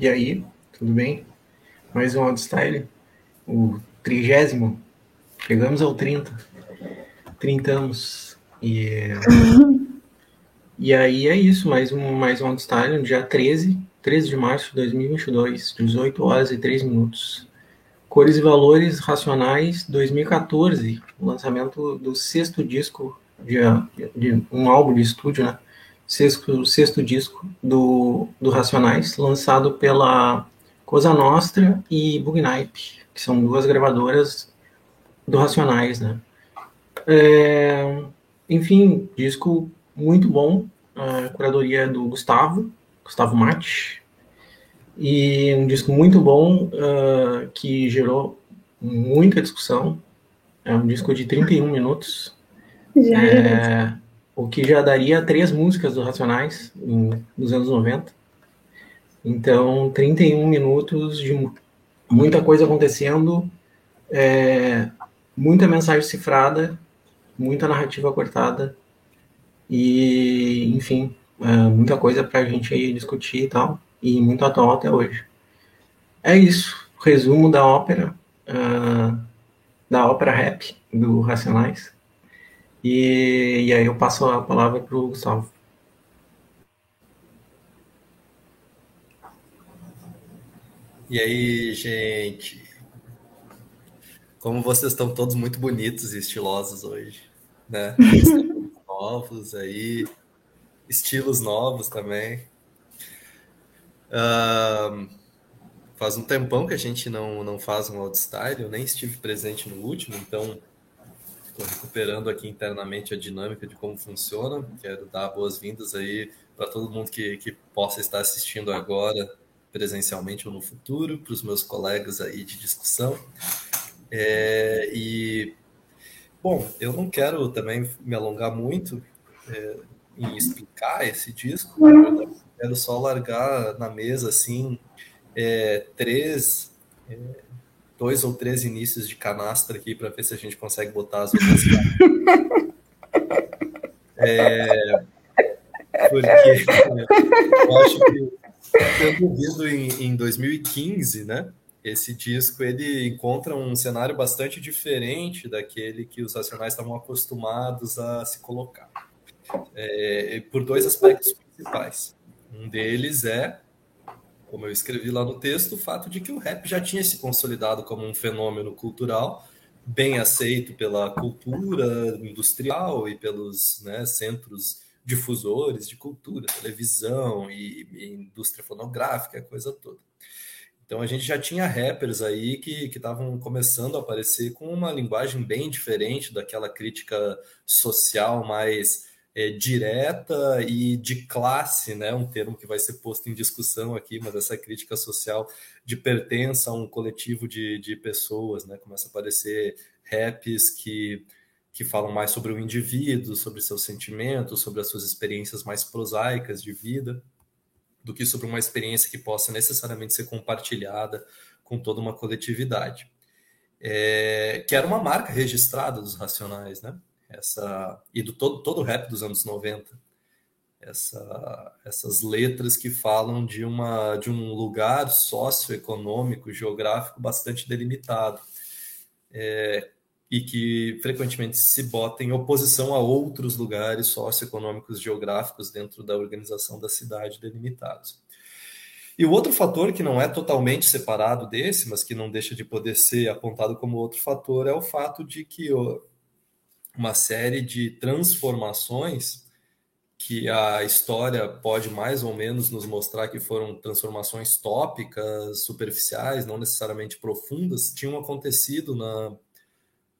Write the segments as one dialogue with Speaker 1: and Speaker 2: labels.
Speaker 1: E aí, tudo bem? Mais um Outstyle, o trigésimo. Chegamos ao 30. Trintamos. E, e aí é isso, mais um, mais um Outstyle, dia 13, 13 de março de 2022, 18 horas e 3 minutos. Cores e Valores Racionais 2014, lançamento do sexto disco de, de um álbum de estúdio, né? Sexto, sexto disco do, do Racionais, lançado pela Cosa Nostra e Bugnipe, que são duas gravadoras do Racionais, né? É, enfim, disco muito bom, a curadoria do Gustavo, Gustavo Mate, e um disco muito bom uh, que gerou muita discussão. É um disco de 31 minutos. Já é, o que já daria três músicas do Racionais em, nos anos 90. Então, 31 minutos de muita coisa acontecendo, é, muita mensagem cifrada, muita narrativa cortada e, enfim, é, muita coisa para a gente discutir e tal e muito atual até hoje. É isso. Resumo da ópera, uh, da ópera rap do Racionais. E, e aí eu passo a palavra para o Gustavo.
Speaker 2: E aí, gente? Como vocês estão todos muito bonitos e estilosos hoje, né? novos aí, estilos novos também. Uh, faz um tempão que a gente não, não faz um outstyle, eu nem estive presente no último, então estou recuperando aqui internamente a dinâmica de como funciona. Quero dar boas-vindas aí para todo mundo que, que possa estar assistindo agora, presencialmente ou no futuro, para os meus colegas aí de discussão. É, e, bom, eu não quero também me alongar muito é, em explicar esse disco, quero só largar na mesa assim é, três, é, dois ou três inícios de canastra aqui para ver se a gente consegue botar as outras. é, porque eu acho que tendo vindo em, em 2015, né? Esse disco ele encontra um cenário bastante diferente daquele que os racionais estavam acostumados a se colocar, é, por dois aspectos principais. Um deles é, como eu escrevi lá no texto, o fato de que o rap já tinha se consolidado como um fenômeno cultural bem aceito pela cultura industrial e pelos né, centros difusores de cultura, televisão e, e, indústria fonográfica, coisa toda. Então a gente já tinha rappers aí que estavam começando a aparecer com uma linguagem bem diferente daquela crítica social mais é, direta e de classe, né? Um termo que vai ser posto em discussão aqui, mas essa crítica social de pertença a um coletivo de, de pessoas, né? Começa a aparecer raps que que falam mais sobre o indivíduo, sobre seus sentimentos, sobre as suas experiências mais prosaicas de vida, do que sobre uma experiência que possa necessariamente ser compartilhada com toda uma coletividade. É, que era uma marca registrada dos Racionais, né? Essa e do todo, todo o rap dos anos 90. Essa, essas letras que falam de, uma, de um lugar socioeconômico, geográfico bastante delimitado, é, e que frequentemente se bota em oposição a outros lugares socioeconômicos geográficos dentro da organização da cidade delimitados. E o outro fator que não é totalmente separado desse, mas que não deixa de poder ser apontado como outro fator, é o fato de que uma série de transformações que a história pode mais ou menos nos mostrar que foram transformações tópicas, superficiais, não necessariamente profundas, tinham acontecido na,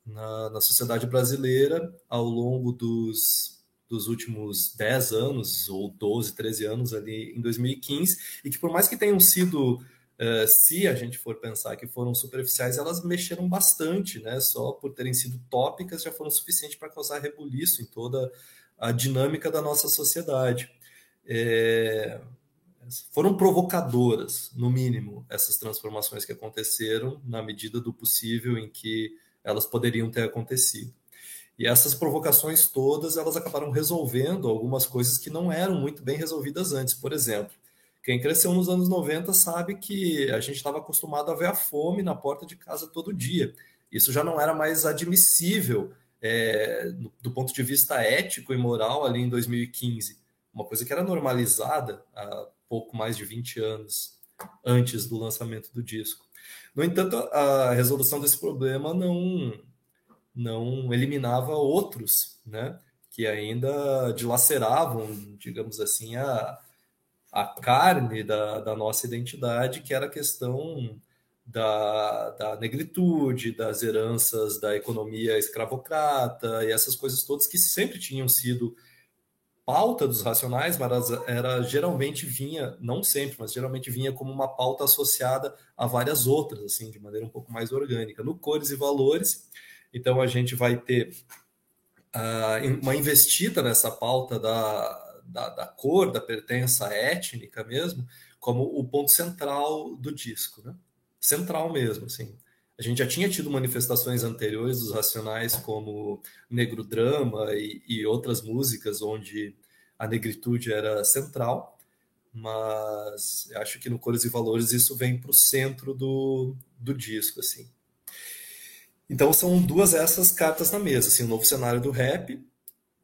Speaker 2: na, na sociedade brasileira ao longo dos, dos últimos 10 anos, ou 12, 13 anos ali em 2015, e que por mais que tenham sido Uh, se a gente for pensar que foram superficiais, elas mexeram bastante, né? Só por terem sido tópicas já foram suficientes para causar rebuliço em toda a dinâmica da nossa sociedade. É... Foram provocadoras, no mínimo, essas transformações que aconteceram, na medida do possível em que elas poderiam ter acontecido. E essas provocações todas, elas acabaram resolvendo algumas coisas que não eram muito bem resolvidas antes. Por exemplo, Quem cresceu nos anos 90 sabe que a gente estava acostumado a ver a fome na porta de casa todo dia. Isso já não era mais admissível é, do ponto de vista ético e moral ali em 2015. Uma coisa que era normalizada há pouco mais de 20 anos antes do lançamento do disco. No entanto, a resolução desse problema não, não eliminava outros, né? Que ainda dilaceravam, digamos assim, a, a carne da, da nossa identidade, que era a questão da, da negritude, das heranças da economia escravocrata e essas coisas todas que sempre tinham sido pauta dos racionais, mas era geralmente vinha, não sempre, mas geralmente vinha como uma pauta associada a várias outras, assim, de maneira um pouco mais orgânica. No Cores e Valores, então a gente vai ter uh, uma investida nessa pauta da, da, da, cor, da pertença étnica mesmo, como o ponto central do disco, né? Central mesmo, assim. A gente já tinha tido manifestações anteriores dos Racionais, como Negro Drama e, e outras músicas onde a negritude era central, mas acho que no Cores e Valores isso vem para o centro do, do disco, assim. Então são duas essas cartas na mesa, assim, o novo cenário do rap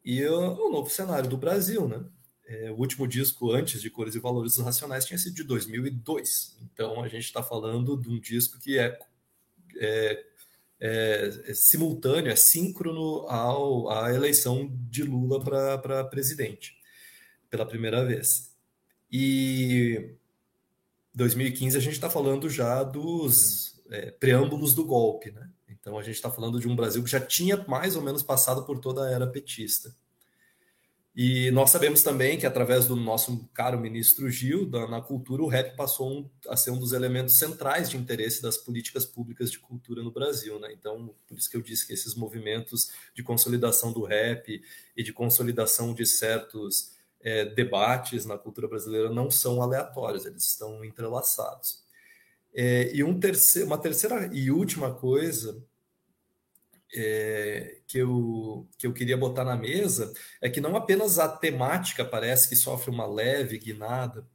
Speaker 2: e o, o novo cenário do Brasil, né? É, o último disco antes de Cores e Valores Racionais tinha sido de 2002. Então a gente está falando de um disco que é é, é, é simultâneo, é síncrono ao, à eleição de Lula para presidente, pela primeira vez. E 2015 a gente está falando já dos é, preâmbulos do golpe, né? Então a gente está falando de um Brasil que já tinha mais ou menos passado por toda a era petista. E nós sabemos também que, através do nosso caro ministro Gil, da, na cultura, o rap passou um, a ser um dos elementos centrais de interesse das políticas públicas de cultura no Brasil. Né? Então, por isso que eu disse que esses movimentos de consolidação do rap e de consolidação de certos é, debates na cultura brasileira não são aleatórios, eles estão entrelaçados. É, e um terceiro, uma terceira e última coisa é, que, eu, que eu queria botar na mesa é que não apenas a temática parece que sofre uma leve guinada,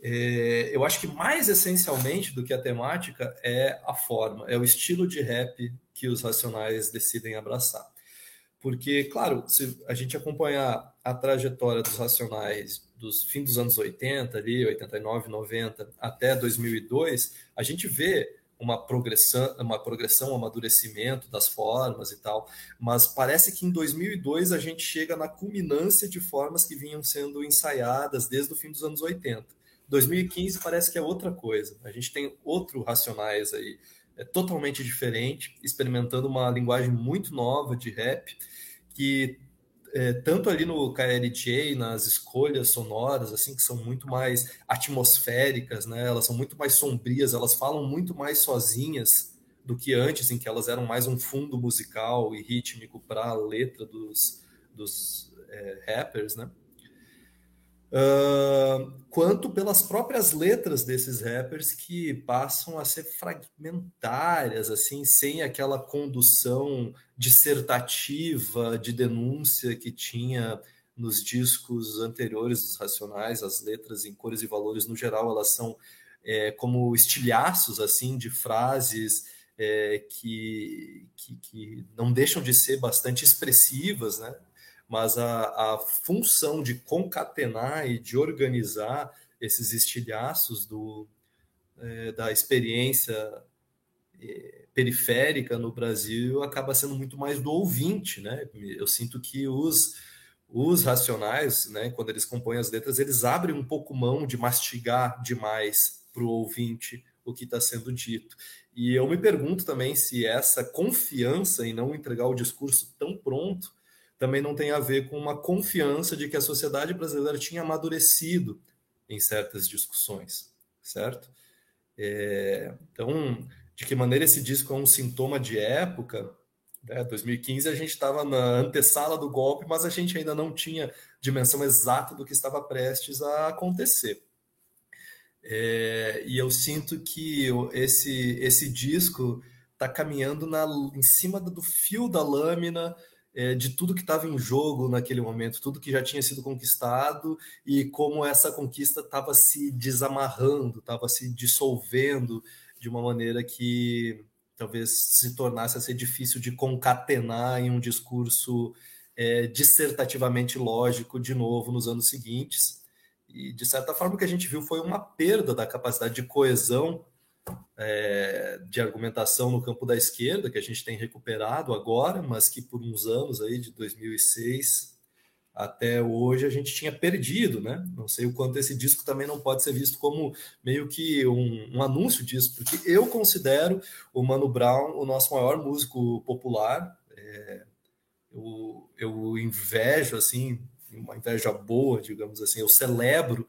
Speaker 2: é, eu acho que mais essencialmente do que a temática é a forma, é o estilo de rap que os Racionais decidem abraçar. Porque, claro, se a gente acompanhar a trajetória dos Racionais dos fim dos anos 80, ali, 89, 90, até 2002, a gente vê uma progressão, uma progressão, um amadurecimento das formas e tal, mas parece que em 2002 a gente chega na culminância de formas que vinham sendo ensaiadas desde o fim dos anos 80. 2015 parece que é outra coisa. A gente tem outro racionais aí, é totalmente diferente, experimentando uma linguagem muito nova de rap que é, tanto ali no KLJ, nas escolhas sonoras, assim, que são muito mais atmosféricas, né? Elas são muito mais sombrias, elas falam muito mais sozinhas do que antes, em que elas eram mais um fundo musical e rítmico para a letra dos, dos é, rappers, né? Quanto pelas próprias letras desses rappers que passam a ser fragmentárias, assim, sem aquela condução dissertativa de denúncia que tinha nos discos anteriores dos Racionais, as letras em cores e valores no geral elas são é, como estilhaços assim de frases é, que, que, que não deixam de ser bastante expressivas, né? Mas a, a função de concatenar e de organizar esses estilhaços do, é, da experiência é, periférica no Brasil acaba sendo muito mais do ouvinte, né? Eu sinto que os, os racionais, né, quando eles compõem as letras, eles abrem um pouco mão de mastigar demais para o ouvinte o que está sendo dito. E eu me pergunto também se essa confiança em não entregar o discurso tão pronto também não tem a ver com uma confiança de que a sociedade brasileira tinha amadurecido em certas discussões, certo? É, então, de que maneira esse disco é um sintoma de época? Né? 2015 a gente estava na antessala do golpe, mas a gente ainda não tinha dimensão exata do que estava prestes a acontecer. É, e eu sinto que esse, esse disco está caminhando na, em cima do fio da lâmina é, de tudo que estava em jogo naquele momento, tudo que já tinha sido conquistado e como essa conquista estava se desamarrando, estava se dissolvendo de uma maneira que talvez se tornasse a ser difícil de concatenar em um discurso é, dissertativamente lógico de novo nos anos seguintes. E, de certa forma, o que a gente viu foi uma perda da capacidade de coesão é, de argumentação no campo da esquerda, que a gente tem recuperado agora, mas que por uns anos aí, de 2006 até hoje, a gente tinha perdido, né? Não sei o quanto esse disco também não pode ser visto como meio que um, um anúncio disso, porque eu considero o Mano Brown o nosso maior músico popular. É, eu, eu invejo, assim, uma inveja boa, digamos assim, eu celebro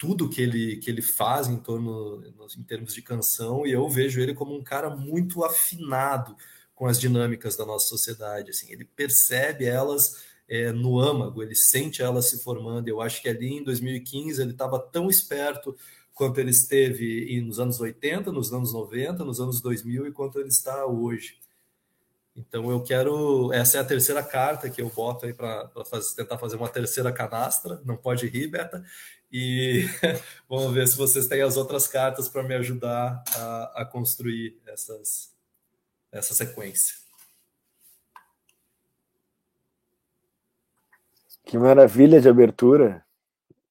Speaker 2: tudo que ele, que ele faz em torno em termos de canção e eu vejo ele como um cara muito afinado com as dinâmicas da nossa sociedade assim ele percebe elas é, no âmago ele sente elas se formando eu acho que ali em 2015 ele estava tão esperto quanto ele esteve nos anos 80 nos anos 90 nos anos 2000 e quanto ele está hoje então eu quero. Essa é a terceira carta que eu boto aí para tentar fazer uma terceira canastra. Não pode rir, Beta. E vamos ver se vocês têm as outras cartas para me ajudar a, a construir essas, essa sequência.
Speaker 3: Que maravilha de abertura,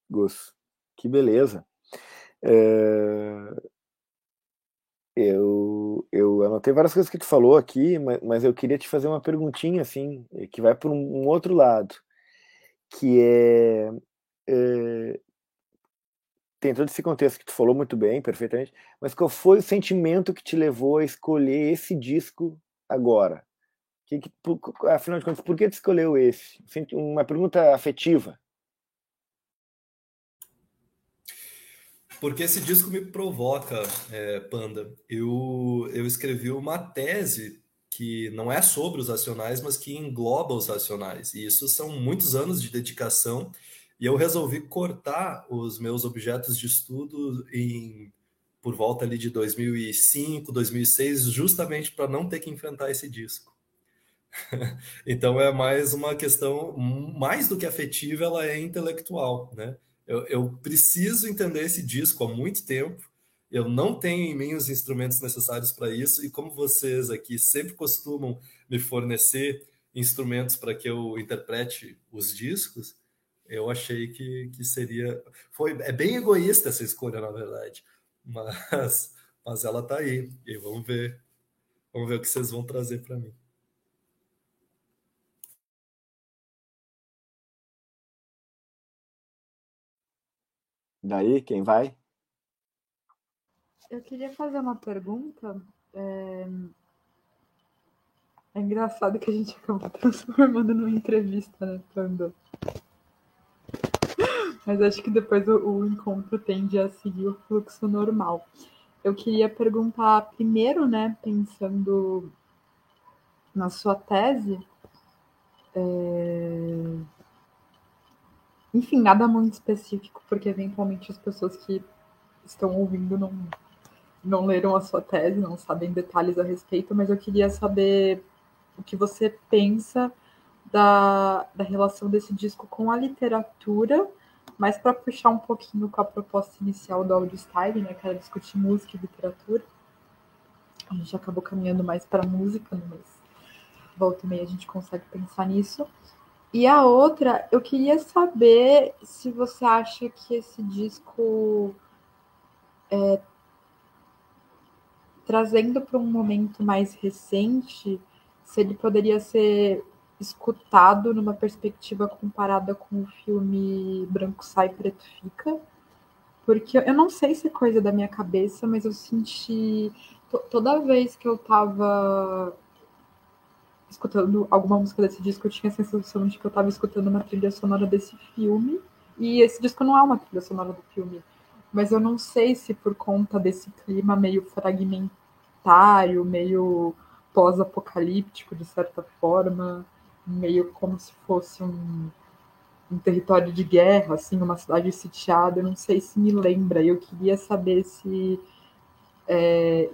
Speaker 3: Gus. Que beleza. É... Eu, eu anotei várias coisas que tu falou aqui, mas, mas eu queria te fazer uma perguntinha, assim, que vai para um, um, outro lado, que é, é, Tem todo esse contexto que tu falou muito bem, perfeitamente, mas qual foi o sentimento que te levou a escolher esse disco agora? Que, que, afinal de contas, por que tu escolheu esse? Uma pergunta afetiva.
Speaker 2: Porque esse disco me provoca, é, Panda. Eu, eu escrevi uma tese que não é sobre os racionais, mas que engloba os racionais. E isso são muitos anos de dedicação. E eu resolvi cortar os meus objetos de estudo em por volta ali de 2005, 2006, justamente para não ter que enfrentar esse disco. então é mais uma questão, mais do que afetiva, ela é intelectual, né? Eu, eu preciso entender esse disco há muito tempo. Eu não tenho em mim os instrumentos necessários para isso, e como vocês aqui sempre costumam me fornecer instrumentos para que eu interprete os discos, eu achei que, que seria. Foi, é bem egoísta essa escolha, na verdade, mas, mas ela está aí, e vamos ver, vamos ver o que vocês vão trazer para mim.
Speaker 3: Daí, quem vai?
Speaker 4: Eu queria fazer uma pergunta. É, é engraçado que a gente acabou transformando numa entrevista, né, Panda? Mas acho que depois o, o encontro tende a seguir o fluxo normal. Eu queria perguntar primeiro, né, pensando na sua tese, é enfim, nada muito específico, porque eventualmente as pessoas que estão ouvindo não, não leram a sua tese, não sabem detalhes a respeito, mas eu queria saber o que você pensa da, da relação desse disco com a literatura, mas para puxar um pouquinho com a proposta inicial do Audio Style, né, que era discutir música e literatura. A gente acabou caminhando mais para música, né, mas volta e meia a gente consegue pensar nisso. E a outra, eu queria saber se você acha que esse disco, é, trazendo para um momento mais recente, se ele poderia ser escutado numa perspectiva comparada com o filme Branco Sai, Preto Fica. Porque eu não sei se é coisa da minha cabeça, mas eu senti. Toda vez que eu estava escutando alguma música desse disco, eu tinha a sensação de que eu estava escutando uma trilha sonora desse filme. E esse disco não é uma trilha sonora do filme. Mas eu não sei se por conta desse clima meio fragmentário, meio pós-apocalíptico, de certa forma, meio como se fosse um, um território de guerra, assim, uma cidade sitiada, eu não sei se me lembra. Eu queria saber se é,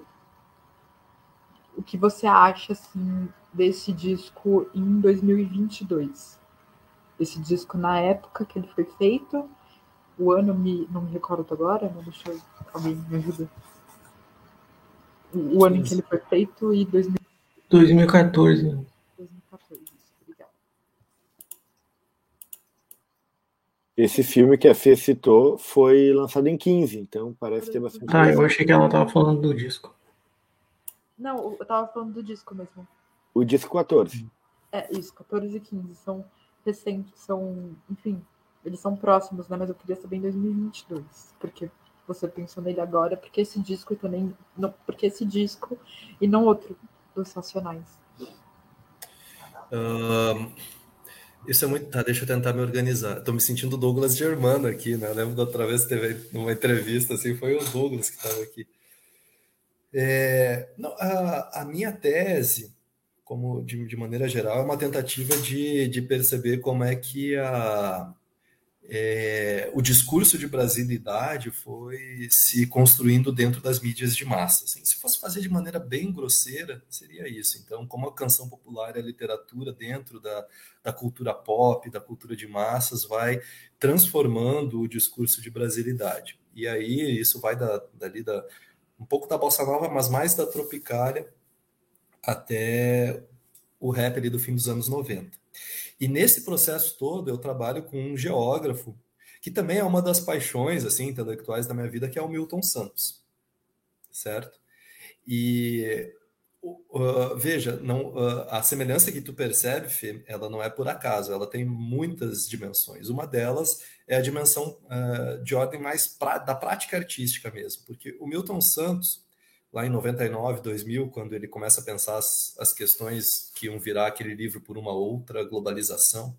Speaker 4: o que você acha assim desse disco em 2022. Esse disco, na época que ele foi feito, o ano me, não me recordo agora, não deixa eu, alguém me ajuda. O, ano em que ele foi feito e 2000...
Speaker 1: 2014.
Speaker 4: 2014, obrigada.
Speaker 3: Esse filme que a Fê citou foi lançado em 15, então parece ter bastante.
Speaker 1: Ah, eu achei que ela tava falando do disco.
Speaker 4: Não, eu tava falando do disco mesmo.
Speaker 3: O disco 14.
Speaker 4: É, isso, 14 e 15. São recentes, são, enfim, eles são próximos, né? Mas eu queria saber em 2022. Porque você pensou nele agora, porque esse disco também. Não, porque esse disco e não outro dos Racionais.
Speaker 2: Um, isso é muito. Tá, deixa eu tentar me organizar. Estou me sentindo Douglas Germano aqui, né? Eu lembro da outra vez que teve uma entrevista, assim, foi o Douglas que estava aqui. É, não, a, a, minha tese, como de, de, maneira geral, é uma tentativa de, de perceber como é que a, é, o discurso de brasilidade foi se construindo dentro das mídias de massa. Assim, se fosse fazer de maneira bem grosseira, seria isso. Então, como a canção popular e a literatura dentro da, da cultura pop, da cultura de massas, vai transformando o discurso de brasilidade. E aí isso vai da, dali da, um pouco da bossa nova, mas mais da tropicália até o rap ali do fim dos anos 90. E nesse processo todo eu trabalho com um geógrafo que também é uma das paixões assim intelectuais da minha vida, que é o Milton Santos, certo? E uh, veja, não, uh, a semelhança que tu percebe, Fê, ela não é por acaso, ela tem muitas dimensões. Uma delas é a dimensão uh, de ordem mais pra, da prática artística mesmo, porque o Milton Santos lá em 99, 2000, quando ele começa a pensar as, as questões que iam virar aquele livro por uma outra globalização,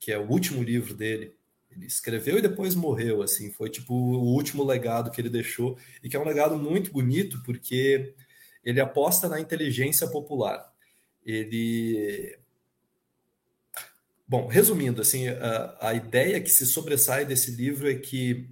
Speaker 2: que é o último livro dele. Ele escreveu e depois morreu, assim, foi tipo o último legado que ele deixou, e que é um legado muito bonito, porque ele aposta na inteligência popular. Ele Bom, resumindo, assim, a, a, ideia que se sobressai desse livro é que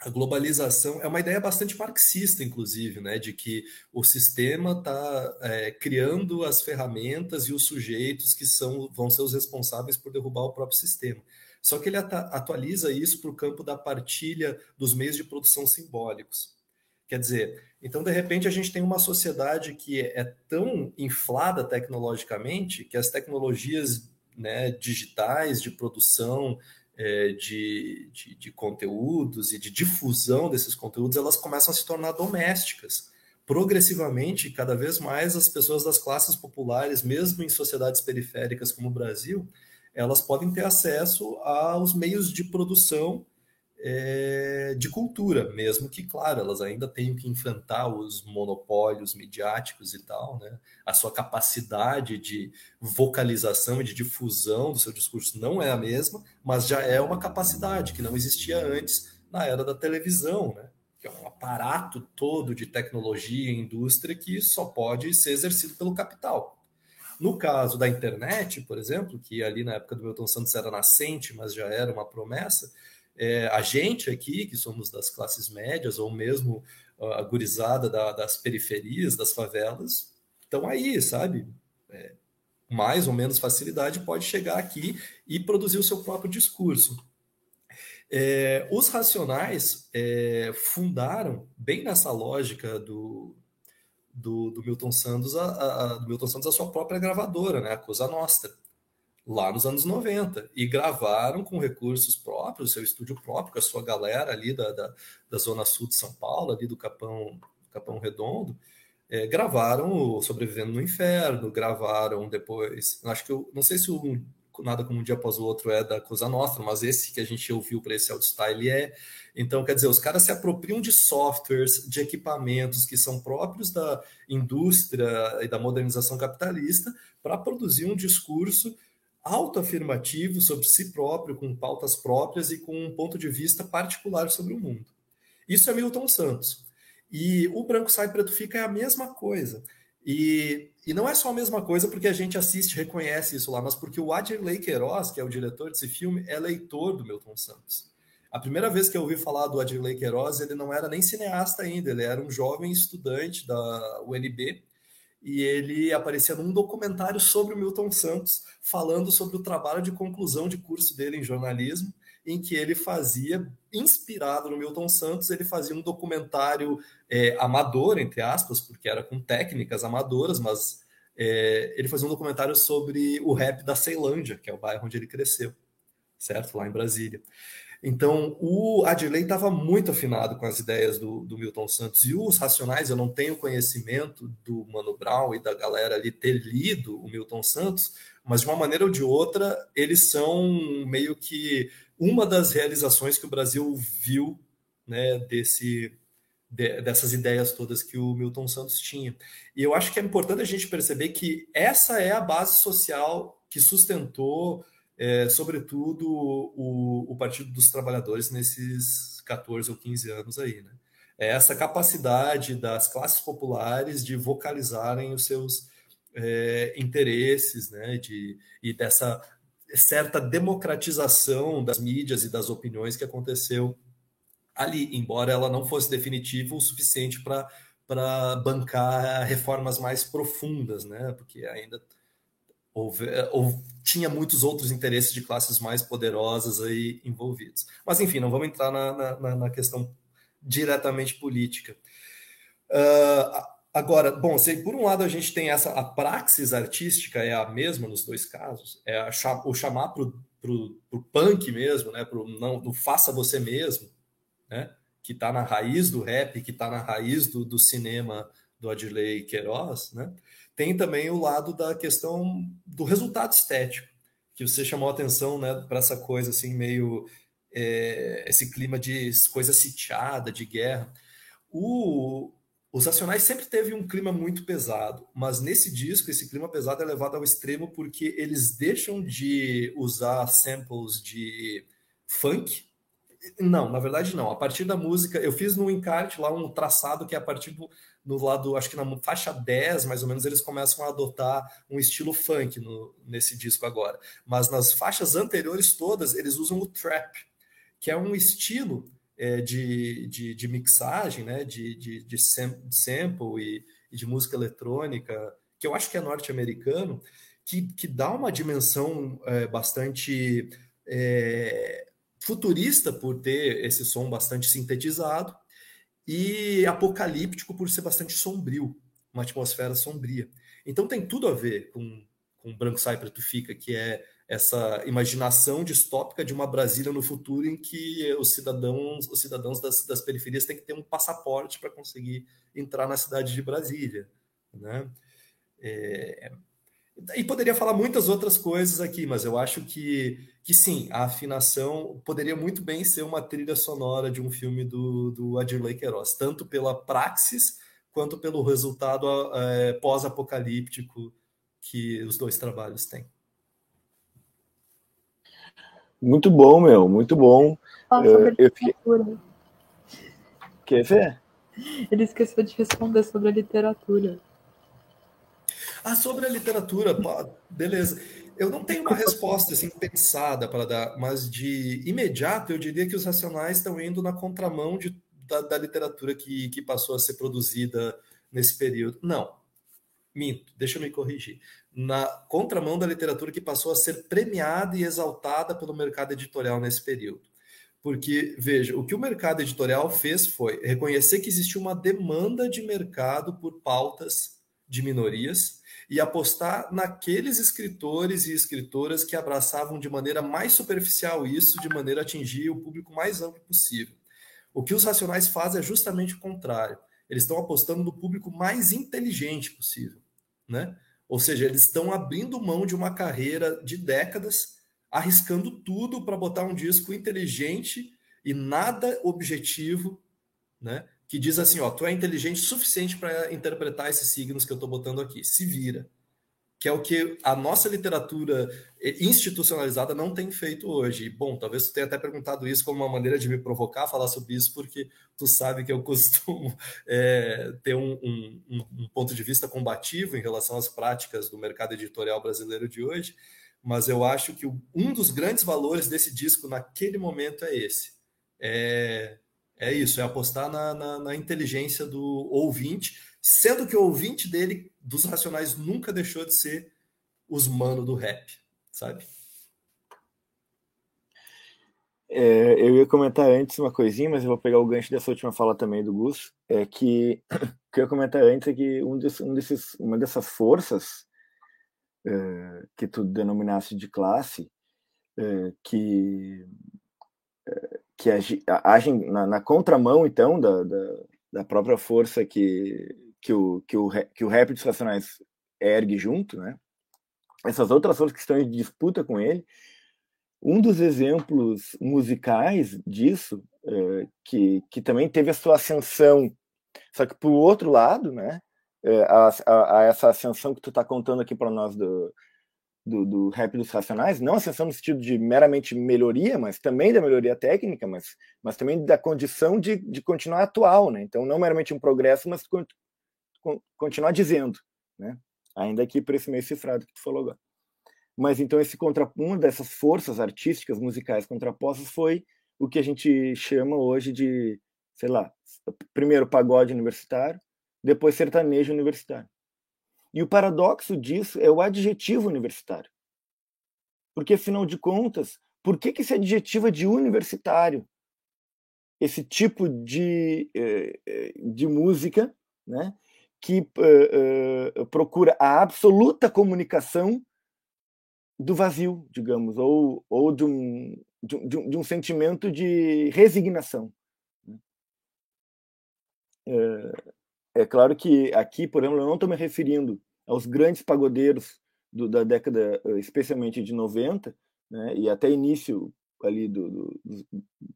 Speaker 2: a globalização é uma ideia bastante marxista, inclusive, né, de que o sistema está é, criando as ferramentas e os sujeitos que são, vão ser os responsáveis por derrubar o próprio sistema. Só que ele atualiza isso para o campo da partilha dos meios de produção simbólicos. Quer dizer, então, de repente, a gente tem uma sociedade que é tão inflada tecnologicamente que as tecnologias né, digitais de produção é, de, de, de, conteúdos e de difusão desses conteúdos, elas começam a se tornar domésticas. Progressivamente, cada vez mais, as pessoas das classes populares, mesmo em sociedades periféricas como o Brasil, elas podem ter acesso aos meios de produção é, de cultura, mesmo que, claro, elas ainda tenham que enfrentar os monopólios midiáticos e tal, né? A sua capacidade de vocalização e de difusão do seu discurso não é a mesma, mas já é uma capacidade que não existia antes na era da televisão, né? Que é um aparato todo de tecnologia e indústria que só pode ser exercido pelo capital. No caso da internet, por exemplo, que ali na época do Milton Santos era nascente, mas já era uma promessa, é, a gente aqui, que somos das classes médias, ou mesmo a gurizada da, das periferias, das favelas, estão aí, sabe? É, mais ou menos facilidade pode chegar aqui e produzir o seu próprio discurso. É, os racionais é, fundaram, bem nessa lógica do, do, do Milton Santos, a, a, do Milton Santos, a sua própria gravadora, né, a Cosa Nostra lá nos anos 90 e gravaram com recursos próprios, seu estúdio próprio, com a sua galera ali da, da, da Zona Sul de São Paulo, ali do Capão, Capão Redondo, é, gravaram o Sobrevivendo no Inferno, gravaram depois, acho que eu não sei se o Nada Como Um Dia Após o Outro é da Cosa Nostra, mas esse que a gente ouviu para esse Style é. Então, quer dizer, os caras se apropriam de softwares, de equipamentos que são próprios da indústria e da modernização capitalista para produzir um discurso autoafirmativo sobre si próprio, com pautas próprias e com um ponto de vista particular sobre o mundo. Isso é Milton Santos. E o Branco Sai Preto Fica é a mesma coisa. E, e não é só a mesma coisa porque a gente assiste, reconhece isso lá, mas porque o Adirley Queiroz, que é o diretor desse filme, é leitor do Milton Santos. A primeira vez que eu ouvi falar do Adirley Queiroz, ele não era nem cineasta ainda, ele era um jovem estudante da UNB e ele aparecia num documentário sobre o Milton Santos, falando sobre o trabalho de conclusão de curso dele em jornalismo, em que ele fazia, inspirado no Milton Santos, ele fazia um documentário é, amador, entre aspas, porque era com técnicas amadoras, mas é, ele fazia um documentário sobre o rap da Ceilândia, que é o bairro onde ele cresceu, certo? Lá em Brasília. Então, o Adley estava muito afinado com as ideias do, do, Milton Santos. E os Racionais, eu não tenho conhecimento do Mano Brown e da galera ali ter lido o Milton Santos, mas de uma maneira ou de outra, eles são meio que uma das realizações que o Brasil viu né, desse, de, dessas ideias todas que o Milton Santos tinha. E eu acho que é importante a gente perceber que essa é a base social que sustentou é, sobretudo o, o, Partido dos Trabalhadores nesses 14 ou 15 anos aí, né? É essa capacidade das classes populares de vocalizarem os seus é, interesses, né? De, e dessa certa democratização das mídias e das opiniões que aconteceu ali, embora ela não fosse definitiva o suficiente para bancar reformas mais profundas, né? Porque ainda ou tinha muitos outros interesses de classes mais poderosas aí envolvidos. Mas, enfim, não vamos entrar na, na, na questão diretamente política. Uh, agora, bom, se por um lado a gente tem essa, a praxis artística é a mesma nos dois casos, é a, o chamar para o punk mesmo, né, para não, do faça você mesmo, né, que está na raiz do rap, que está na raiz do, do cinema do Adley Queiroz, né, tem também o lado da questão do resultado estético, que você chamou atenção né, para essa coisa assim, meio é, esse clima de coisa sitiada, de guerra. O, os Racionais sempre teve um clima muito pesado, mas nesse disco esse clima pesado é levado ao extremo porque eles deixam de usar samples de funk. Não, na verdade não. A partir da música, eu fiz no encarte lá um traçado que é a partir do, no lado, acho que na faixa 10, mais ou menos, eles começam a adotar um estilo funk no, nesse disco agora. Mas nas faixas anteriores todas, eles usam o trap, que é um estilo é, de, de, de, mixagem, né, de, de, de sample e, e, de música eletrônica, que eu acho que é norte-americano, que, que dá uma dimensão é, bastante é, futurista por ter esse som bastante sintetizado, e apocalíptico por ser bastante sombrio, uma atmosfera sombria. Então tem tudo a ver com, com Branco Sai Preto Fica, que é essa imaginação distópica de uma Brasília no futuro em que os cidadãos, os cidadãos das, das periferias têm que ter um passaporte para conseguir entrar na cidade de Brasília. Né? É, e poderia falar muitas outras coisas aqui, mas eu acho que, que sim, a afinação poderia muito bem ser uma trilha sonora de um filme do, do Adirley Queiroz, tanto pela praxis quanto pelo resultado é, pós-apocalíptico que os dois trabalhos têm.
Speaker 3: Muito bom, meu, muito bom. eu, eu fiquei... Quer ver?
Speaker 4: Ele esqueceu de responder sobre a literatura.
Speaker 2: Ah, sobre a literatura, beleza. Eu não tenho uma resposta assim pensada para dar, mas de imediato eu diria que os racionais estão indo na contramão de, da, da literatura que, que passou a ser produzida nesse período. Não, minto, deixa eu me corrigir. Na contramão da literatura que passou a ser premiada e exaltada pelo mercado editorial nesse período. Porque, veja, o que o mercado editorial fez foi reconhecer que existia uma demanda de mercado por pautas de minorias e apostar naqueles escritores e escritoras que abraçavam de maneira mais superficial isso, de maneira a atingir o público mais amplo possível. O que os racionais fazem é justamente o contrário. Eles estão apostando no público mais inteligente possível, né? Ou seja, eles estão abrindo mão de uma carreira de décadas, arriscando tudo para botar um disco inteligente e nada objetivo, né? Que diz assim: ó, tu é inteligente o suficiente para interpretar esses signos que eu estou botando aqui, se vira. Que é o que a nossa literatura institucionalizada não tem feito hoje. Bom, talvez tu tenha até perguntado isso como uma maneira de me provocar a falar sobre isso, porque tu sabe que eu costumo é, ter um, um, um ponto de vista combativo em relação às práticas do mercado editorial brasileiro de hoje. Mas eu acho que um dos grandes valores desse disco naquele momento é esse. É É isso, é apostar na, na, na, inteligência do ouvinte, sendo que o ouvinte dele, dos Racionais, nunca deixou de ser os mano do rap, sabe?
Speaker 3: É, eu ia comentar antes uma coisinha, mas eu vou pegar o gancho dessa última fala também do Gus. É que o que eu ia comentar antes é que um, desses, um desses, uma dessas forças é, que tu denominaste de classe, é, que que agem na, na, contramão então da, da, da, própria força que que o que o que o rap dos racionais ergue junto, né? Essas outras forças que estão em disputa com ele um dos exemplos musicais disso, é, que, que também teve a sua ascensão, só que por outro lado, né, é, a, a, a, essa ascensão que tu está contando aqui para nós do, do, do, rap dos racionais, não ascensão no sentido de meramente melhoria, mas também da melhoria técnica, mas, mas também da condição de, de continuar atual, né? Então, não meramente um progresso, mas con, con, continuar dizendo, né? Ainda aqui por esse meio cifrado que tu falou agora. Mas então esse contra uma dessas forças artísticas musicais contrapostas foi o que a gente chama hoje de, sei lá, primeiro pagode universitário, depois sertanejo universitário. E o paradoxo disso é o adjetivo universitário. Porque afinal de contas, por que que esse adjetivo é de universitário? Esse tipo de, eh, eh, de música, né, que uh, uh, procura a absoluta comunicação do vazio, digamos, ou, ou de, um, de, um, de um sentimento de resignação. Né? É, é, claro que aqui, por exemplo, eu não estou me referindo aos grandes pagodeiros do, da década, especialmente de 90, né, e até início ali do, do,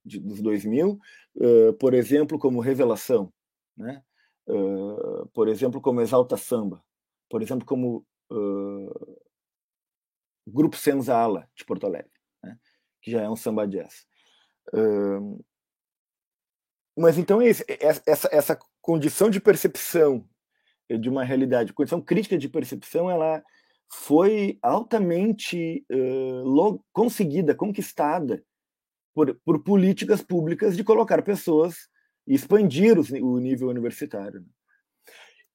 Speaker 3: de, dos 2000, uh, por exemplo, como Revelação, né? Uh, por exemplo, como Exalta Samba, por exemplo, como uh, Grupo Senzala, de Porto Alegre, né? que já é um samba jazz. Mas então esse, essa, essa condição de percepção de uma realidade, condição crítica de percepção, ela foi altamente uh, conseguida, conquistada por, por, políticas públicas de colocar pessoas e expandir os, o nível universitário. Né?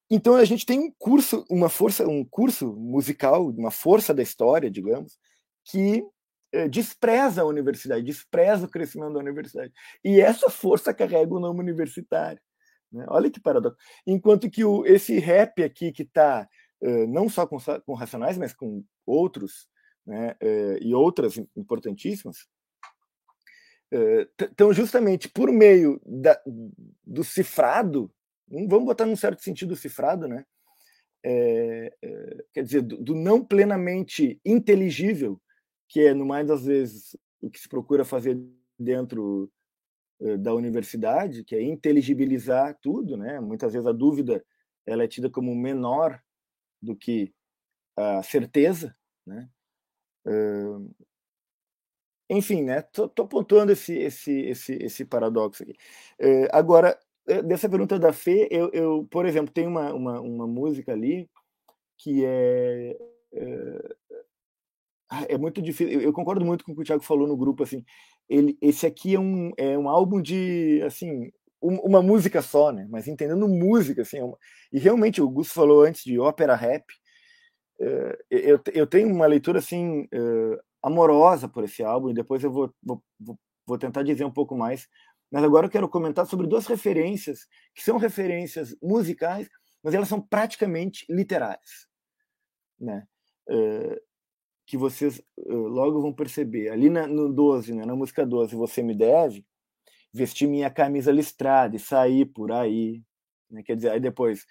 Speaker 3: Então a gente tem um curso, uma força, um curso musical, uma força da história, digamos, que despreza a universidade, despreza o crescimento da universidade. E essa força carrega o nome universitário. Né? Olha que paradoxo. Enquanto que o, esse rap aqui que está eh, não só com, com Racionais, mas com outros, né, eh, e outras importantíssimas, estão justamente por meio da, do cifrado vamos botar num certo sentido cifrado, né? É, é, quer dizer, do, do, não plenamente inteligível, que é, no mais das vezes, o que se procura fazer dentro da universidade, que é inteligibilizar tudo, né? Muitas vezes a dúvida ela é tida como menor do que a certeza, né? enfim, né? Tô, tô pontuando esse esse esse esse paradoxo aqui. agora é, dessa pergunta da Fê, eu, eu por exemplo, tem uma, uma, uma música ali que é, é, é muito difícil. Eu, concordo muito com o que o Thiago falou no grupo. Assim, ele, esse aqui é um, é um álbum de assim uma música só, né? Mas entendendo música, assim, é uma... e realmente o Gus falou antes de ópera rap. É, eu, eu tenho uma leitura assim é, amorosa por esse álbum e depois eu vou, vou, vou tentar dizer um pouco mais mas agora eu quero comentar sobre duas referências, que são referências musicais, mas elas são praticamente literais. Né? Uh, que vocês uh, logo vão perceber. Ali na, no 12, né, na música 12, Você Me Deve, vestir minha camisa listrada e sair por aí. Né? Quer dizer, aí depois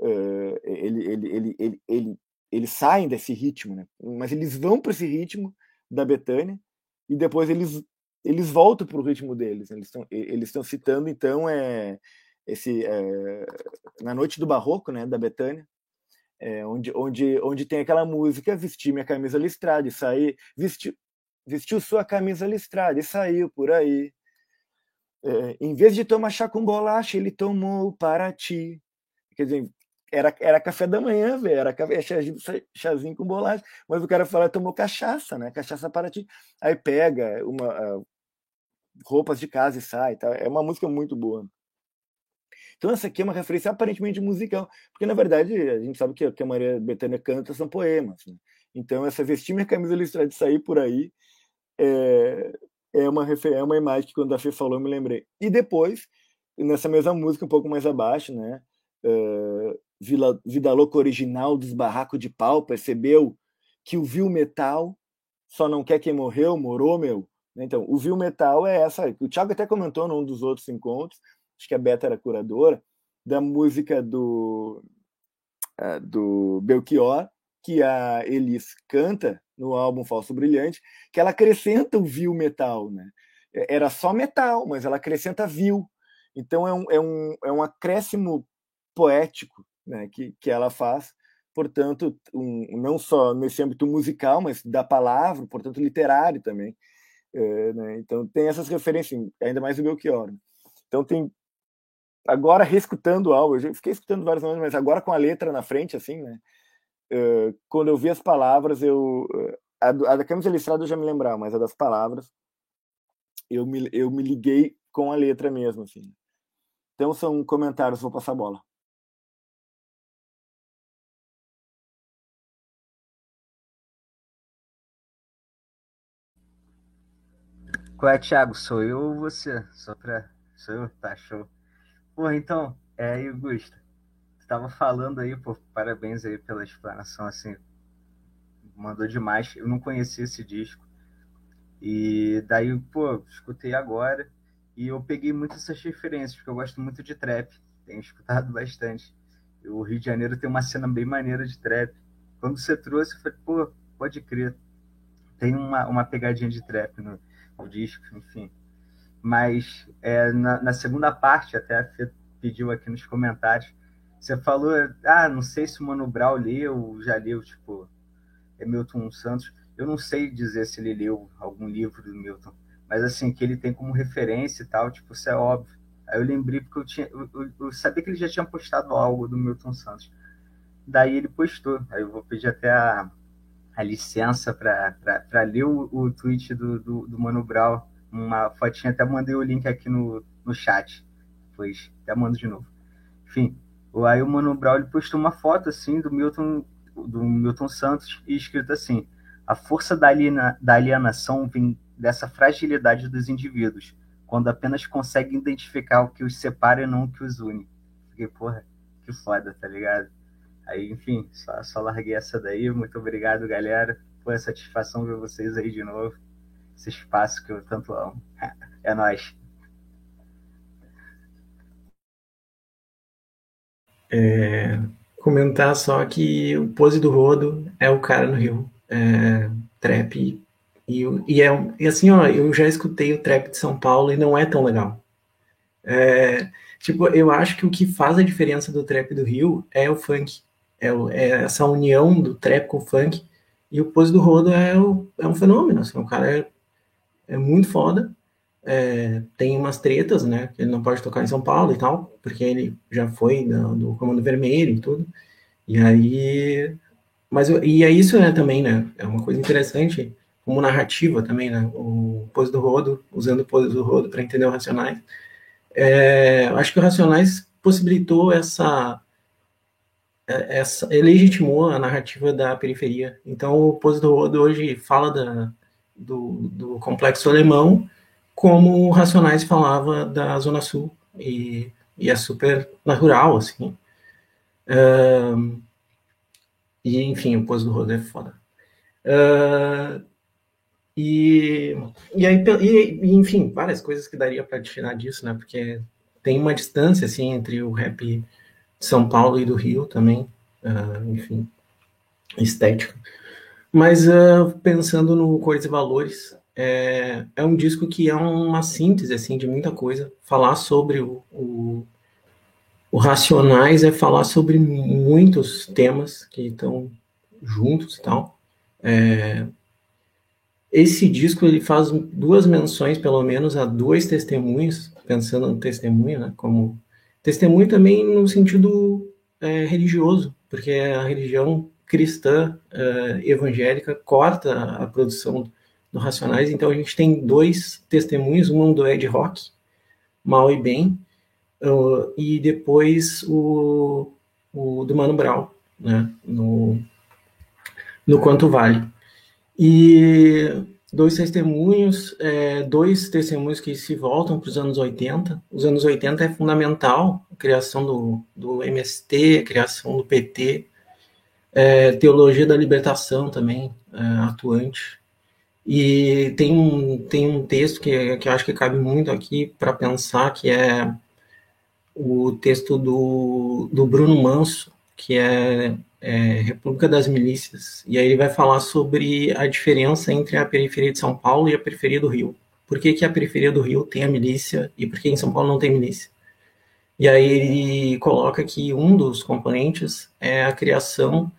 Speaker 3: uh, ele, ele, ele, ele, ele, eles saem desse ritmo, né? mas eles vão para esse ritmo da Betânia e depois eles eles voltam para o ritmo deles. Eles estão eles citando então é esse é, na noite do barroco, né, da Betânia, é, onde onde onde tem aquela música vestir minha camisa listrada e sair vestiu vestiu sua camisa listrada e saiu por aí. É, em vez de tomar chá com bolacha, ele tomou para ti. Quer dizer, era, era café da manhã, velho, era café, chazinho, chazinho com bolacha, mas o cara fala, tomou cachaça, né? Cachaça para ti. Aí pega uma, roupas de casa e sai. Tá? É uma música muito boa. Então essa aqui é uma referência aparentemente musical, porque na verdade a gente sabe que, que a Maria Bethânia canta são poemas. Né? Então essa vestir minha camisa listrada de sair por aí é, é uma é uma imagem que quando a Fê falou eu me lembrei. E depois nessa mesma música um pouco mais abaixo, né? Uh, Vila, Vida Louca original dos barracos de pau percebeu que o viu metal só não quer quem morreu, morou, meu. Então, o viu metal é essa. O Thiago até comentou num dos outros encontros, acho que a Beta era curadora, da música do, uh, do Belchior, que a Elis canta no álbum Falso Brilhante, que ela acrescenta o viu metal, né? Era só metal, mas ela acrescenta viu. Então é um, é um, é um acréscimo poético né, que, que ela faz, portanto, um, não só nesse âmbito musical, mas da palavra, portanto, literário também. É, né? Então, tem essas referências, ainda mais o Belchior. Né? Então, tem. Agora, reescutando o álbum, eu fiquei escutando vários nomes, mas agora com a letra na frente, assim, né? É, quando eu vi as palavras, eu. A, a da camisa listrada eu já me lembrava, mas a das palavras, eu me, eu me liguei com a letra mesmo, assim. Então, são comentários, vou passar a bola.
Speaker 5: Qual é, Thiago? Sou eu ou você? Só pra. Sou eu? Tá, show. Porra, então, é Augusto. Tu tava falando aí, pô, parabéns aí pela explanação, assim. Mandou demais. Eu não conhecia esse disco. E daí, pô, escutei agora. E eu peguei muitas essas referências, porque eu gosto muito de trap. Tenho escutado bastante. O Rio de Janeiro tem uma cena bem maneira de trap. Quando você trouxe, eu falei, pô, pode crer. Tem uma, uma pegadinha de trap no, o disco, enfim. Mas é, na, na, segunda parte, até a Fê pediu aqui nos comentários, você falou, ah, não sei se o Mano Brown leu, já leu, tipo, é Milton Santos. Eu não sei dizer se ele leu algum livro do Milton, mas assim, que ele tem como referência e tal, tipo, isso é óbvio. Aí eu lembrei porque eu, tinha, eu, eu, eu sabia que ele já tinha postado algo do Milton Santos. Daí ele postou. Aí eu vou pedir até a, a licença para ler o, o tweet do, do, do, Mano Brown, uma fotinha, até mandei o link aqui no, no chat, depois até mando de novo. Enfim, aí o Mano Brown ele postou uma foto assim do Milton, do Milton Santos e escrito assim: a força da, aliena, da alienação vem dessa fragilidade dos indivíduos, quando apenas conseguem identificar o que os separa e não o que os une. Fiquei, porra, que foda, tá ligado? Aí, enfim, só, só larguei essa daí. Muito obrigado, galera. Foi satisfação ver vocês aí de novo. Esse espaço que eu tanto amo. É nóis.
Speaker 1: É, comentar só que o Pose do Rodo é o cara no Rio. É, trap. E, e, é, e assim, ó, eu já escutei o trap de São Paulo e não é tão legal. É, tipo, eu acho que o que faz a diferença do trap do Rio é o funk é, é, essa união do trap com o funk. E o Pose do Rodo é, o, é um fenômeno, assim, o cara é, muito foda. É, tem umas tretas, né? Ele não pode tocar em São Paulo e tal, porque ele já foi do, do Comando Vermelho e tudo. E aí. Mas e é isso, né, também, né? É uma coisa interessante, como narrativa também, né? O Pose do Rodo, usando o Pose do Rodo para entender o Racionais. É, acho que o Racionais possibilitou essa é, essa, legitimou a narrativa da periferia. Então, o Pose do Rodo hoje fala da, do, do, complexo alemão como Racionais falava da Zona Sul, e, e é super natural, assim. Uh, e, enfim, o Pose do Rodo é foda. Uh, e, e aí, e, enfim, várias coisas que daria para tirar disso, né? Porque tem uma distância, assim, entre o rap são Paulo e do Rio também, uh, enfim, estética. Mas uh, pensando no Cores e Valores, é, é, um disco que é uma síntese assim de muita coisa. Falar sobre o, o, o Racionais é falar sobre muitos temas que estão juntos e tal. É, esse disco ele faz duas menções, pelo menos, a dois testemunhos, pensando no testemunho, né, como Testemunho também no sentido é, religioso, porque a religião cristã é, evangélica corta a produção do Racionais. Então a gente tem dois testemunhos, um do Ed Rock, Mal e Bem, uh, e depois o, o do Mano Brown, né, no, no Quanto Vale. E dois testemunhos, é, dois testemunhos que se voltam para os anos 80. Os anos 80 é fundamental, a criação do, do MST, a criação do PT, é, teologia da libertação também, é, atuante. E tem um, tem um texto que, que eu acho que cabe muito aqui para pensar, que é o texto do, do Bruno Manso, que é é, República das Milícias, e aí ele vai falar sobre a diferença entre a periferia de São Paulo e a periferia do Rio. Por que, que a periferia do Rio tem a milícia e por que em São Paulo não tem milícia? E aí ele coloca que um dos componentes é a criação,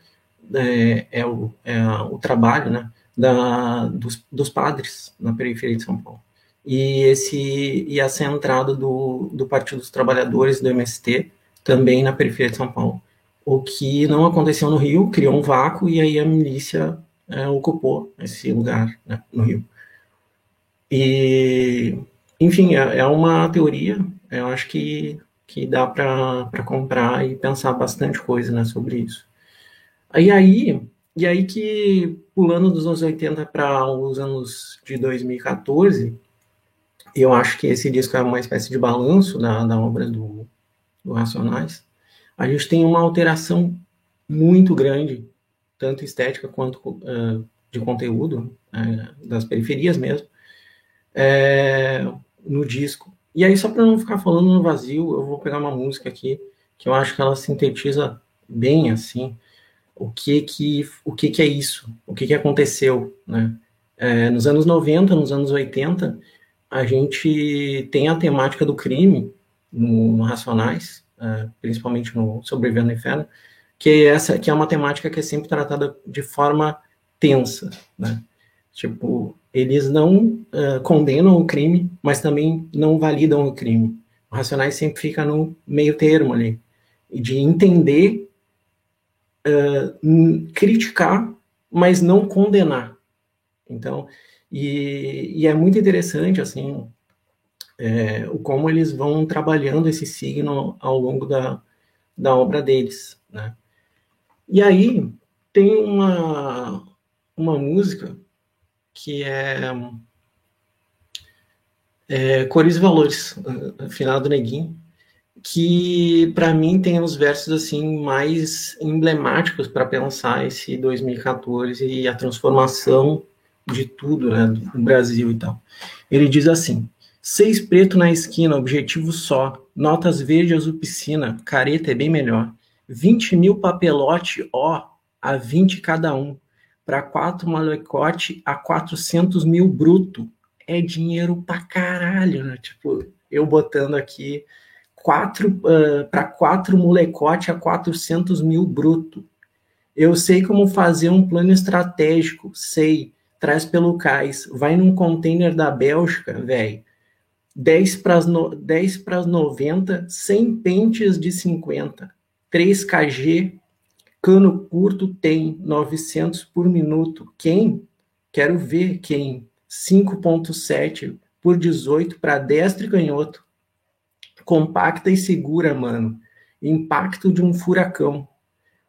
Speaker 1: é, é, o, é o, trabalho né, da, dos, dos, padres na periferia de São Paulo. E, esse, e essa entrada do, do Partido dos Trabalhadores, do MST, também na periferia de São Paulo o que não aconteceu no Rio, criou um vácuo e aí a milícia é, ocupou esse lugar né, no Rio. E, enfim, é, é uma teoria, eu acho que, que dá para comprar e pensar bastante coisa né, sobre isso. E aí, e aí que, pulando dos anos 80 para os anos de 2014, eu acho que esse disco é uma espécie de balanço da, da obra do, do Racionais, a gente tem uma alteração muito grande, tanto estética quanto uh, de conteúdo, uh, das periferias mesmo, é, no disco. E aí, só para não ficar falando no vazio, eu vou pegar uma música aqui que eu acho que ela sintetiza bem assim o que que o que que é isso, o que que aconteceu, né? É, nos anos 90, nos anos 80, a gente tem a temática do crime no, no Racionais, uh, principalmente no Sobrevivendo no Inferno, que essa que é uma temática que é sempre tratada de forma tensa, né? Tipo, eles não uh, condenam o crime, mas também não validam o crime. O Racionais sempre fica no meio termo ali, de entender, uh, criticar, mas não condenar. Então, e, e, é muito interessante, assim, é, o como eles vão trabalhando esse signo ao longo da, da obra deles, né? E aí tem uma, uma música que é, é Cores e Valores, final do Neguinho, que para mim tem os versos assim mais emblemáticos para pensar esse 2014 e a transformação de tudo, né, do Brasil e tal. Ele diz assim: Seis preto na esquina, objetivo só. Notas verde azul careta é bem melhor. Vinte mil papelote, ó, a vinte cada um. Para quatro malecote, a quatrocentos mil bruto. É dinheiro pra caralho, né? Tipo, eu botando aqui quatro uh, para quatro molecote a quatrocentos mil bruto. Eu sei como fazer um plano estratégico, sei. Traz pelo cais, vai num container da Bélgica, velho 10 para as no, 10 para as 90, 100 pentes de 50, 3 kg, cano curto tem 900 por minuto. Quem? Quero ver quem. 5.7 por 18 para destro e canhoto. Compacta e segura, mano. Impacto de um furacão.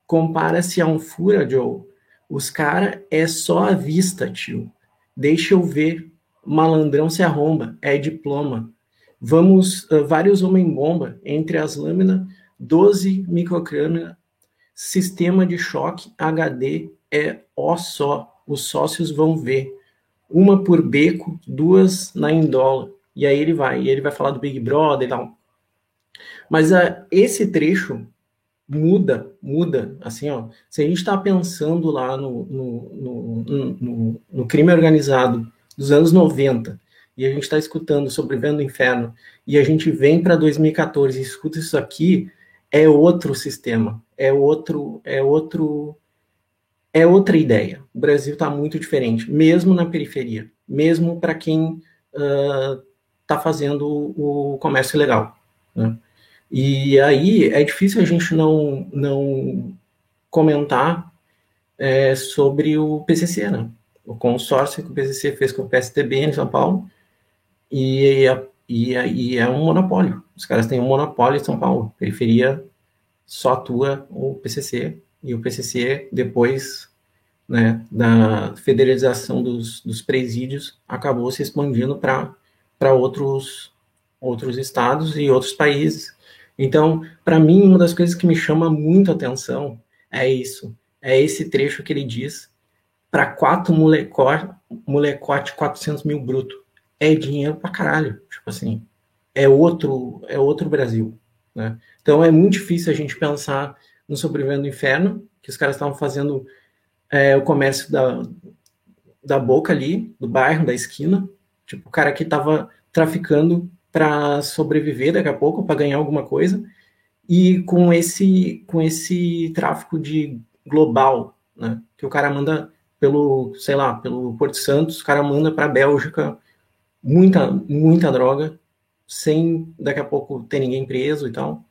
Speaker 1: Compara-se a um fura, Joe. Os cara é só a vista, tio. Deixa eu ver malandrão se arromba, é diploma. Vamos, uh, vários homem-bomba, entre as lâminas, 12 microcrânia, sistema de choque HD é ó só, os sócios vão ver. Uma por beco, duas na indola. E aí ele vai, e ele vai falar do Big Brother e tal. Mas uh, esse trecho muda, muda, assim, ó. Se a gente está pensando lá no, no, no, no, no crime organizado dos anos 90, e a gente está escutando Sobrevivendo o Inferno, e a gente vem para 2014 e escuta isso aqui, é outro sistema, é outro, é outro, é outra ideia. O Brasil está muito diferente, mesmo na periferia, mesmo para quem está uh, fazendo o comércio legal. Né? E aí é difícil a gente não, não comentar é, sobre o PCC, né? o consórcio que o PCC fez com o PSDB em São Paulo, e, e, e é um monopólio. Os caras têm um monopólio em São Paulo. Periferia só atua o PCC, e o PCC, depois né, da federalização dos, dos presídios, acabou se expandindo para outros, outros estados e outros países. Então, para mim, uma das coisas que me chama muito atenção é isso. É esse trecho que ele diz para quatro molecote, molecote 400 mil bruto. É dinheiro para caralho. Tipo assim, é outro, é outro Brasil. Né? Então é muito difícil a gente pensar no Sobrevivendo do Inferno, que os caras estavam fazendo é, o comércio da, da boca ali, do bairro, da esquina. Tipo, o cara que estava traficando para sobreviver daqui a pouco, para ganhar alguma coisa. E com esse, com esse tráfico de global, né? Que o cara manda pelo, sei lá, pelo Porto Santos, o cara manda para a Bélgica muita, muita droga, sem daqui a pouco ter ninguém preso e tal.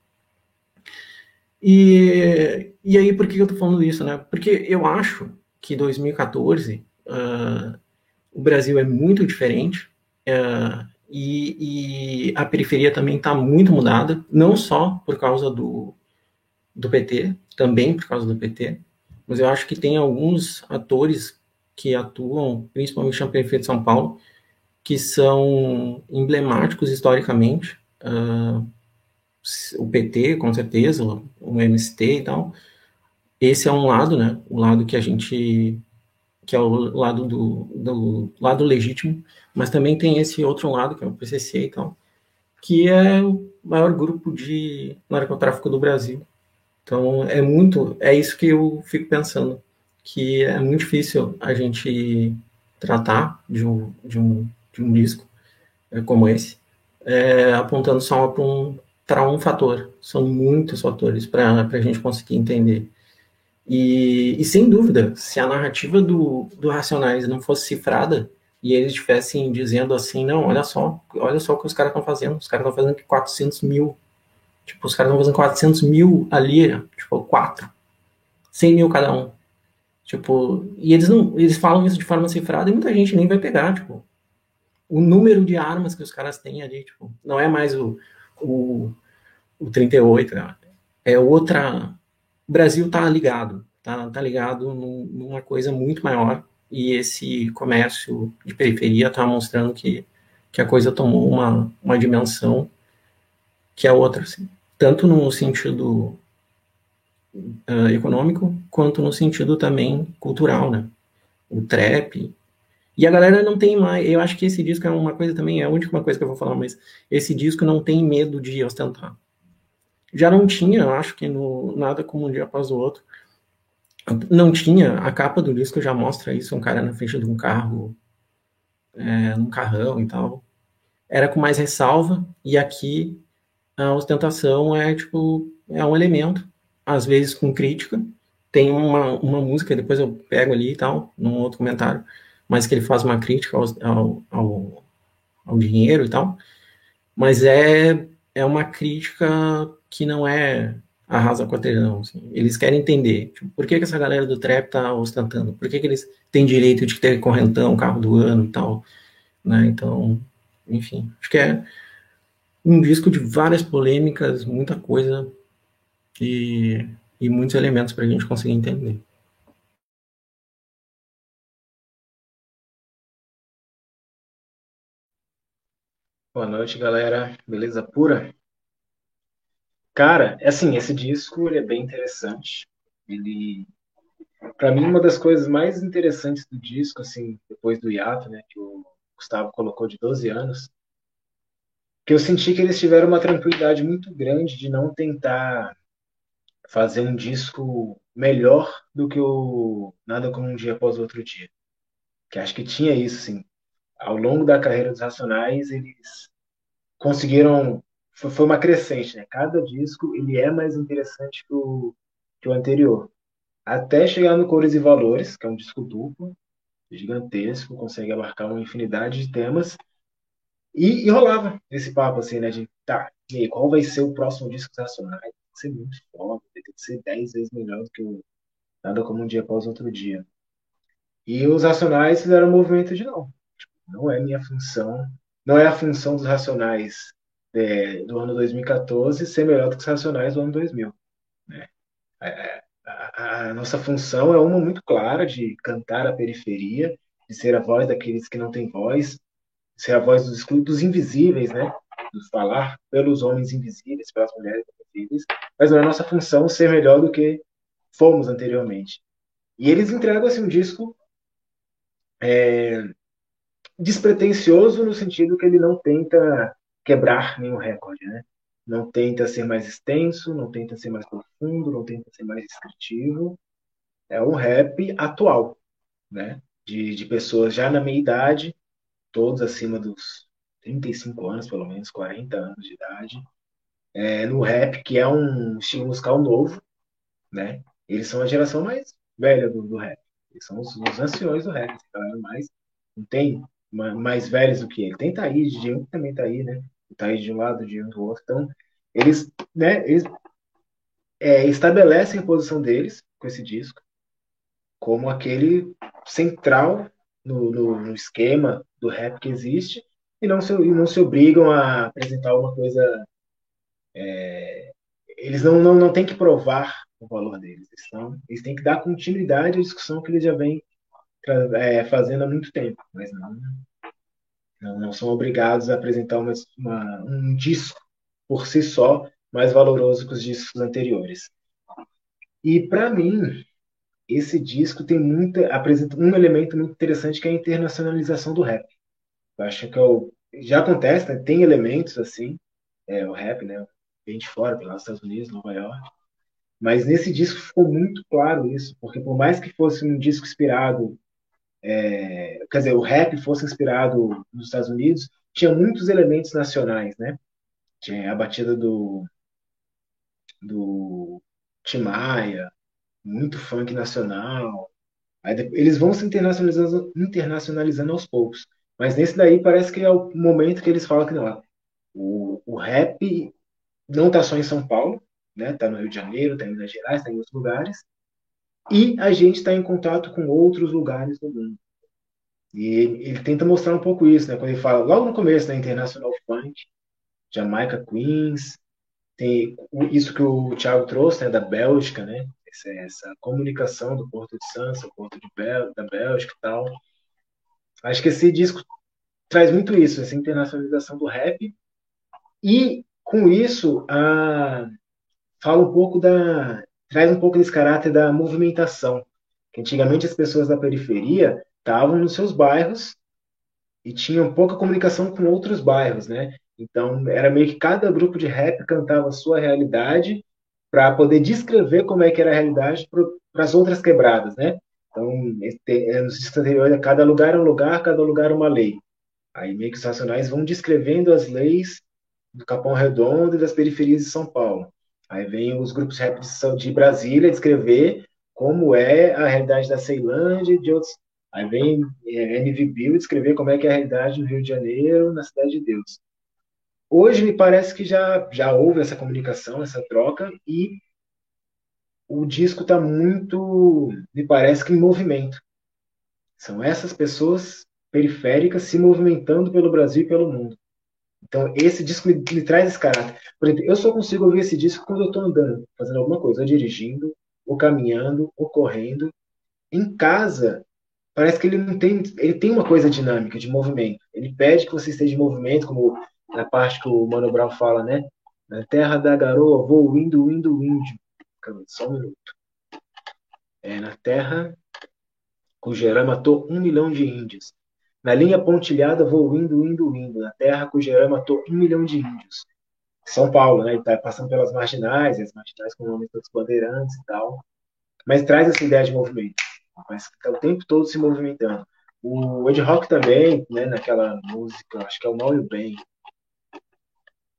Speaker 1: E, e aí, por que eu tô falando isso, né? Porque eu acho que 2014 uh, ah, o Brasil é muito diferente uh, e, e, a periferia também está muito mudada, não só por causa do, do PT, também por causa do PT, mas eu acho que tem alguns atores que atuam, principalmente na periferia de São Paulo, que são emblemáticos historicamente. Uh, o PT, com certeza, o MST e tal. Esse é um lado, né? O lado que a gente que é o lado do, do lado legítimo, mas também tem esse outro lado que é o PCC e tal, que é o maior grupo de narcotráfico do Brasil. Então é muito, é isso que eu fico pensando, que é muito difícil a gente tratar de um, de um, de um disco é, como esse, é, apontando só para um, para um fator. São muitos fatores para a gente conseguir entender. E, e, sem dúvida, se a narrativa do, do Racionais não fosse cifrada e eles estivessem dizendo assim, não, olha só, olha só o que os caras estão fazendo, os caras estão fazendo 400 mil, tipo, os caras estão fazendo 400 mil ali, tipo, quatro, 100 mil cada um. Tipo, e eles não, eles falam isso de forma cifrada e muita gente nem vai pegar, tipo, o número de armas que os caras têm ali, tipo, não é mais o, o, o 38, né? é outra. O Brasil está ligado, tá, tá ligado numa coisa muito maior e esse comércio de periferia está mostrando que, que a coisa tomou uma, uma dimensão que é outra, assim, tanto no sentido uh, econômico quanto no sentido também cultural, né? O trap, e a galera não tem mais. Eu acho que esse disco é uma coisa também, é a única coisa que eu vou falar, mas esse disco não tem medo de ostentar. Já não tinha, acho que no Nada Como um Dia Após o Outro. Não tinha, a capa do disco já mostra isso, um cara na frente de um carro, é, num carrão e tal. Era com mais ressalva, e aqui a ostentação é tipo, é um elemento, às vezes com crítica. Tem uma, uma música, depois eu pego ali e tal, num outro comentário mas que ele faz uma crítica ao, ao, ao, ao dinheiro e tal, mas é, é uma crítica que não é arrasa quarteirão, assim. Eles querem entender tipo, por que, que essa galera do trap tá ostentando, por que, que eles têm direito de ter correntão, carro do ano e tal, né? Então, enfim, acho que é um disco de várias polêmicas, muita coisa e, e muitos elementos para a gente conseguir entender.
Speaker 6: Boa noite, galera. Beleza pura? Cara, é assim, esse disco ele é bem interessante. Ele, para mim, uma das coisas mais interessantes do disco, assim, depois do hiato, né, que o Gustavo colocou de 12 anos, que eu senti que eles tiveram uma tranquilidade muito grande de não tentar fazer um disco melhor do que o Nada Como Um Dia Após o Outro Dia. Que acho que tinha isso, assim ao longo da carreira dos Racionais, eles conseguiram. Foi uma crescente, né? Cada disco ele é mais interessante que o, que o anterior. Até chegar no Cores e Valores, que é um disco duplo, gigantesco, consegue abarcar uma infinidade de temas. E, e rolava esse papo assim, né? De tá, e aí, qual vai ser o próximo disco dos Racionais? Tem que ser muito foda, tem que ser dez vezes melhor do que o Nada Como Um Dia Após Outro Dia. E os Racionais fizeram um movimento de não. Não é minha função, não é a função dos Racionais é, do ano 2014 ser melhor do que os Racionais do ano 2000. Né? É, a, a, nossa função é uma muito clara de cantar a periferia, de ser a voz daqueles que não têm voz, ser a voz dos, dos invisíveis, né? De falar pelos homens invisíveis, pelas mulheres invisíveis, mas não é nossa função ser melhor do que fomos anteriormente. E eles entregam assim, um disco é, despretensioso no sentido que ele não tenta quebrar nenhum recorde, né? Não tenta ser mais extenso, não tenta ser mais profundo, não tenta ser mais descritivo. É um rap atual, né? De, de pessoas já na meia idade, todos acima dos 35 anos, pelo menos 40 anos de idade, é, no rap, que é um estilo musical novo, né? Eles são a geração mais velha do, do rap. Eles são os, os anciões do rap, galera mais. Não tem mais velhos do que ele. Tem Thaís, Diego também tá aí, né? Thaís de um lado, o Diego do outro. Então, eles, né, eles é, estabelecem a posição deles com esse disco como aquele central no, no, no, esquema do rap que existe e não se, e não se obrigam a apresentar uma coisa. É, eles não, não, não têm que provar o valor deles. Eles, eles têm que dar continuidade à discussão que eles já vêm é, fazendo há muito tempo, mas não, não, não são obrigados a apresentar uma, uma, um disco por si só mais valoroso que os discos anteriores. E para mim, esse disco tem muita apresenta um elemento muito interessante que é a internacionalização do rap. Eu acho que é já acontece, né? tem elementos assim, é, o rap, né, vem de fora, pelos Estados Unidos, Nova York, mas nesse disco ficou muito claro isso, porque por mais que fosse um disco inspirado, é, quer dizer, o rap fosse inspirado nos Estados Unidos, tinha muitos elementos nacionais, né? Tinha a batida do do Tim Maia, muito funk nacional. Aí, eles vão se internacionalizando, internacionalizando aos poucos. Mas nesse daí parece que é o momento que eles falam que não. O, o rap não está só em São Paulo, né? Tá no Rio de Janeiro, está em Minas Gerais, está em outros lugares. E a gente está em contato com outros lugares do mundo. E ele, tenta mostrar um pouco isso, né? Quando ele fala, logo no começo, né? International Funk, Jamaica Queens, tem isso que o Thiago trouxe, né? Da Bélgica, né? Essa, essa comunicação do Porto de Sança, o Porto de Bel, da Bélgica e tal. Acho que esse disco traz muito isso, essa internacionalização do rap. E, com isso, a, fala um pouco da. Traz um pouco desse caráter da movimentação. Que antigamente as pessoas da periferia estavam nos seus bairros e tinham pouca comunicação com outros bairros, né? Então era meio que cada grupo de rap cantava a sua realidade para poder descrever como é que era a realidade para as outras quebradas, né? Então, é, nos discos anteriores, cada lugar é um lugar, cada lugar é uma lei. Aí meio que os racionais vão descrevendo as leis do Capão Redondo e das periferias de São Paulo. Aí vem os grupos rap de Brasília descrever como é a realidade da Ceilândia e de outros. Aí vem é, MV Bill descrever como é que é a realidade no Rio de Janeiro, na Cidade de Deus. Hoje me parece que já, já houve essa comunicação, essa troca, e o disco está muito, me parece que em movimento. São essas pessoas periféricas se movimentando pelo Brasil e pelo mundo. Então, esse disco me traz esse caráter. Por exemplo, eu só consigo ouvir esse disco quando eu estou andando, fazendo alguma coisa, ou dirigindo, ou caminhando, ou correndo. Em casa, parece que ele não tem, ele tem uma coisa dinâmica, de movimento. Ele pede que você esteja em movimento, como na parte que o Mano Brown fala, né? Na terra da garoa, vou indo, indo, indo. Só um minuto. É, na terra cuja Herá matou um milhão de índios. Na linha pontilhada, vou indo, indo, indo. Na terra cuja Herá matou um milhão de índios. São Paulo, né? Ele tá passando pelas marginais, as marginais com o nome dos bandeirantes e tal. Mas traz essa ideia de movimento. Mas tá o tempo todo se movimentando. O Ed Rock também, né, naquela música, acho que é o Mal e o Bem,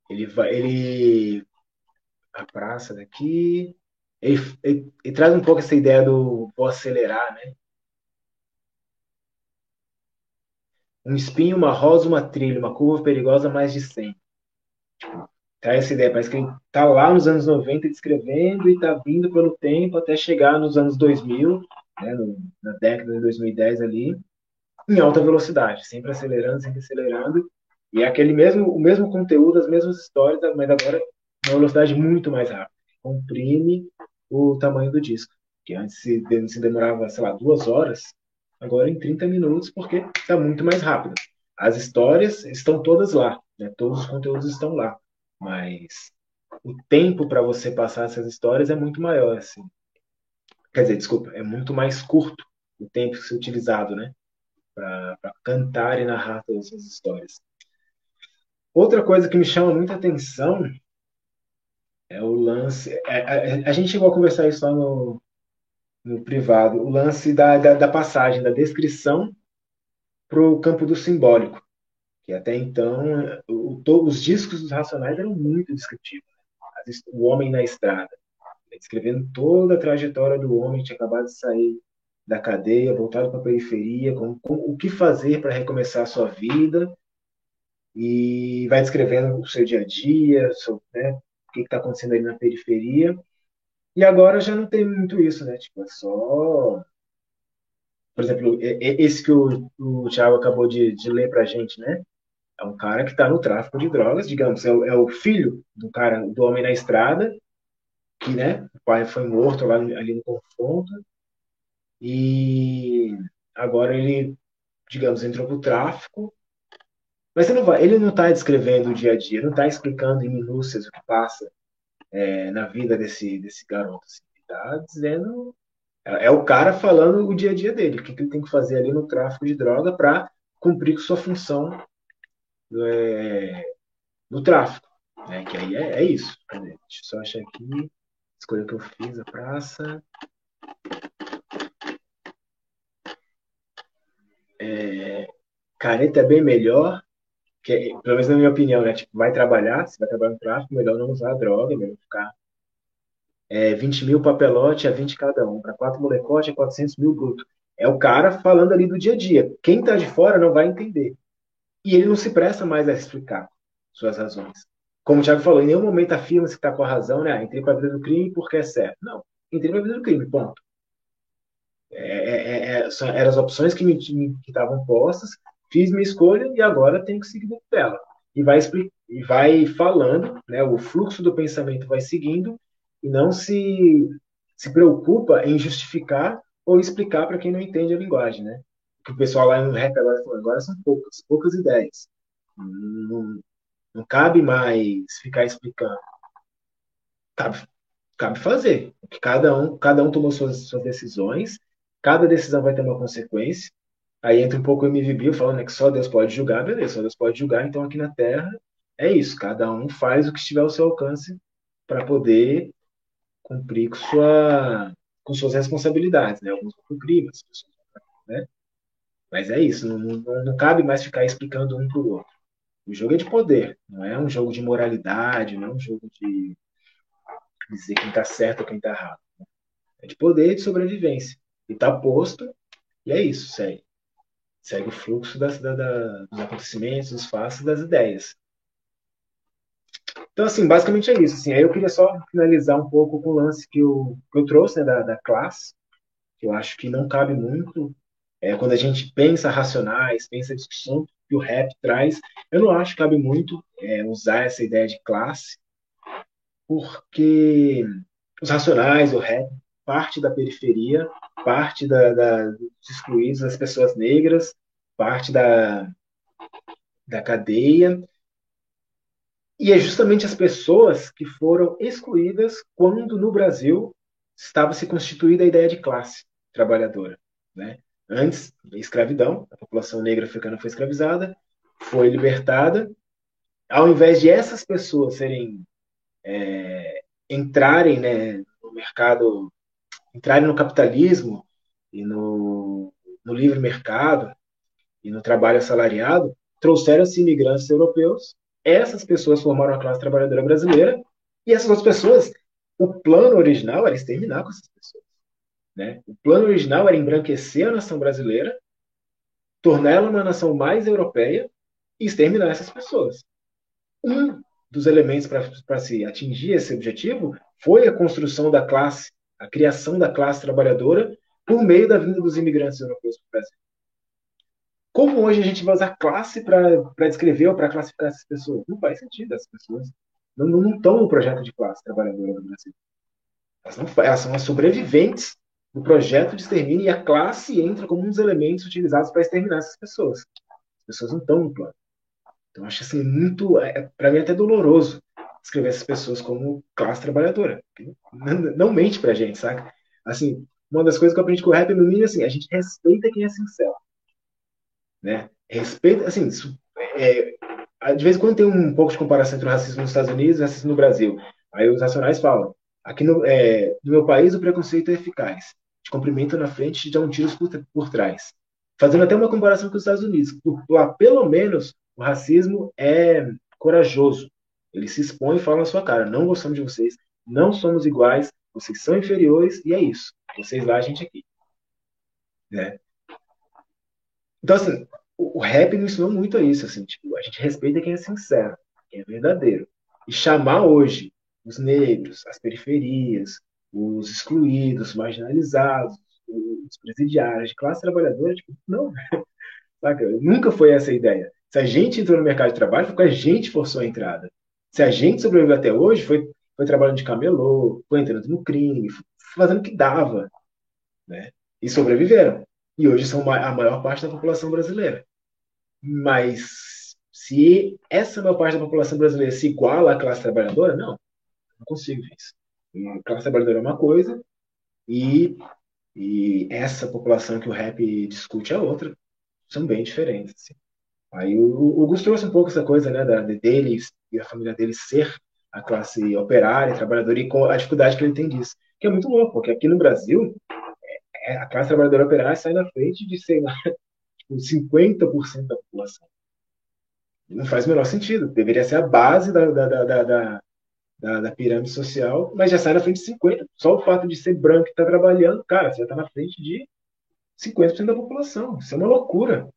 Speaker 6: ele vai, ele a praça daqui, ele, ele, ele, traz um pouco essa ideia do vou acelerar, né? Um espinho, uma rosa, uma trilha, uma curva perigosa mais de 100. Tipo, traz essa ideia, parece que ele tá lá nos anos 90 descrevendo e tá vindo pelo tempo até chegar nos anos 2000 né, no, na década de 2010 ali, em alta velocidade, sempre acelerando, sempre acelerando, e é aquele mesmo, o mesmo conteúdo, as mesmas histórias, mas agora uma velocidade muito mais rápida. Comprime o tamanho do disco, que antes se, se demorava, sei lá, duas horas, agora em 30 minutos, porque está muito mais rápido. As histórias estão todas lá, né? todos os conteúdos estão lá, mas o tempo para você passar essas histórias é muito maior, assim. Quer dizer, desculpa, é muito mais curto o tempo que se utilizado, né? Para cantar e narrar todas essas histórias. Outra coisa que me chama muita atenção é o lance. É, a, a, gente chegou a conversar isso lá no, no privado, o lance da, da, da passagem, da descrição para o campo do simbólico. Que até então, o, to, os discos dos Racionais eram muito descritivos. Né? O Homem na Estrada, descrevendo toda a trajetória do homem que tinha acabado de sair da cadeia, voltado para a periferia, com, com o que fazer para recomeçar a sua vida, e vai descrevendo o seu dia a dia, seu, né, o que está acontecendo ali na periferia. E agora já não tem muito isso, né? Tipo, é só. Por exemplo, esse que o, o Thiago acabou de, de ler para a gente, né? É um cara que está no tráfico de drogas, digamos, é o, é o, filho do cara, do homem na estrada, que, né? O pai foi morto lá ali no confronto, e agora ele, digamos, entrou para o tráfico mas não vai, ele não está descrevendo o dia a dia, não está explicando em minúcias o que passa é, na vida desse, desse garoto. Assim. Está dizendo. É, é, o cara falando o dia a dia dele, o que, ele tem que fazer ali no tráfico de droga para cumprir com sua função é, no tráfico. Né? Que aí é, é isso. Cadê? Deixa eu só achar aqui. Escolha que eu fiz, a praça. É, caneta é bem melhor que, pelo menos na minha opinião, né? Tipo, vai trabalhar, se vai trabalhar no tráfico, melhor não usar droga, melhor ficar é, 20 mil papelote a 20 cada um, para quatro molecote a 400 mil bruto. É o cara falando ali do dia a dia. Quem está de fora não vai entender. E ele não se presta mais a explicar suas razões. Como o Thiago falou, em nenhum momento afirma se está com a razão, né? Ah, entrei para a vida do crime porque é certo. Não, entrei para a vida do crime, ponto. É, é, é, é eram as opções que estavam postas fiz minha escolha e agora tenho que seguir dentro dela. E vai, e vai falando, né, o fluxo do pensamento vai seguindo e não se, se preocupa em justificar ou explicar para quem não entende a linguagem, né? Que o pessoal lá no rap agora falou, agora são poucas, poucas ideias. Não, não cabe mais ficar explicando. Cabe, cabe fazer. Cada um, cada um tomou suas, suas decisões, cada decisão vai ter uma consequência, Aí entra um pouco o MVB falando né, que só Deus pode julgar, beleza, só Deus pode julgar, então aqui na Terra é isso, cada um faz o que estiver ao seu alcance para poder cumprir com, sua, com suas responsabilidades, né? Alguns vão cumprir, mas né? Mas é isso, não, não, não cabe mais ficar explicando um para o outro. O jogo é de poder, não é um jogo de moralidade, não é um jogo de dizer quem está certo ou quem está errado. É de poder e de sobrevivência. E está posto, e é isso, segue segue o fluxo das, da, da, dos acontecimentos, dos fatos, das ideias. Então, assim, basicamente é isso. Assim, aí eu queria só finalizar um pouco com o lance que eu, que eu trouxe né, da, da classe, que eu acho que não cabe muito. É, quando a gente pensa racionais, pensa discussão que o rap traz, eu não acho que cabe muito é, usar essa ideia de classe, porque os racionais, o rap, parte da periferia, parte da, da, dos excluídos, das pessoas negras, parte da, da cadeia. E é justamente as pessoas que foram excluídas quando no Brasil estava se constituída a ideia de classe trabalhadora. Né? Antes, escravidão, a população negra africana foi escravizada, foi libertada. Ao invés de essas pessoas serem é, entrarem né, no mercado entrarem no capitalismo e no, no livre mercado e no trabalho assalariado, trouxeram-se imigrantes europeus. Essas pessoas formaram a classe trabalhadora brasileira e essas outras pessoas, o plano original era exterminar com essas pessoas. Né? O plano original era embranquecer a nação brasileira, torná-la uma nação mais europeia e exterminar essas pessoas. Um dos elementos para se atingir esse objetivo foi a construção da classe a criação da classe trabalhadora por meio da vinda dos imigrantes europeus para o Brasil. Como hoje a gente vai usar classe para descrever ou para classificar essas pessoas? Não faz sentido, essas pessoas não, não, não estão no projeto de classe trabalhadora do Brasil. Elas, não, elas são as sobreviventes do projeto de extermínio e a classe entra como um dos elementos utilizados para exterminar essas pessoas. As pessoas não estão no plano. Então, acho assim, muito, é, para mim, é até doloroso escrever essas pessoas como classe trabalhadora. Não, não mente pra gente, saca? Assim, uma das coisas que eu aprendi com o rap no mínimo é assim, a gente respeita quem é sincero. Né? Respeita, assim, isso, é, de vez em quando tem um pouco de comparação entre o racismo nos Estados Unidos e o racismo no Brasil. Aí os nacionais falam, aqui no, é, no meu país o preconceito é eficaz. Te cumprimenta na frente e te dá um tiro por, por trás. Fazendo até uma comparação com os Estados Unidos. Lá, pelo menos, o racismo é corajoso. Ele se expõe e fala na sua cara: não gostamos de vocês, não somos iguais, vocês são inferiores e é isso. Vocês lá, a gente aqui. Né? Então, assim, o, o rap me ensinou muito a isso. Assim, tipo, a gente respeita quem é sincero, quem é verdadeiro. E chamar hoje os negros, as periferias, os excluídos, marginalizados, os presidiários, de classe trabalhadora, tipo, não, saca? Nunca foi essa a ideia. Se a gente entrou no mercado de trabalho, foi porque a gente forçou a entrada. Se a gente sobreviveu até hoje, foi, foi trabalhando de camelô, foi entrando no crime, fazendo o que dava. Né? E sobreviveram. E hoje são a maior parte da população brasileira. Mas se essa maior parte da população brasileira se iguala à classe trabalhadora, não. Não consigo ver isso. A classe trabalhadora é uma coisa e, e essa população que o rap discute é outra. São bem diferentes. Assim. Aí o, o Gus trouxe um pouco essa coisa, né, da, dele e a família dele ser a classe operária, trabalhadora, e com a dificuldade que ele tem disso. Que é muito louco, porque aqui no Brasil, é, a classe trabalhadora operária sai na frente de, sei lá, 50% tipo, da população. Não faz o menor sentido. Deveria ser a base da, da, da, da pirâmide social, mas já sai na frente de 50%. Só o fato de ser branco e estar tá trabalhando, cara, você já está na frente de 50% da população. Isso é uma loucura.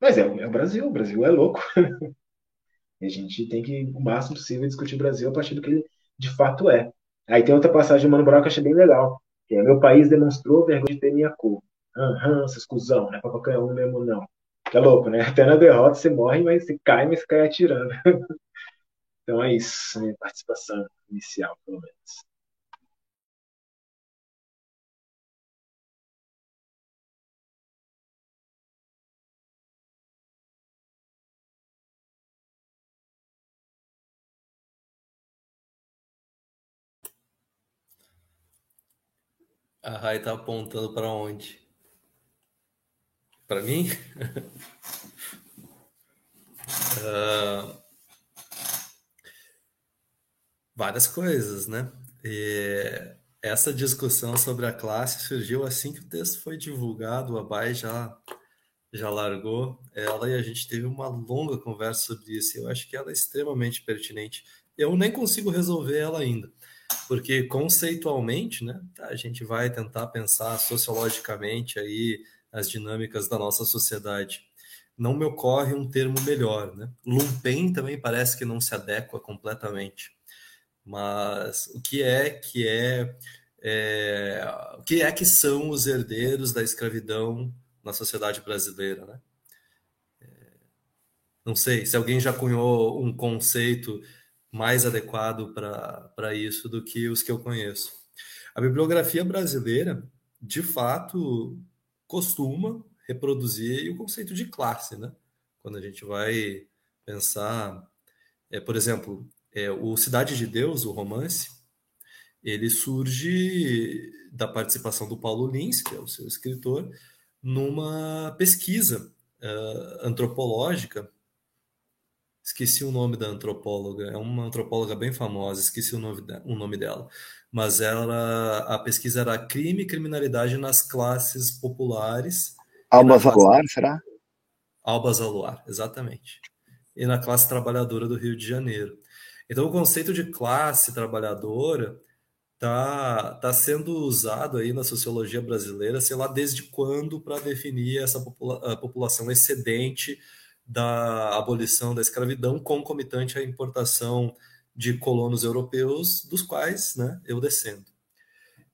Speaker 6: Mas é, é o Brasil, o Brasil é louco. e a gente tem que, o máximo possível, discutir o Brasil a partir do que ele de fato é. Aí tem outra passagem do Mano Brown que eu achei bem legal. Que é, meu país demonstrou vergonha de ter minha cor. Aham, seus cuzão, não é pra qualquer um mesmo, não. Que é louco, né? Até na derrota você morre, mas você cai, mas você cai atirando. então é isso, minha participação inicial, pelo menos.
Speaker 2: A Rai tá apontando para onde? Para mim? uh, várias coisas, né? E essa discussão sobre a classe surgiu assim que o texto foi divulgado, a Bai já já largou ela e a gente teve uma longa conversa sobre isso. Eu acho que ela é extremamente pertinente. Eu nem consigo resolver ela ainda porque conceitualmente, né, a gente vai tentar pensar sociologicamente aí as dinâmicas da nossa sociedade. Não me ocorre um termo melhor, né? Lumpen também parece que não se adequa completamente. Mas o que é que é, é o que é que são os herdeiros da escravidão na sociedade brasileira, né? É, não sei se alguém já cunhou um conceito mais adequado para isso do que os que eu conheço. A bibliografia brasileira, de fato, costuma reproduzir o conceito de classe, né? Quando a gente vai pensar, é, por exemplo, é, o Cidade de Deus, o romance, ele surge da participação do Paulo Lins, que é o seu escritor, numa pesquisa uh, antropológica Esqueci o nome da antropóloga, é uma antropóloga bem famosa, esqueci o nome, o nome dela. Mas ela, a pesquisa era crime e criminalidade nas classes populares.
Speaker 3: Alba Zaluar, será?
Speaker 2: Alba Zaluar, exatamente. E na classe trabalhadora do Rio de Janeiro. Então, o conceito de classe trabalhadora está tá sendo usado aí na sociologia brasileira, sei lá desde quando, para definir essa popula população excedente da abolição da escravidão, concomitante à importação de colonos europeus, dos quais né, eu descendo.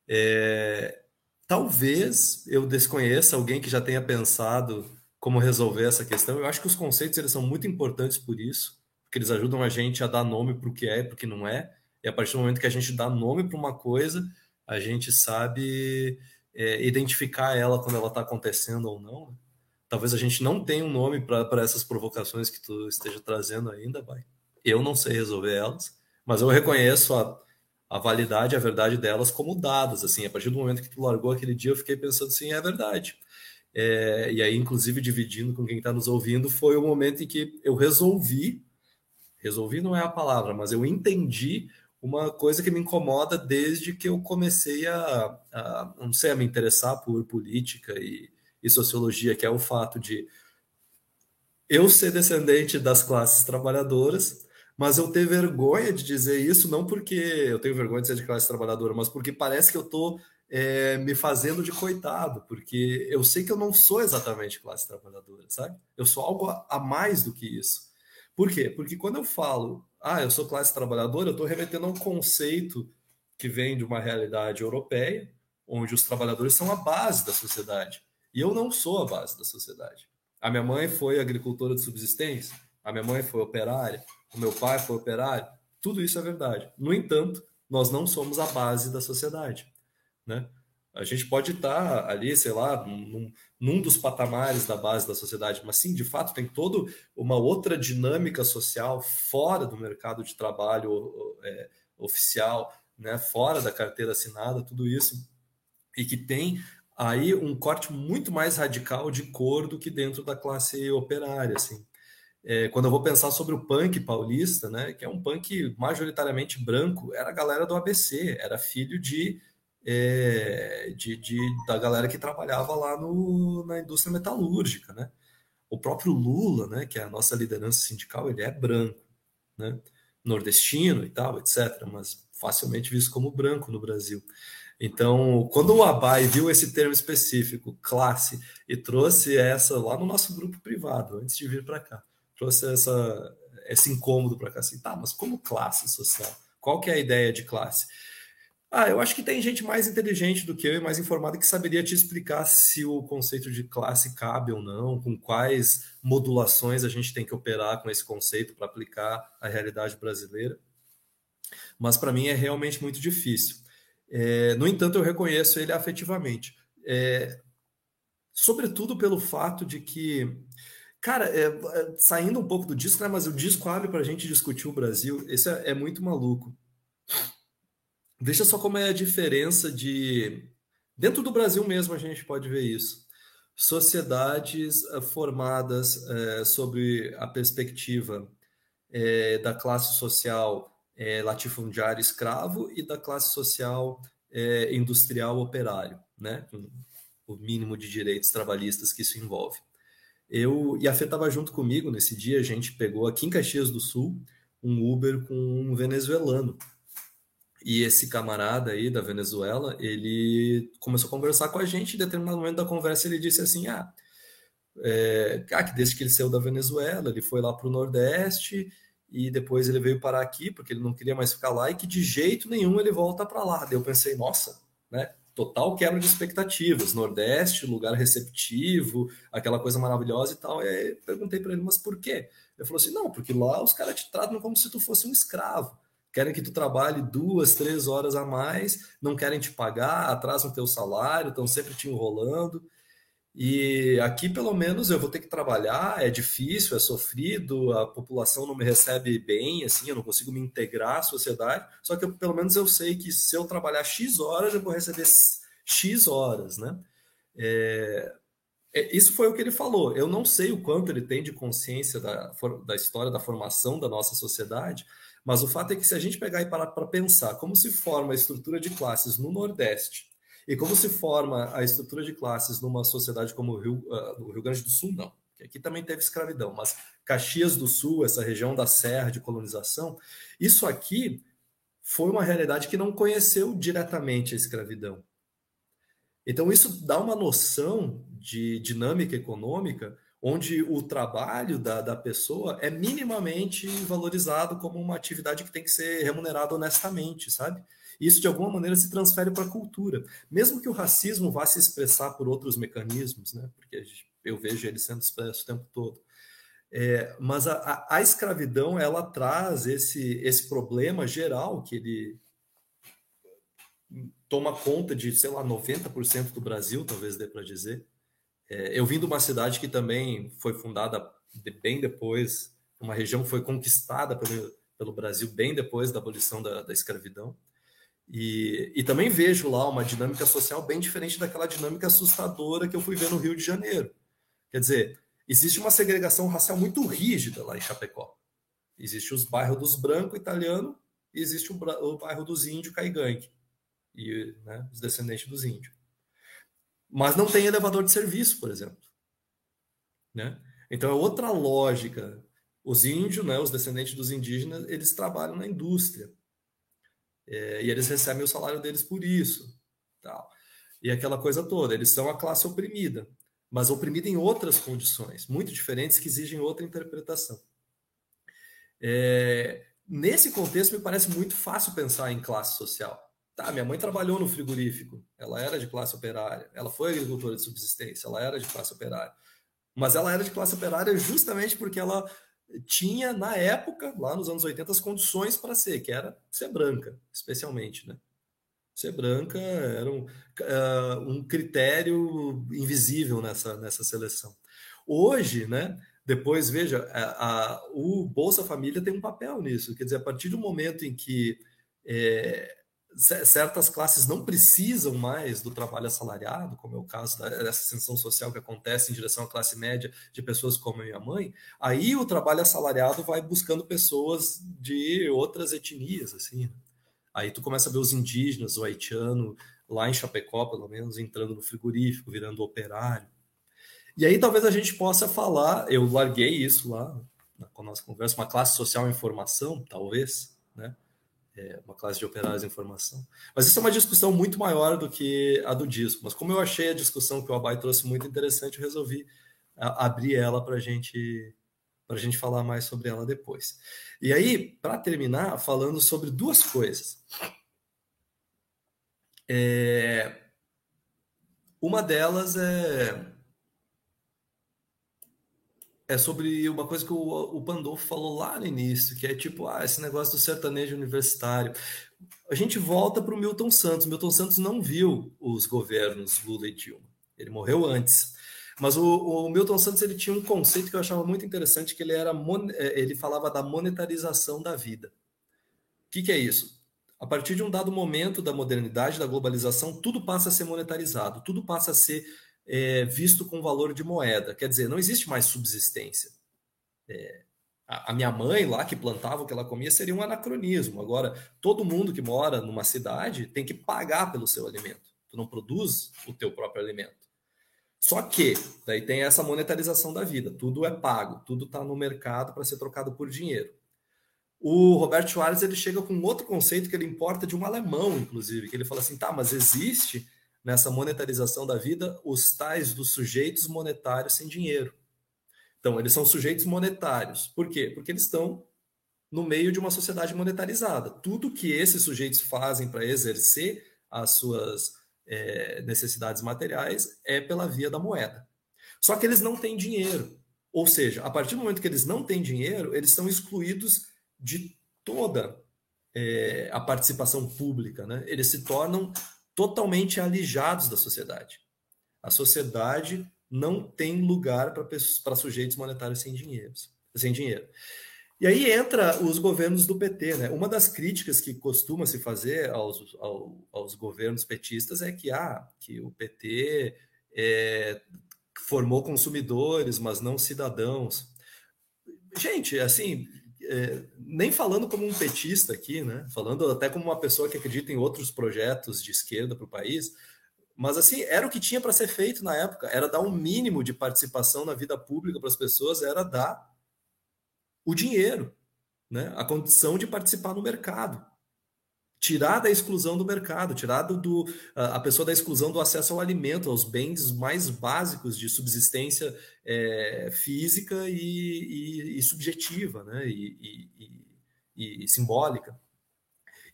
Speaker 2: É, talvez eu desconheça alguém que já tenha pensado como resolver essa questão. Eu acho que os conceitos eles são muito importantes por isso, porque eles ajudam a gente a dar nome para o que é e para o que não é. E a partir do momento que a gente dá nome para uma coisa, a gente sabe é, identificar ela quando ela está acontecendo ou não. Talvez a gente não tenha um nome para essas provocações que tu esteja trazendo ainda, vai. Eu não sei resolver elas, mas eu reconheço a, a validade, a verdade delas como dadas. Assim, a partir do momento que tu largou aquele dia, eu fiquei pensando assim, é verdade. É, e aí, inclusive, dividindo com quem está nos ouvindo, foi o momento em que eu resolvi, resolvi não é a palavra, mas eu entendi uma coisa que me incomoda desde que eu comecei a, a não sei, a me interessar por política e, e sociologia, que é o fato de eu ser descendente das classes trabalhadoras, mas eu ter vergonha de dizer isso, não porque eu tenho vergonha de ser de classe trabalhadora, mas porque parece que eu estou é, me fazendo de coitado, porque eu sei que eu não sou exatamente classe trabalhadora, sabe? Eu sou algo a mais do que isso. Por quê? Porque quando eu falo ah, eu sou classe trabalhadora, eu estou remetendo a um conceito que vem de uma realidade europeia, onde os trabalhadores são a base da sociedade. E eu não sou a base da sociedade. A minha mãe foi agricultora de subsistência, a minha mãe foi operária, o meu pai foi operário. Tudo isso é verdade. No entanto, nós não somos a base da sociedade. Né? A gente pode estar ali, sei lá, num, num, dos patamares da base da sociedade, mas sim, de fato, tem toda uma outra dinâmica social fora do mercado de trabalho é, oficial, né, fora da carteira assinada, tudo isso, e que tem aí um corte muito mais radical de cor do que dentro da classe operária, assim. É, quando eu vou pensar sobre o punk paulista, né, que é um punk majoritariamente branco, era a galera do ABC, era filho de é, de, de, da galera que trabalhava lá no, na indústria metalúrgica, né? O próprio Lula, né, que é a nossa liderança sindical, ele é branco, né? Nordestino e tal, etc., mas facilmente visto como branco no Brasil. Então, quando o Abai viu esse termo específico, classe, e trouxe essa lá no nosso grupo privado, antes de vir para cá, trouxe essa, esse incômodo para cá, assim, tá, mas como classe social? Qual que é a ideia de classe? Ah, eu acho que tem gente mais inteligente do que eu e mais informada que saberia te explicar se o conceito de classe cabe ou não, com quais modulações a gente tem que operar com esse conceito para aplicar à realidade brasileira. Mas para mim é realmente muito difícil. É, no entanto, eu reconheço ele afetivamente. É, sobretudo pelo fato de que, cara, é, é saindo um pouco do disco, né, mas o disco abre para a gente discutir o Brasil, esse é, é muito maluco. Veja só como é a diferença de. Dentro do Brasil mesmo a gente pode ver isso. Sociedades eh, formadas é, sobre a perspectiva é, da classe social é, latifundiário escravo e da classe social industrial operário, né? o mínimo de direitos trabalhistas que isso envolve. Eu e a Fê estava junto comigo nesse dia, a gente pegou aqui em Caxias do Sul um Uber com um venezuelano e esse camarada aí da Venezuela, ele começou a conversar com a gente, em determinado momento da conversa ele disse assim, ah, é, ah, que desde que ele saiu da Venezuela, ele foi lá para o Nordeste e depois ele veio parar aqui porque ele não queria mais ficar lá e que de jeito nenhum ele volta para lá. Daí eu pensei, nossa, né? Total quebra de expectativas. Nordeste, lugar receptivo, aquela coisa maravilhosa e tal. E aí perguntei para ele, mas por quê? Ele falou assim: não, porque lá os caras te tratam como se tu fosse um escravo querem que tu trabalhe duas, três horas a mais, não querem te pagar, atrasam teu salário, estão sempre te enrolando. E aqui, pelo menos, eu vou ter que trabalhar, é difícil, é sofrido, a população não me recebe bem, assim, eu não consigo me integrar à sociedade. Só que eu, pelo menos eu sei que se eu trabalhar X horas, eu vou receber X horas, né? É, é, isso foi o que ele falou. Eu não sei o quanto ele tem de consciência da, da história da formação da nossa sociedade, mas o fato é que se a gente pegar e parar para pensar como se forma a estrutura de classes no Nordeste e como se forma a estrutura de classes numa sociedade como o Rio, uh, Rio Grande do Sul, não. Aqui também teve escravidão, mas Caxias do Sul, essa região da serra de colonização, isso aqui foi uma realidade que não conheceu diretamente a escravidão. Então, isso dá uma noção de dinâmica econômica onde o trabalho da, da pessoa é minimamente valorizado como uma atividade que tem que ser remunerada honestamente, sabe? Isso, de alguma maneira, se transfere para a cultura. Mesmo que o racismo vá se expressar por outros mecanismos, né? porque eu vejo ele sendo expresso o tempo todo. É, mas a, a, a, escravidão ela traz esse, esse problema geral que ele toma conta de, sei lá, 90% do Brasil, talvez dê para dizer. É, eu vim de uma cidade que também foi fundada bem depois, uma região que foi conquistada pelo, pelo Brasil bem depois da abolição da, da escravidão. E, e, também vejo lá uma dinâmica social bem diferente daquela dinâmica assustadora que eu fui ver no Rio de Janeiro. Quer dizer, existe uma segregação racial muito rígida lá em Chapecó. Existe os bairros dos brancos italianos e existe o, o bairro dos índios caigangue e né, os descendentes dos índios. Mas não tem elevador de serviço, por exemplo. Né? Então é outra lógica. Os índios, né, os descendentes dos indígenas, eles trabalham na indústria. É, e eles recebem o salário deles por isso. Tal. E aquela coisa toda. Eles são a classe oprimida, mas oprimida em outras condições, muito diferentes, que exigem outra interpretação. É, nesse contexto, me parece muito fácil pensar em classe social. Tá, minha mãe trabalhou no frigorífico, ela era de classe operária, ela foi agricultora de subsistência, ela era de classe operária. Mas ela era de classe operária justamente porque ela tinha, na época, lá nos anos 80, as condições para ser, que era ser branca, especialmente, né? Ser branca era um, uh, um critério invisível nessa, nessa seleção. Hoje, né, depois, veja, a, a, o Bolsa Família tem um papel nisso. Quer dizer, a partir do momento em que é, certas classes não precisam mais do trabalho assalariado, como é o caso dessa ascensão social que acontece em direção à classe média de pessoas como a minha mãe, aí o trabalho assalariado vai buscando pessoas de outras etnias, assim. Né? Aí tu começa a ver os indígenas, o haitiano, lá em Chapecó, pelo menos, entrando no frigorífico, virando operário. E aí talvez a gente possa falar, eu larguei isso lá na nossa conversa, uma classe social em formação, talvez? É, uma classe de operários em formação. Mas isso é uma discussão muito maior do que a do disco. Mas como eu achei a discussão que o Abai trouxe muito interessante, eu resolvi abrir ela para gente, a gente falar mais sobre ela depois. E aí, para terminar, falando sobre duas coisas. É, uma delas é é sobre uma coisa que o, o Pandolfo falou lá no início, que é tipo, ah, esse negócio do sertanejo universitário. A gente volta para o Milton Santos. Milton Santos não viu os governos Lula e Dilma. Ele morreu antes. Mas o, o, Milton Santos ele tinha um conceito que eu achava muito interessante, que ele era é, ele falava da monetarização da vida. O que, que é isso? A partir de um dado momento da modernidade, da globalização, tudo passa a ser monetarizado, tudo passa a ser é, visto com valor de moeda. Quer dizer, não existe mais subsistência. É, a, a minha mãe lá que plantava o que ela comia seria um anacronismo. Agora, todo mundo que mora numa cidade tem que pagar pelo seu alimento. Tu não produz o teu próprio alimento. Só que daí tem essa monetarização da vida. Tudo é pago, tudo está no mercado para ser trocado por dinheiro. O Roberto Schwartz ele chega com outro conceito que ele importa de um alemão, inclusive, que ele fala assim, tá, mas existe nessa monetarização da vida os tais dos sujeitos monetários sem dinheiro. Então, eles são sujeitos monetários. Por quê? Porque eles estão no meio de uma sociedade monetarizada. Tudo que esses sujeitos fazem para exercer as suas é, necessidades materiais é pela via da moeda. Só que eles não têm dinheiro. Ou seja, a partir do momento que eles não têm dinheiro, eles são excluídos de toda é, a participação pública. Né? Eles se tornam totalmente alijados da sociedade. A sociedade não tem lugar para sujeitos monetários sem dinheiro, sem dinheiro. E aí entra os governos do PT, né? Uma das críticas que costuma se fazer aos, aos, aos governos petistas é que, ah, que o PT é, formou consumidores, mas não cidadãos. Gente, assim, é, nem falando como um petista aqui, né? Falando até como uma pessoa que acredita em outros projetos de esquerda para o país, mas assim era o que tinha para ser feito na época, era dar um mínimo de participação na vida pública para as pessoas, era dar o dinheiro, né? A condição de participar no mercado tirar da exclusão do mercado, tirar do, a pessoa da exclusão do acesso ao alimento, aos bens mais básicos de subsistência é, física e, e, e, subjetiva, né? E, e, simbólica.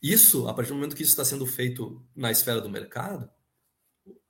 Speaker 2: Isso, a partir do momento que isso está sendo feito na esfera do mercado,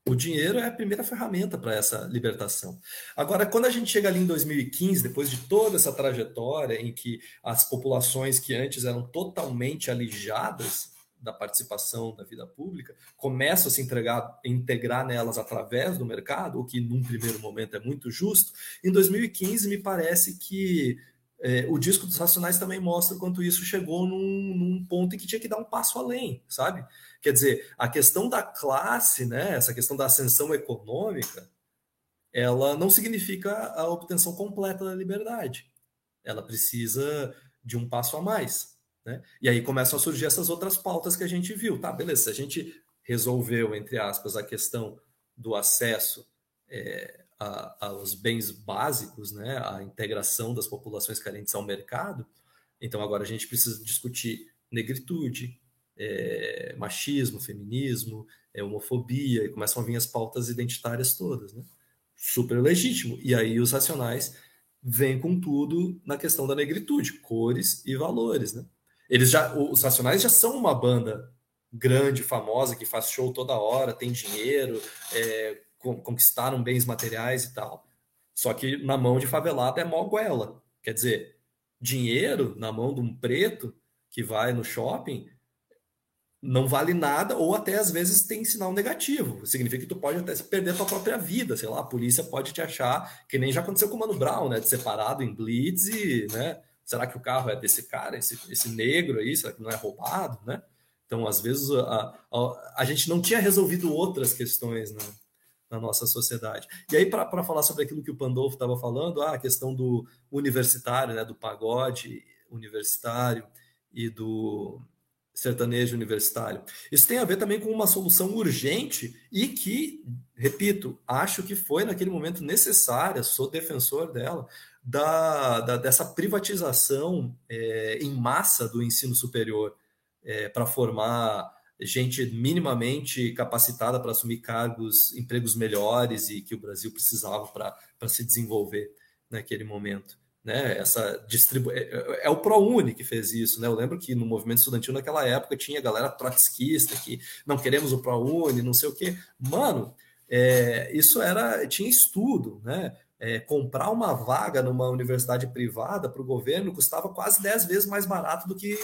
Speaker 2: o dinheiro é a primeira ferramenta para essa libertação. Agora, quando a gente chega ali em 2015, depois de toda essa trajetória em que as populações que antes eram totalmente alijadas da participação da vida pública começam a se entregar, integrar nelas através do mercado, o que num primeiro momento é muito justo. Em 2015, me parece que é, o disco dos Racionais também mostra quanto isso chegou num, num, ponto em que tinha que dar um passo além, sabe? Quer dizer, a questão da classe, né, essa questão da ascensão econômica, ela não significa a obtenção completa da liberdade. Ela precisa de um passo a mais. Né? E aí começam a surgir essas outras pautas que a gente viu. Tá, beleza, se a gente resolveu, entre aspas, a questão do acesso é, a, aos bens básicos, né, a integração das populações carentes ao mercado, então agora a gente precisa discutir negritude, é, machismo, feminismo, é, homofobia, e começam a vir as pautas identitárias todas, né? Super legítimo. E aí os racionais vêm com tudo na questão da negritude, cores e valores, né? Eles já, os racionais já são uma banda grande, famosa, que faz show toda hora, tem dinheiro, é, conquistaram bens materiais e tal. Só que na mão de favelado é mó goela. Quer dizer, dinheiro na mão de um preto que vai no shopping não vale nada, ou até às vezes tem sinal negativo. Significa que tu pode até perder tua própria vida, sei lá, a polícia pode te achar, que nem já aconteceu com o Mano Brown, né? De separado em blitz e, né? Será que o carro é desse cara, esse, esse negro aí? Será que não é roubado, né? Então, às vezes, a, a, a gente não tinha resolvido outras questões, né? na nossa sociedade. E aí, para falar sobre aquilo que o Pandolfo estava falando, ah, a questão do universitário, né, do pagode universitário e do sertanejo universitário. Isso tem a ver também com uma solução urgente e que, repito, acho que foi naquele momento necessária, sou defensor dela, da, da dessa privatização é, em massa do ensino superior é, para formar gente minimamente capacitada para assumir cargos, empregos melhores e que o Brasil precisava para se desenvolver naquele momento. Né? Essa distribu... É, é, é o ProUni que fez isso. Né? Eu lembro que no movimento estudantil naquela época tinha galera trotskista que não queremos o ProUni, não sei o quê. Mano, é, isso era tinha estudo, né? é, comprar uma vaga numa universidade privada para o governo custava quase 10 vezes mais barato do que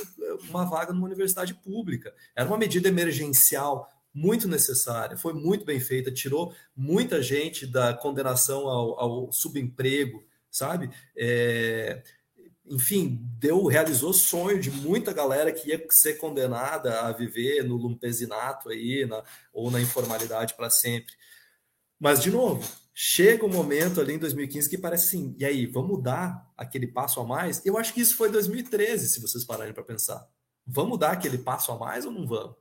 Speaker 2: uma vaga numa universidade pública. Era uma medida emergencial muito necessária, foi muito bem feita, tirou muita gente da condenação ao, ao subemprego, sabe? É, enfim, deu, realizou sonho de muita galera que ia ser condenada a viver no lumpesinato aí, na, ou na informalidade para sempre. Mas, de novo, chega um momento ali em 2015 que parece assim, e aí, vamos dar aquele passo a mais? Eu acho que isso foi 2013, se vocês pararem para pensar. Vamos dar aquele passo a mais ou não vamos?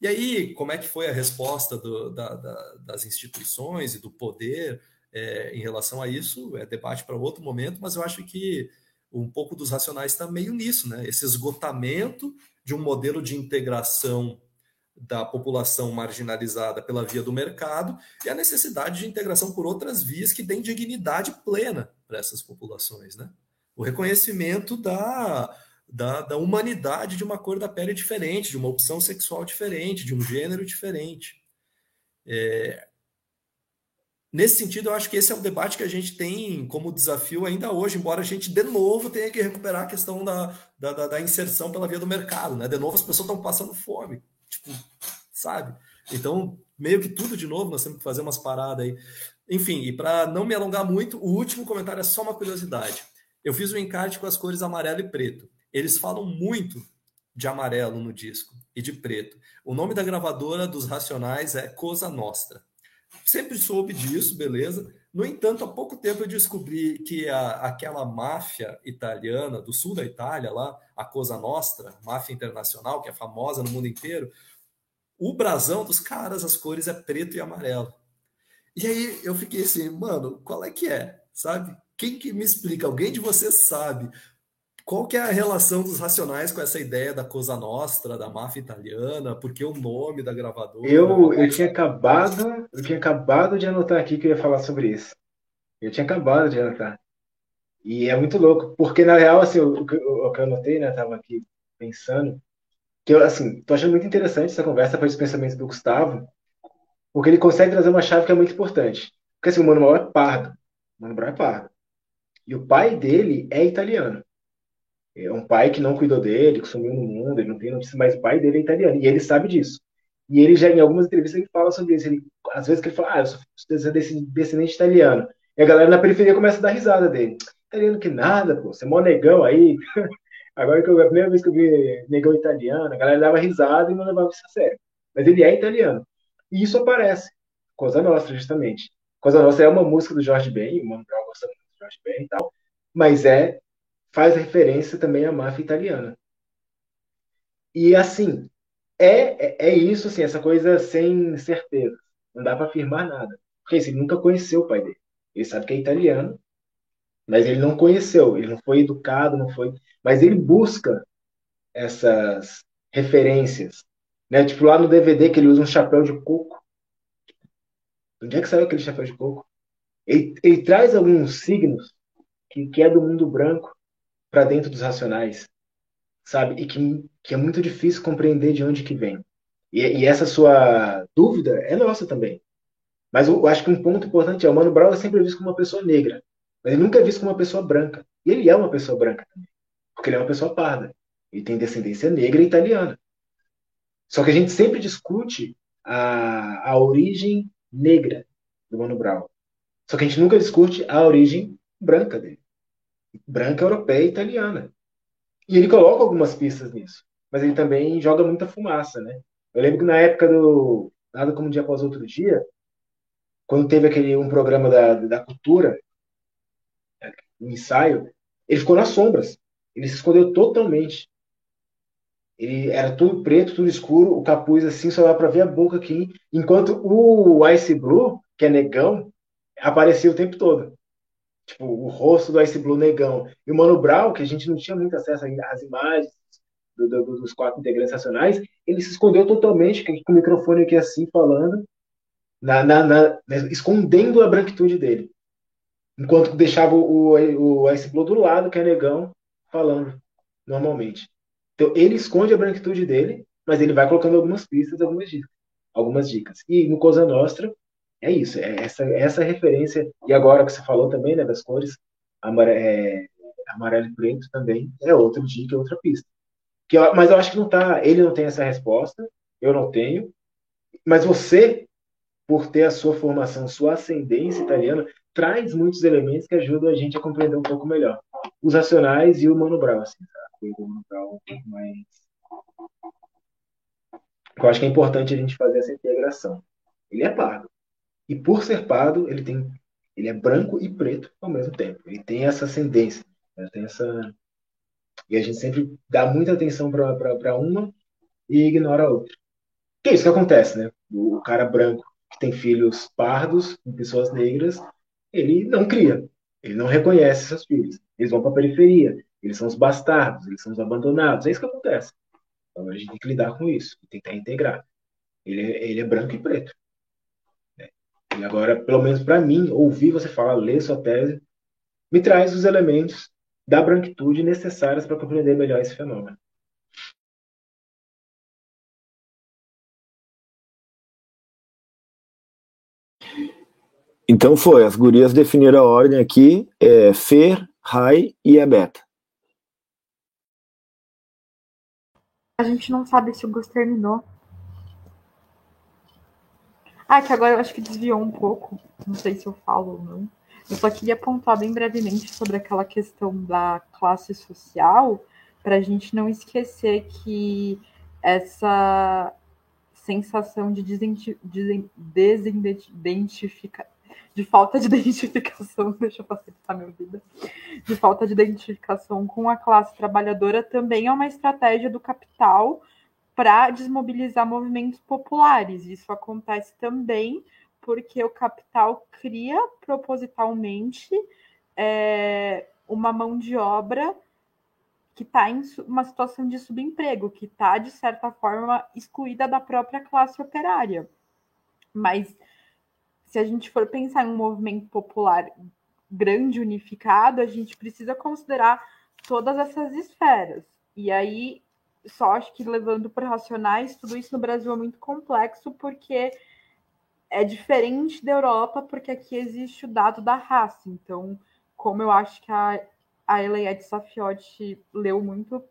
Speaker 2: E aí, como é que foi a resposta do, da, da, das instituições e do poder é, em relação a isso? É debate para outro momento, mas eu acho que um pouco dos racionais está meio nisso, né? Esse esgotamento de um modelo de integração da população marginalizada pela via do mercado e a necessidade de integração por outras vias que deem dignidade plena para essas populações. Né? O reconhecimento da, da, da, humanidade de uma cor da pele diferente, de uma opção sexual diferente, de um gênero diferente. É... Nesse sentido, eu acho que esse é o debate que a gente tem como desafio ainda hoje, embora a gente, de novo, tenha que recuperar a questão da, da, da inserção pela via do mercado. Né? De novo, as pessoas estão passando fome Tipo, sabe? Então, meio que tudo de novo, nós temos que fazer umas paradas aí. Enfim, e para não me alongar muito, o último comentário é só uma curiosidade. Eu fiz um encarte com as cores amarelo e preto. Eles falam muito de amarelo no disco e de preto. O nome da gravadora dos Racionais é Cosa Nostra. Sempre soube disso, beleza? No entanto, há pouco tempo eu descobri que a, aquela máfia italiana do sul da Itália, lá, a Cosa Nostra, máfia internacional, que é famosa no mundo inteiro, o brasão dos caras, as cores é preto e amarelo. E aí eu fiquei assim, mano, qual é que é? Sabe? Quem que me explica? Alguém de vocês sabe qual que é a relação dos Racionais com essa ideia da Cosa Nostra, da máfia italiana? Por que o nome da gravadora?
Speaker 6: Eu, eu tinha acabado, eu tinha acabado de anotar aqui que eu ia falar sobre isso. Eu tinha acabado de anotar. E é muito louco, porque na real, assim, o, que eu anotei, né, tava aqui pensando, que eu, assim, tô achando muito interessante essa conversa para os pensamentos do Gustavo, porque ele consegue trazer uma chave que é muito importante. Porque assim, o Mano Brown é pardo. O Mano Brown é pardo. E o pai dele é italiano. É um pai que não cuidou dele, que sumiu no mundo, ele não tem notícia, mas o pai dele é italiano. E ele sabe disso. E ele já, em algumas entrevistas, ele fala sobre isso. Ele, às vezes que ele fala, ah, eu sou descendente italiano. E a galera na periferia começa a dar risada dele. Italiano que nada, pô, você é mó negão aí. Agora que eu, a primeira vez que eu vi negão italiano, a galera dava risada e não levava isso a sério. Mas ele é italiano. E isso aparece. Coisa Nostra, justamente. Coisa Nostra é uma música do Jorge Ben, o Mano Brown gosta muito do Jorge Ben e tal. Mas é, faz referência também à máfia italiana. E assim, é, é, é isso, assim, essa coisa sem certeza. Não dá para afirmar nada. Porque assim, ele nunca conheceu o pai dele. Ele sabe que é italiano, mas ele não conheceu, ele não foi educado, não foi. Mas ele busca essas referências. Né? Tipo, lá no DVD que ele usa um chapéu de coco. Onde é que saiu aquele chapéu de coco? Ele, ele traz alguns signos que, que é do mundo branco para dentro dos racionais, sabe? E que, que é muito difícil compreender de onde que vem. E, e essa sua dúvida é nossa também. Mas eu, eu acho que um ponto importante é o Mano Brown é sempre visto como uma pessoa negra. Mas ele nunca é visto como uma pessoa branca. E ele é uma pessoa branca também. Porque ele é uma pessoa parda. Ele tem descendência negra e italiana. Só que a gente sempre discute a, a origem negra do Mano Brown. Só que a gente nunca discute a origem branca dele. Branca, europeia e italiana. E ele coloca algumas pistas nisso. Mas ele também joga muita fumaça, né? Eu lembro que na época do Nada Como Um Dia Após Outro Dia, quando teve aquele um programa da, da cultura, um ensaio, ele ficou nas sombras. Ele se escondeu totalmente. Ele era tudo preto, tudo escuro, o capuz assim, só dá para ver a boca aqui, enquanto o Ice Blue, que é negão, aparecia o tempo todo. Tipo, o rosto do Ice Blue negão. E o Mano Brown, que a gente não tinha muito acesso às imagens do, do, dos quatro integrantes nacionais, ele se escondeu totalmente, com o microfone aqui assim, falando, na, na, na, escondendo a branquitude dele. Enquanto deixava o, o, o Ice Blue do lado, que é negão, falando normalmente. Então ele esconde a branquitude dele, mas ele vai colocando algumas pistas, algumas dicas. Algumas dicas. E no Cosa Nostra, é isso, é essa, essa referência. E agora que você falou também, né, das cores, amarelo, é, amarelo e preto também é outra dica, outra pista. Que, mas eu acho que não tá, ele não tem essa resposta, eu não tenho. Mas você, por ter a sua formação, sua ascendência italiana, traz muitos elementos que ajudam a gente a compreender um pouco melhor. Os racionais e o Mano Brown, assim, tá? O Mano Brown um pouco mais... Eu acho que é importante a gente fazer essa integração. Ele é pardo. E por ser pardo, ele tem ele é branco e preto ao mesmo tempo. Ele tem essa ascendência, né? tem essa e a gente sempre dá muita atenção para uma e ignora a outra. Que é isso que acontece, né? O cara branco que tem filhos pardos com pessoas negras, ele não cria, ele não reconhece seus filhos. Eles vão para a periferia, eles são os bastardos, eles são os abandonados. É isso que acontece. Então a gente tem que lidar com isso, tentar integrar. Ele, é, ele é branco e preto. E agora, pelo menos para mim, ouvir você falar, ler sua tese, me traz os elementos da branquitude necessários para compreender melhor esse fenômeno.
Speaker 3: Então foi, as gurias definiram a ordem aqui, é Fer, Rai e Ebeta.
Speaker 4: A gente não sabe se o Gus terminou. Ah, que agora eu acho que desviou um pouco. Não sei se eu falo ou não. Eu só queria apontar bem brevemente sobre aquela questão da classe social, para a gente não esquecer que essa sensação de desidentificar de falta de identificação, deixa eu facilitar minha vida, de falta de identificação com a classe trabalhadora também é uma estratégia do capital para desmobilizar movimentos populares. Isso acontece também porque o capital cria propositalmente é, uma mão de obra que está em uma situação de subemprego, que está, de certa forma, excluída da própria classe operária. Mas se a gente for pensar em um movimento popular grande, unificado, a gente precisa considerar todas essas esferas. E aí, só acho que levando para racionais, tudo isso no Brasil é muito complexo, porque é diferente da Europa, porque aqui existe o dado da raça. Então, como eu acho que a, a Eleide Safiotti leu muito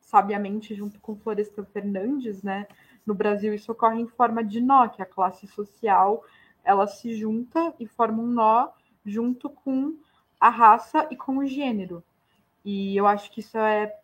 Speaker 4: sabiamente junto com Florestan Fernandes, né? No Brasil isso ocorre em forma de nó, que a classe social ela se junta e forma um nó junto com a raça e com o gênero. E eu acho que isso é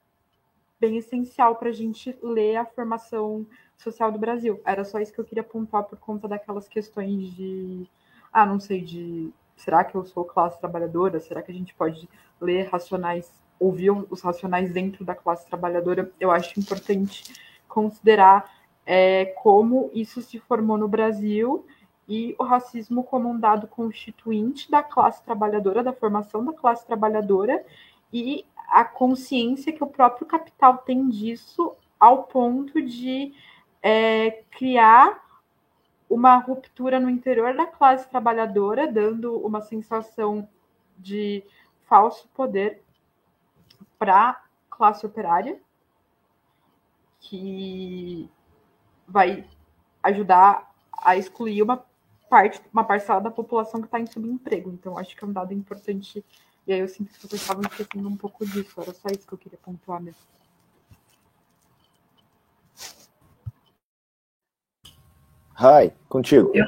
Speaker 4: bem essencial para a gente ler a formação social do Brasil. Era só isso que eu queria pontuar por conta daquelas questões de, ah, não sei, de será que eu sou classe trabalhadora? Será que a gente pode ler racionais, ouvir os racionais dentro da classe trabalhadora? Eu acho importante considerar é, como isso se formou no Brasil e o racismo como um dado constituinte da classe trabalhadora, da formação da classe trabalhadora e a consciência que o próprio capital tem disso ao ponto de é, criar uma ruptura no interior da classe trabalhadora, dando uma sensação de falso poder para a classe operária, que vai ajudar a excluir uma parte, uma parcela da população que está em subemprego. Então, acho que é um dado importante. E aí eu sinto que vocês estavam esquecendo um pouco disso. Era só isso que eu queria pontuar mesmo.
Speaker 3: Rai, contigo.
Speaker 7: Eu,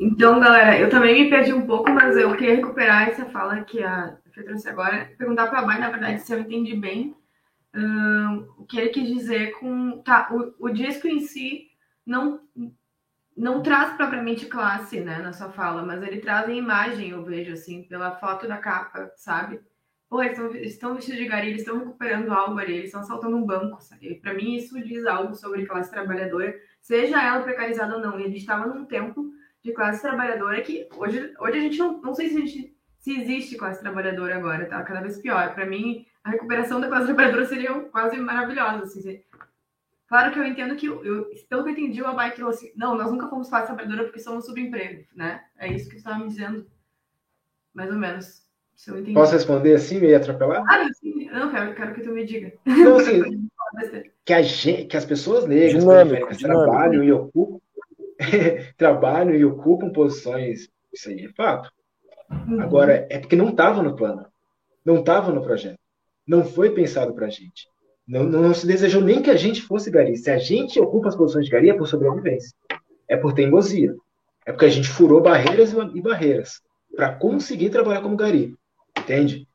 Speaker 7: então, galera, eu também me perdi um pouco, mas eu queria recuperar essa fala que a Fê trouxe agora. Perguntar para a Bai, na verdade, se eu entendi bem um, o que ele quis dizer com. Tá, o, o disco em si não não traz propriamente classe, né, na sua fala, mas ele traz a imagem, eu vejo, assim, pela foto da capa, sabe? Pô, eles estão, vestidos de gari, eles estão recuperando algo ali, eles estão saltando um banco, sabe? Para mim, isso diz algo sobre classe trabalhadora, seja ela precarizada ou não. E a gente estava num tempo de classe trabalhadora que hoje, hoje a gente não, não sei se gente se existe classe trabalhadora agora, tá cada vez pior. Para mim, a recuperação da classe trabalhadora seria quase maravilhosa, assim, Claro que eu entendo que, eu, pelo que eu entendi, o Abai falou assim: não, nós nunca fomos classe trabalhadora porque somos subemprego, né? É isso que você estava me dizendo, mais ou menos. Se eu entendi.
Speaker 6: Posso responder assim, meio atropelado?
Speaker 7: Ah, sim. Não, quero, quero que tu me diga.
Speaker 6: Então, assim, que, a gente, que as pessoas negras dinâmico, dinâmico. trabalham e ocupam trabalham e ocupam posições, isso aí é fato. Uhum. Agora, é porque não estava no plano, não estava no projeto, não foi pensado para a gente. Não, não, se desejou nem que a gente fosse gari. Se a gente ocupa as posições de gari, é por sobrevivência. É por teimosia. É porque a gente furou barreiras e barreiras para conseguir trabalhar como gari. Entende?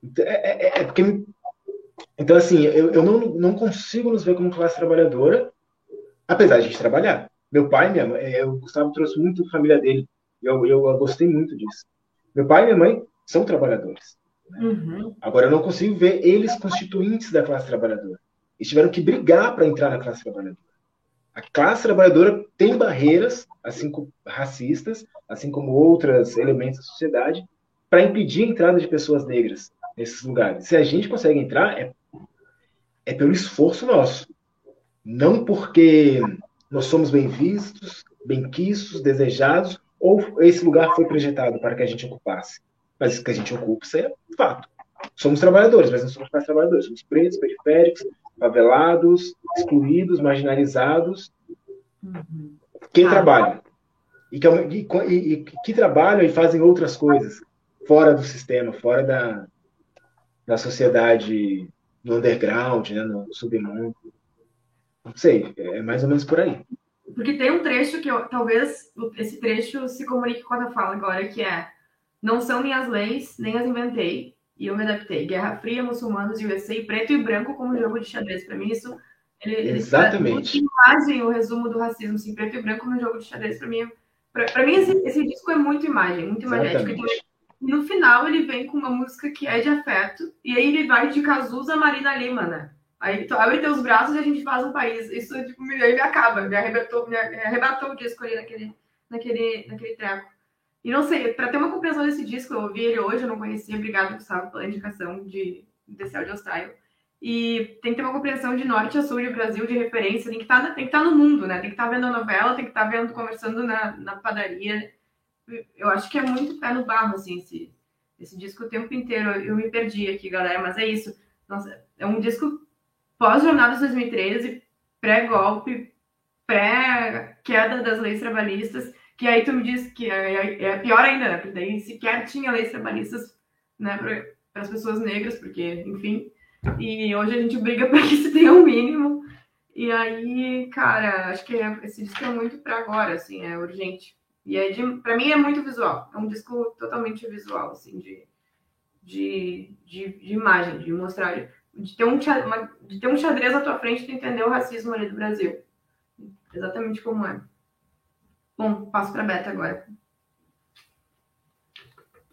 Speaker 6: Então, é, é, é, é porque. Então, assim, eu, eu não, não consigo nos ver como classe trabalhadora, apesar de a gente trabalhar. Meu pai, minha mãe, é, o Gustavo trouxe muito a família dele. Eu, eu, eu gostei muito disso. Meu pai e minha mãe são trabalhadores. Uhum. Agora, eu não consigo ver eles constituintes da classe trabalhadora. Eles tiveram que brigar para entrar na classe trabalhadora. A classe trabalhadora tem barreiras, assim como racistas, assim como outros elementos da sociedade, para impedir a entrada de pessoas negras nesses lugares. Se a gente consegue entrar, é, é pelo esforço nosso. Não porque nós somos bem vistos, bem quistos, desejados, ou esse lugar foi projetado para que a gente ocupasse mas que a gente ocupa, isso é fato. Somos trabalhadores, mas não somos mais trabalhadores, somos pretos, periféricos, favelados, excluídos, marginalizados, uhum. que ah. trabalham. E que, e, e que trabalham e fazem outras coisas fora do sistema, fora da, da sociedade, no underground, né, no submundo. Não sei, é mais ou menos por aí.
Speaker 7: Porque tem um trecho que eu, talvez esse trecho se comunique com a tua fala agora, que é não são minhas leis, nem as inventei, e eu me adaptei. Guerra Fria, muçulmanos e USA, preto e branco como jogo de xadrez. Para mim, isso. Ele,
Speaker 6: Exatamente.
Speaker 7: Ele imagem o resumo do racismo, assim, preto e branco no jogo de xadrez. Para mim, para mim esse, esse, disco é muito imagem, muito imagético. Então, no final, ele vem com uma música que é de afeto, e aí ele vai de Cazuza Marina Lima, né? Aí tu abre teus braços e a gente faz um país. Isso tipo, me, me acaba, me arrebatou, me arrebatou o disco ali naquele, naquele, naquele treco. E não sei, para ter uma compreensão desse disco, eu ouvi ele hoje, eu não conhecia, obrigado, Gustavo, pela indicação de desse áudio style. E tem que ter uma compreensão de norte a sul de Brasil, de referência, tem que tá, estar tá no mundo, né? Tem que estar tá vendo a novela, tem que estar tá vendo, conversando na, na padaria. Eu acho que é muito pé no barro, assim, esse, esse disco o tempo inteiro. Eu me perdi aqui, galera, mas é isso. Nossa, é um disco pós-jornada de 2013, pré-golpe, pré-queda das leis trabalhistas, que aí tu me diz que é, é pior ainda, né? Porque daí sequer tinha leis trabalhistas né, para as pessoas negras, porque, enfim. E hoje a gente briga para que se tenha um mínimo. E aí, cara, acho que é, esse disco é muito para agora, assim, é urgente. E é para mim é muito visual, é um disco totalmente visual, assim, de, de, de, de imagem, de mostrar, de ter, um, uma, de ter um xadrez à tua frente e entender o racismo ali do Brasil. Exatamente como é. Bom, passo para a Beta agora.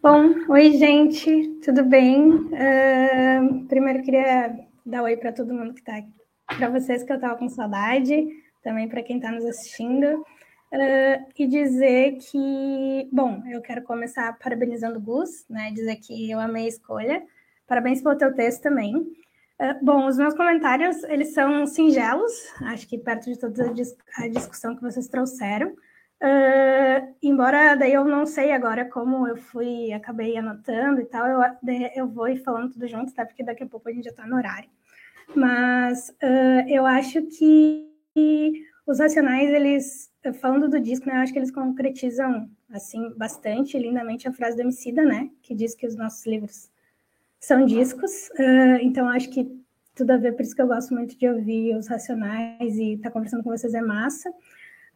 Speaker 8: Bom, oi, gente, tudo bem? Uh, primeiro, queria dar oi para todo mundo que está aqui, para vocês que eu estava com saudade, também para quem está nos assistindo, uh, e dizer que, bom, eu quero começar parabenizando o Gus, né? Dizer que eu amei a escolha. Parabéns pelo teu texto também. Uh, bom, os meus comentários, eles são singelos, acho que perto de toda a discussão que vocês trouxeram. Uh, embora daí eu não sei agora como eu fui, acabei anotando e tal, eu, eu vou ir falando tudo junto, tá? Porque daqui a pouco a gente já está no horário. Mas uh, eu acho que os Racionais, eles, falando do disco, né, eu acho que eles concretizam, assim, bastante, lindamente a frase do Emicida, né? Que diz que os nossos livros são discos. Uh, então, acho que tudo a ver, por isso que eu gosto muito de ouvir os Racionais e estar tá conversando com vocês é massa.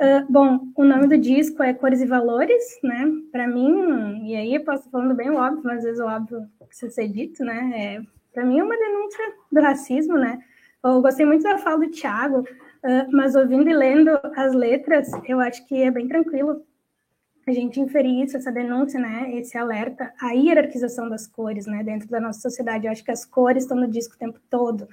Speaker 8: Uh, bom, o nome do disco é Cores e Valores, né? Para mim, e aí eu posso falando bem óbvio, mas às vezes o óbvio precisa ser dito, né? É, para mim é uma denúncia do racismo, né? Eu gostei muito da fala do Tiago, uh, mas ouvindo e lendo as letras, eu acho que é bem tranquilo a gente inferir isso, essa denúncia, né? Esse alerta, a hierarquização das cores, né? Dentro da nossa sociedade, eu acho que as cores estão no disco o tempo todo,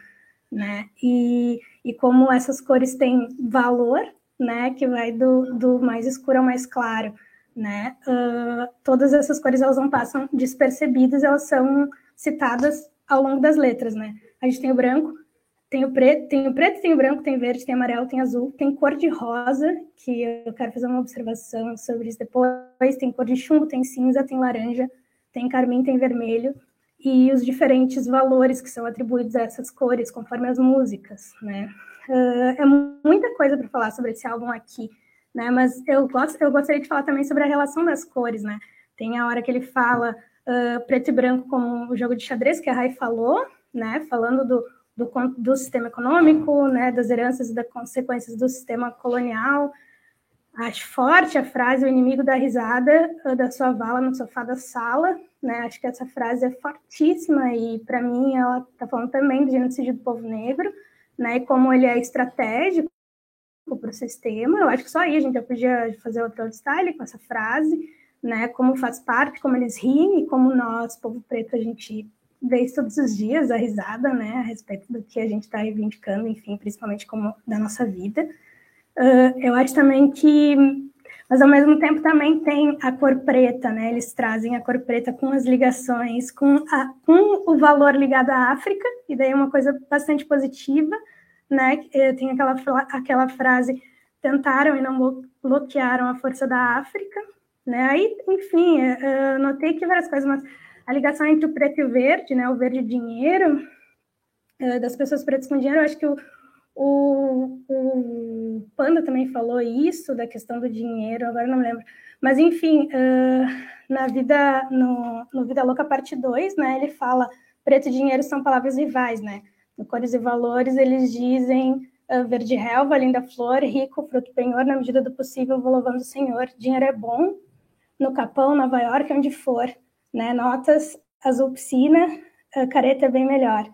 Speaker 8: né? E, e como essas cores têm valor, né, que vai do, do mais escuro ao mais claro, né? Uh, todas essas cores elas não passam despercebidas, elas são citadas ao longo das letras, né? A gente tem o branco, tem o preto, tem o preto, tem o branco, tem verde, tem amarelo, tem azul, tem cor de rosa, que eu quero fazer uma observação sobre isso depois, tem cor de chumbo, tem cinza, tem laranja, tem carmim, tem vermelho, e os diferentes valores que são atribuídos a essas cores conforme as músicas, né? Uh, é muita coisa para falar sobre esse álbum aqui, né? Mas eu, gosto, eu gostaria de falar também sobre a relação das cores, né? Tem a hora que ele fala uh, preto e branco como o jogo de xadrez, que a Rai falou, né? Falando do, do, do sistema econômico, né? Das heranças e das consequências do sistema colonial. Acho forte a frase, o inimigo da risada uh, da sua vala no sofá da sala, né? Acho que essa frase é fortíssima e, para mim, ela está falando também do genocídio do povo negro, né? Como ele é estratégico para o sistema, eu acho que só aí a gente já podia fazer outro style com essa frase, né? Como faz parte, como eles riem e como nós, povo preto, a gente vê isso todos os dias, a risada, né? A respeito do que a gente está reivindicando, enfim, principalmente como da nossa vida. Uh, eu acho também que mas ao mesmo tempo também tem a cor preta, né? Eles trazem a cor preta com as ligações, com, a, com o valor ligado à África, e daí é uma coisa bastante positiva, né? Tem aquela, aquela frase: tentaram e não bloquearam a força da África, né? Aí, enfim, eu notei que várias coisas, mas a ligação entre o preto e o verde, né? O verde dinheiro, das pessoas pretas com dinheiro, eu acho que o, o, o Panda também falou isso, da questão do dinheiro, agora não me lembro. Mas, enfim, uh, na vida, no, no Vida Louca, parte 2, né, ele fala preto e dinheiro são palavras rivais, né? No Cores e Valores, eles dizem uh, verde relva, linda flor, rico, fruto penhor, na medida do possível, vou louvando o Senhor. Dinheiro é bom, no Capão, Nova York, onde for, né? Notas, azul piscina, uh, careta é bem melhor.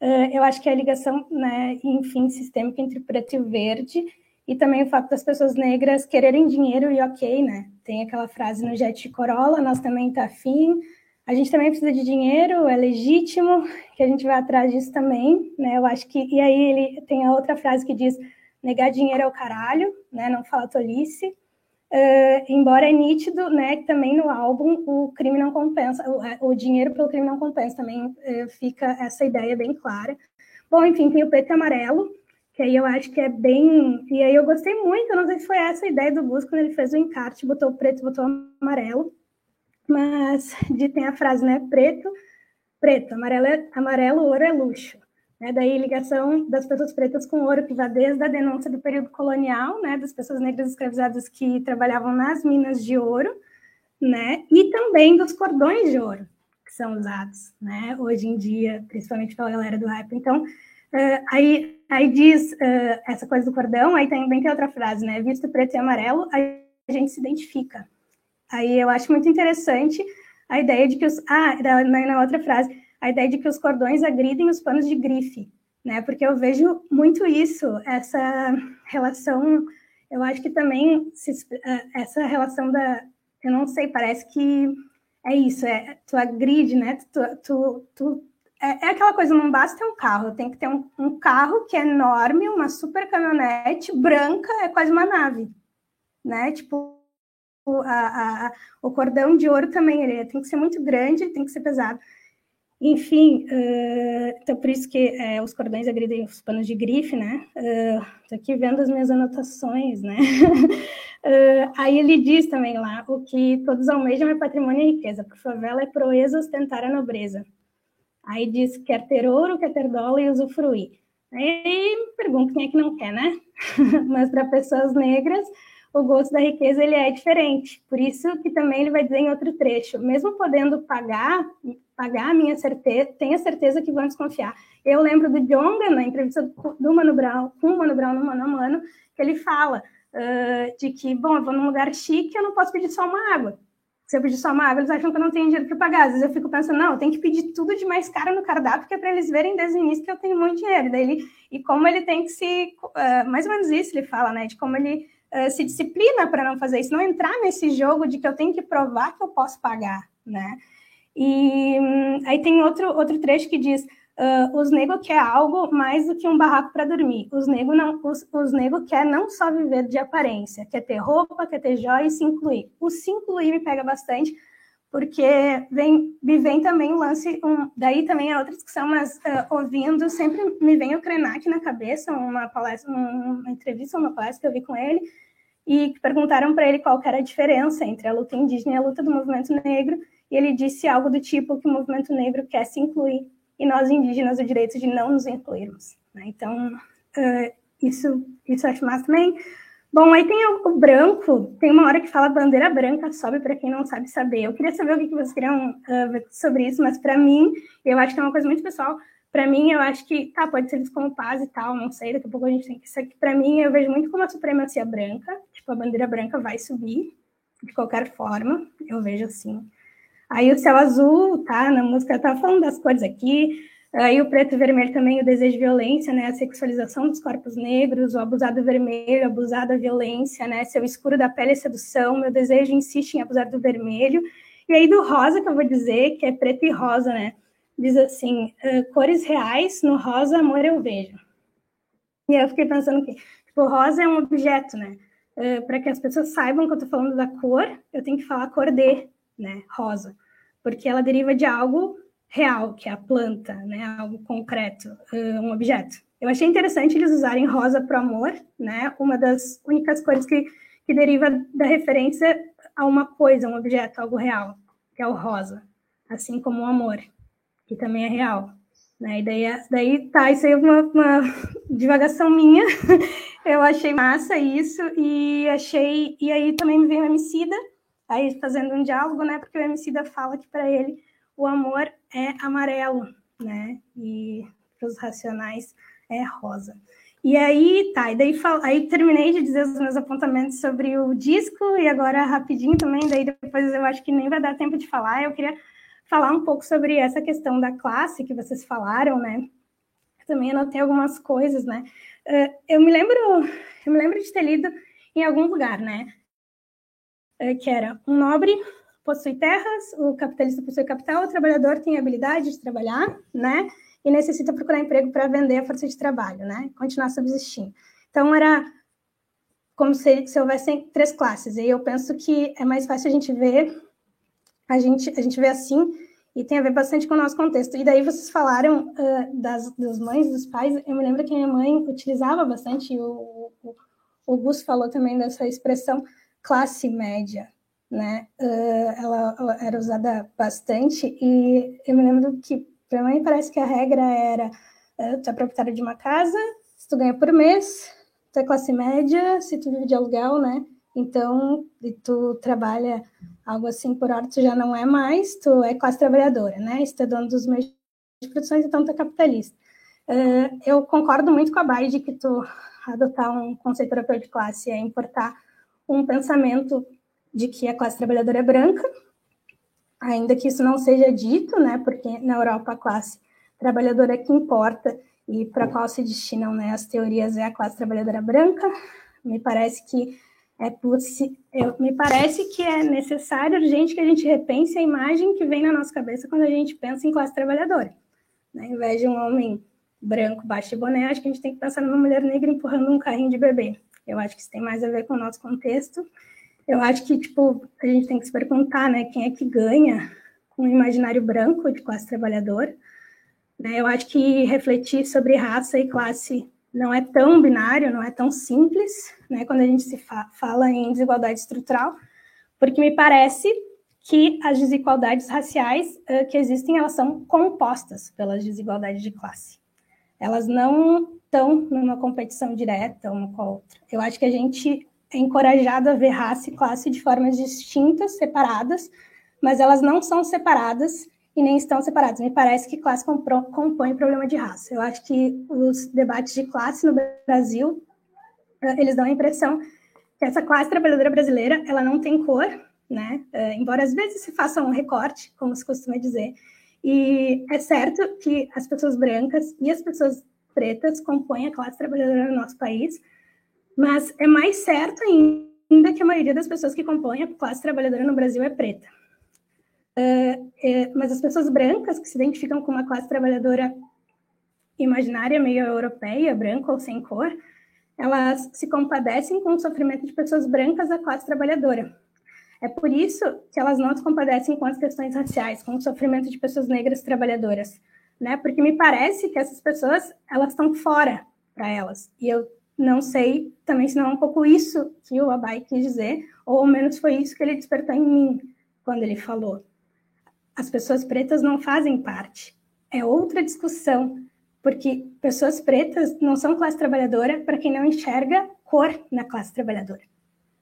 Speaker 8: Uh, eu acho que a ligação, né, enfim, sistêmica entre preto e verde, e também o fato das pessoas negras quererem dinheiro e ok, né? Tem aquela frase no Jet Corolla, nós também tá afim, a gente também precisa de dinheiro, é legítimo que a gente vai atrás disso também, né? Eu acho que, e aí ele tem a outra frase que diz, negar dinheiro é o caralho, né? Não fala tolice, Uh, embora é nítido, né, que também no álbum o crime não compensa, o, o dinheiro pelo crime não compensa, também uh, fica essa ideia bem clara. Bom, enfim, tem o preto e amarelo, que aí eu acho que é bem. E aí eu gostei muito, eu não sei se foi essa a ideia do Gus quando ele fez o encarte, botou o preto, botou o amarelo, mas de, tem a frase, né, preto, preto, amarelo, é, amarelo, ouro é luxo. É daí ligação das pessoas pretas com ouro, que vai desde a denúncia do período colonial, né, das pessoas negras escravizadas que trabalhavam nas minas de ouro, né, e também dos cordões de ouro que são usados, né, hoje em dia, principalmente pela galera do rap. Então, uh, aí, aí diz uh, essa coisa do cordão, aí também tem outra frase, né, visto preto e amarelo, a gente se identifica. Aí eu acho muito interessante a ideia de que os... Ah, na, na outra frase, a ideia de que os cordões agridem os panos de grife, né? Porque eu vejo muito isso, essa relação, eu acho que também se, eh, essa relação da, eu não sei, parece que é isso, é tu agride, né? Tu, tu, tu é, é, aquela coisa, não basta ter um carro, tem que ter um, um carro que é enorme, uma super caminhonete branca, é quase uma nave, né? Tipo, a, a, o cordão de ouro também, ele tem que ser muito grande, tem que ser pesado. Enfim, uh, então por isso que uh, os cordões agridem os panos de grife, né? Estou uh, aqui vendo as minhas anotações, né? aí ele diz também lá, o que todos almejam é patrimônio e riqueza, por favela é proeza ostentar a nobreza. Aí diz, quer ter ouro, quer ter dólar e usufruir. Aí pergunto quem é que não quer, né? Mas para pessoas negras, o gosto da riqueza ele é diferente. Por isso que também ele vai dizer em outro trecho, mesmo podendo pagar, pagar minha certeza, tenha certeza que vão desconfiar. Eu lembro do Jonga, na entrevista do Mano Brown, com o Mano Brown no Mano a Mano, que ele fala uh, de que, bom, eu vou num lugar chique, eu não posso pedir só uma água. Se eu pedir só uma água, eles acham que eu não tenho dinheiro para pagar. Às vezes eu fico pensando, não, eu tenho que pedir tudo de mais caro no cardápio, que é para eles verem desde o início que eu tenho muito dinheiro. Daí ele, e como ele tem que se. Uh, mais ou menos isso ele fala, né? De como ele uh, se disciplina para não fazer isso, não entrar nesse jogo de que eu tenho que provar que eu posso pagar, né? E um, aí tem outro, outro trecho que diz: uh, os negros quer algo mais do que um barraco para dormir. Os negros não, os, os quer não só viver de aparência, quer ter roupa, quer ter joia e se incluir. O se incluir me pega bastante, porque vem, me vem também o lance, um, daí também é outra discussão, mas uh, ouvindo, sempre me vem o Krenak na cabeça, uma palestra, uma entrevista, uma palestra que eu vi com ele, e perguntaram para ele qual era a diferença entre a luta indígena e a luta do movimento negro, e ele disse algo do tipo que o movimento negro quer se incluir e nós indígenas o direito de não nos incluirmos. Né? Então, uh, isso, isso acho massa também. Bom, aí tem o, o, branco, tem uma hora que fala bandeira branca sobe para quem não sabe saber. Eu queria saber o que, que vocês queriam uh, ver sobre isso, mas para mim, eu acho que é uma coisa muito pessoal. Para mim, eu acho que, tá, pode ser visto como paz e tal, não sei, daqui a pouco a gente tem que... Isso aqui, para mim, eu vejo muito como a supremacia branca, tipo, a bandeira branca vai subir, de qualquer forma, eu vejo assim. Aí o céu azul, tá? Na música tá falando das cores aqui. Aí o preto e vermelho também, o desejo de violência, né? A sexualização dos corpos negros, o abusado vermelho, abusado a violência, né? Seu escuro da pele é sedução, meu desejo insiste em abusar do vermelho. E aí do rosa, que eu vou dizer, que é preto e rosa, né? Diz assim, uh, cores reais, no rosa amor eu vejo. E aí eu fiquei pensando que, tipo, rosa é um objeto, né? Uh, Para que as pessoas saibam que eu tô falando da cor, eu tenho que falar cor de, né, rosa, porque ela deriva de algo real, que é a planta, né, algo concreto, um objeto. Eu achei interessante eles usarem rosa para amor, né, uma das únicas cores que, que deriva da referência a uma coisa, um objeto, algo real, que é o rosa, assim como o amor, que também é real. Né? E daí, daí tá, isso aí é uma, uma divagação minha. Eu achei massa isso e achei. E aí também me veio o Emicida, aí fazendo um diálogo, né? Porque o Emicida fala que para ele o amor é amarelo, né? E para os racionais é rosa. E aí, tá, e daí aí terminei de dizer os meus apontamentos sobre o disco, e agora rapidinho também, daí depois eu acho que nem vai dar tempo de falar, eu queria falar um pouco sobre essa questão da classe que vocês falaram, né? Também anotei algumas coisas, né? Uh, eu me lembro, eu me lembro de ter lido em algum lugar, né? Uh, que era um nobre possui terras, o capitalista possui capital, o trabalhador tem habilidade de trabalhar, né? E necessita procurar emprego para vender a força de trabalho, né? Continuar subsistindo. Então era como se, se houvessem três classes. E eu penso que é mais fácil a gente ver a gente, a gente vê assim e tem a ver bastante com o nosso contexto. E daí vocês falaram uh, das, das mães, dos pais. Eu me lembro que a minha mãe utilizava bastante, o, o, o Gus falou também dessa expressão classe média, né? Uh, ela, ela, era usada bastante e eu me lembro que para mim parece que a regra era Uh, tu é proprietário de uma casa, se tu ganha por mês, tu é classe média, se tu vive de aluguel, né? Então, e tu trabalha algo assim por hora, tu já não é mais, tu é classe trabalhadora, né? Se tu é dono dos meios de produção, então tu é capitalista. Uh, eu concordo muito com a Bai de que tu adotar um conceito europeu de classe é importar um pensamento de que a classe trabalhadora é branca, ainda que isso não seja dito, né? Porque na Europa a classe trabalhadora é que importa e para qual se destinam né, as teorias é a classe trabalhadora branca. Me parece que é eu, me parece que é necessário, urgente, que a gente repense a imagem que vem na nossa cabeça quando a gente pensa em classe trabalhadora. Né? Ao invés de um homem branco, baixo e boné, acho que a gente tem que pensar numa mulher negra empurrando um carrinho de bebê. Eu acho que isso tem mais a ver com o nosso contexto. Eu acho que, tipo, a gente tem que se perguntar, né, quem é que ganha com o imaginário branco de classe trabalhadora. Né? Eu acho que refletir sobre raça e classe não é tão binário, não é tão simples, né, quando a gente se fa fala em desigualdade estrutural, porque me parece que as desigualdades raciais uh, que existem, elas são compostas pelas desigualdades de classe. Elas não estão numa competição direta uma com a outra. Eu acho que a gente é encorajado a ver raça e classe de formas distintas, separadas, mas elas não são separadas e nem estão separadas. Me parece que classe compõe o problema de raça. Eu acho que os debates de classe no Brasil, eh, eles dão a impressão que essa classe trabalhadora brasileira, ela não tem cor, né? Eh, embora às vezes se faça um recorte, como se costuma dizer. E é certo que as pessoas brancas e as pessoas pretas compõem a classe trabalhadora no nosso país, mas é mais certo ainda que a maioria das pessoas que compõem a classe trabalhadora no Brasil é preta. Uh, é, mas as pessoas brancas que se identificam com uma classe trabalhadora imaginária, meio europeia, branca ou sem cor, elas se compadecem com o sofrimento de pessoas brancas da classe trabalhadora. É por isso que elas não se compadecem com as questões raciais, com o sofrimento de pessoas negras trabalhadoras, né? Porque me parece que essas pessoas, elas estão fora para elas. E eu não sei também se não é um pouco isso que o Abai quis dizer, ou ao menos foi isso que ele despertou em mim quando ele falou as pessoas pretas não fazem parte. É outra discussão, porque pessoas pretas não são classe trabalhadora para quem não enxerga cor na classe trabalhadora.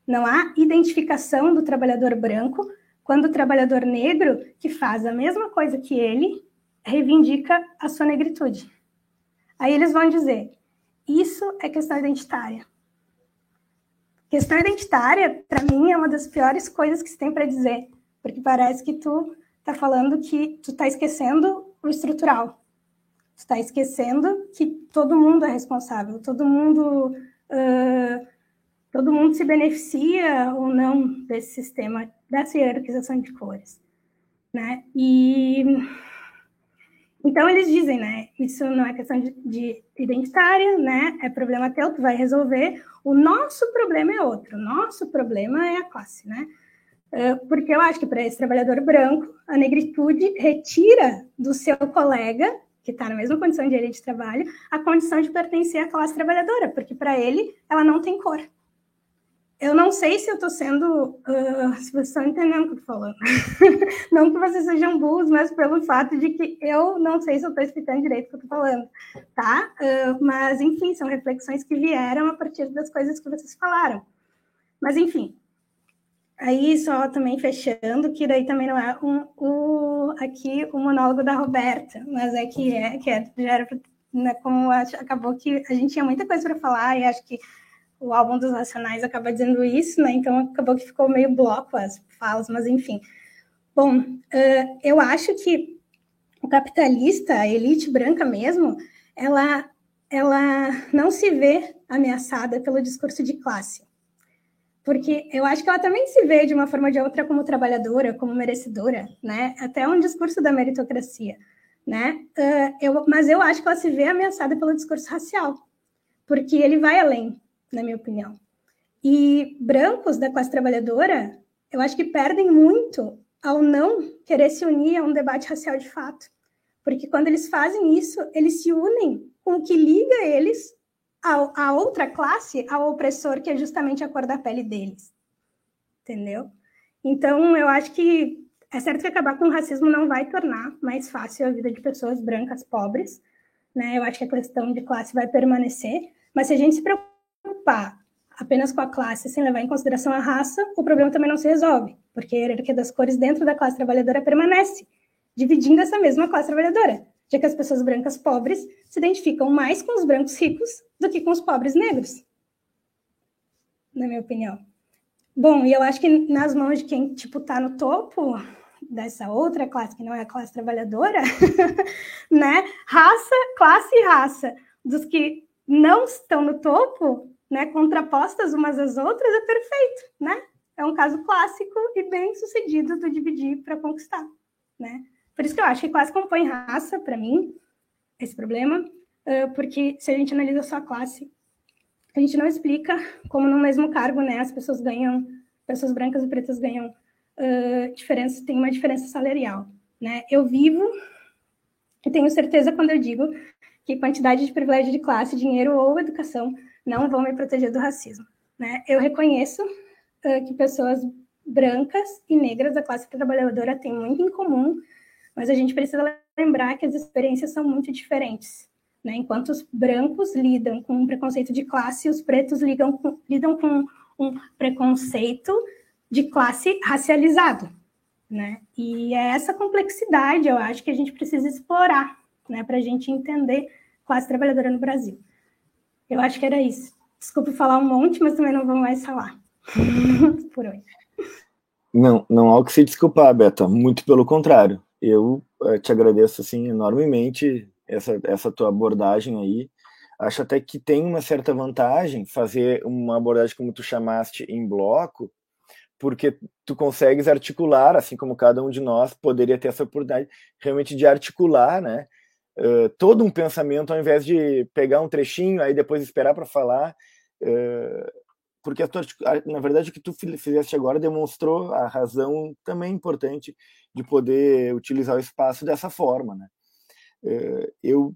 Speaker 8: Não há identificação do trabalhador branco quando o trabalhador negro, que faz a mesma coisa que ele, reivindica a sua negritude. Aí eles vão dizer: isso é questão identitária. Questão identitária, para mim, é uma das piores coisas que se tem para dizer, porque parece que tu está falando que tu está esquecendo o estrutural. Tu está esquecendo que todo mundo é responsável, todo mundo, uh, todo mundo se beneficia ou não desse sistema, dessa hierarquização de cores, né? E então eles dizem, né? Isso não é questão de, de identitária, né? É problema teu, tu vai resolver. O nosso problema é outro. Nosso problema é a classe, né? É, porque eu acho que para esse trabalhador branco, a negritude retira do seu colega, que está na mesma condição de ele de trabalho, a condição de pertencer à classe trabalhadora, porque para ele ela não tem cor. Eu não sei se eu estou sendo. Uh, se vocês estão entendendo o que eu estou falando. não que vocês sejam burros, mas pelo fato de que eu não sei se eu estou explicando direito o que eu estou falando, tá? Uh, mas, enfim, são reflexões que vieram a partir das coisas que vocês falaram. Mas, enfim, Aí, só também fechando, que daí também não é um, aqui o monólogo da Roberta, mas é que é, que é, já era, né, como acabou que a gente tinha muita coisa para falar, e acho que o álbum dos Racionais acaba dizendo isso, né? Então acabou que ficou meio bloco as falas, mas enfim. Bom, uh, eu acho que o capitalista, a elite branca mesmo, ela, ela não se vê ameaçada pelo discurso de classe porque eu acho que ela também se vê de uma forma ou de outra como trabalhadora, como merecedora, né? Até um discurso da meritocracia, né? Uh, eu, mas eu acho que ela se vê ameaçada pelo discurso racial, porque ele vai além, na minha opinião. E brancos da classe trabalhadora, eu acho que perdem muito ao não querer se unir a um debate racial de fato, porque quando eles fazem isso, eles se unem com o que liga eles a outra classe ao opressor, que é justamente a cor da pele deles. Entendeu? Então, eu acho que é certo que acabar com o racismo não vai tornar mais fácil a vida de pessoas brancas pobres, né? Eu acho que a questão de classe vai permanecer, mas se a gente se preocupar apenas com a classe sem levar em consideração a raça, o problema também não se resolve, porque a hierarquia das cores dentro da classe trabalhadora permanece, dividindo essa mesma classe trabalhadora, já que as pessoas brancas pobres se identificam mais com os brancos ricos do que com os pobres negros, na minha opinião. Bom, e eu acho que nas mãos de quem tipo tá no topo dessa outra classe que não é a classe trabalhadora, né? Raça, classe e raça dos que não estão no topo né, contrapostas umas às outras, é perfeito, né? É um caso clássico e bem sucedido do dividir para conquistar, né? Por isso que eu acho que quase compõe raça para mim esse problema, porque se a gente analisa só a classe, a gente não explica como no mesmo cargo, né, as pessoas ganham, pessoas brancas e pretas ganham uh, diferença, tem uma diferença salarial, né? Eu vivo e tenho certeza quando eu digo que quantidade de privilégio de classe, dinheiro ou educação não vão me proteger do racismo. Né? Eu reconheço uh, que pessoas brancas e negras da classe trabalhadora têm muito em comum, mas a gente precisa lembrar que as experiências são muito diferentes. Né? Enquanto os brancos lidam com um preconceito de classe, os pretos lidam com, lidam com um preconceito de classe racializado. Né? E é essa complexidade, eu acho, que a gente precisa explorar né, para a gente entender classe trabalhadora no Brasil. Eu acho que era isso. Desculpe falar um monte, mas também não vou mais falar por hoje.
Speaker 3: Não, não há o que se desculpar, Beta. Muito pelo contrário. Eu eh, te agradeço assim enormemente essa, essa tua abordagem aí. Acho até que tem uma certa vantagem fazer uma abordagem como tu chamaste em bloco, porque tu consegues articular, assim como cada um de nós poderia ter essa oportunidade realmente de articular, né? Uh, todo um pensamento ao invés de pegar um trechinho aí depois esperar para falar uh, porque a tua, na verdade o que tu fizeste agora demonstrou a razão também importante de poder utilizar o espaço dessa forma né? Uh, eu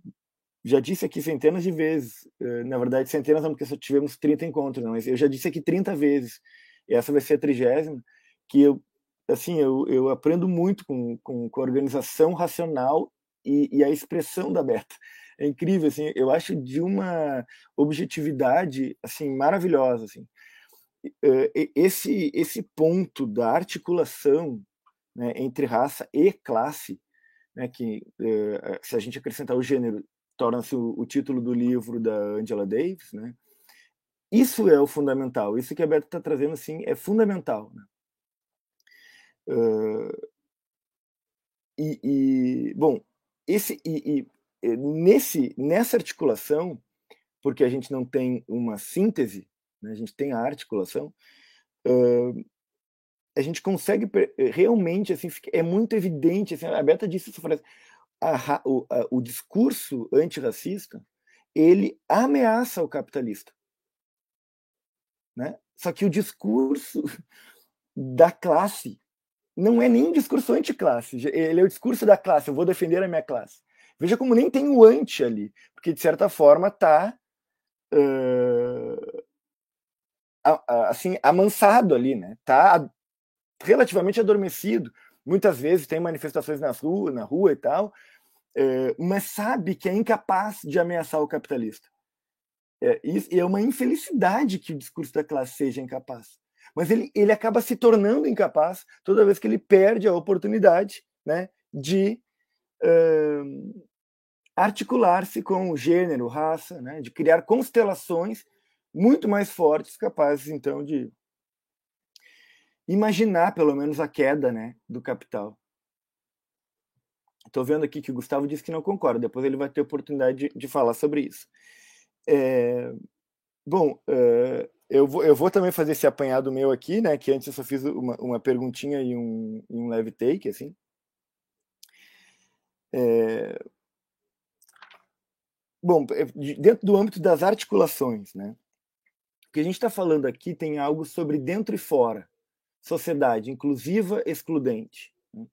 Speaker 3: já disse aqui centenas de vezes na verdade centenas não porque só tivemos 30 encontros não, mas eu já disse aqui 30 vezes e essa vai ser a trigésima que eu assim eu, eu aprendo muito com, com, com organização racional e, e a expressão da Beta é incrível assim eu acho de uma objetividade assim maravilhosa assim esse esse ponto da articulação né, entre raça e classe né, que se a gente acrescentar o gênero torna-se o, o, título do livro da Angela Davis né isso é o fundamental isso que a Beta está trazendo assim é fundamental né? Uh, e, e, bom esse e, e, nesse nessa articulação, porque a gente não tem uma síntese, né, a gente tem a articulação, uh, a gente consegue realmente assim é muito evidente assim, a Beta disse essa frase a, o, a, o discurso antirracista ele ameaça o capitalista né? Só que o discurso da classe não é nem um discurso anti-classe, ele é o discurso da classe, eu vou defender a minha classe. Veja como nem tem o anti ali, porque de certa forma está uh, assim amansado ali, né? Tá relativamente adormecido. Muitas vezes tem manifestações nas rua, na rua e tal, uh, mas sabe que é incapaz de ameaçar o capitalista. É, e é uma infelicidade que o discurso da classe seja incapaz mas ele, ele acaba se tornando incapaz toda vez que ele perde a oportunidade né, de uh, articular-se com o gênero, raça, né, de criar constelações muito mais fortes, capazes então de imaginar pelo menos a queda né, do capital. Estou vendo aqui que o Gustavo disse que não concorda, depois ele vai ter oportunidade de, de falar sobre isso. É, bom, uh, eu vou, eu vou também fazer esse apanhado meu aqui, né? Que antes eu só fiz uma, uma perguntinha e um, um leve take, assim. É... Bom, é, dentro do âmbito das articulações, né? O que a gente está falando aqui tem algo sobre dentro e fora, sociedade inclusiva, excludente. Né?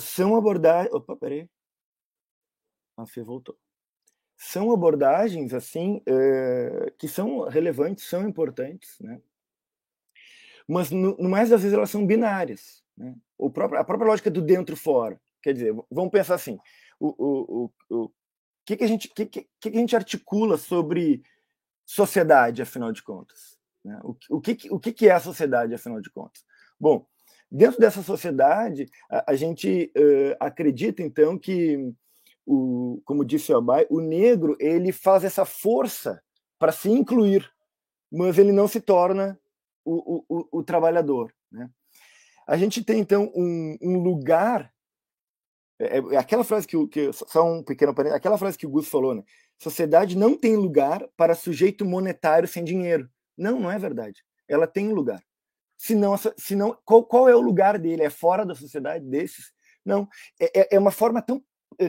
Speaker 3: São abordagens. Opa, peraí. A Fê voltou são abordagens assim é, que são relevantes, são importantes, né? Mas no, no, mais das vezes elas são binárias, né? O próprio, a própria lógica do dentro fora, quer dizer, vamos pensar assim, o, o, o, que, que, a gente, que, que, que a gente articula sobre sociedade, afinal de contas? Né? O, o, que, o que é a sociedade, afinal de contas? Bom, dentro dessa sociedade, a, a gente uh, acredita, então, que, o, como disse o Abai, o negro ele faz essa força para se incluir, mas ele não se torna o, o, o trabalhador. Né? A gente tem, então, um, um lugar é, é, aquela frase que, que só um pequeno aquela frase que o Gus falou, né? Sociedade não tem lugar para sujeito monetário sem dinheiro. Não, não é verdade. Ela tem lugar. Se não, se não qual, qual é o lugar dele? É fora da sociedade desses? Não. É, é, é uma forma tão,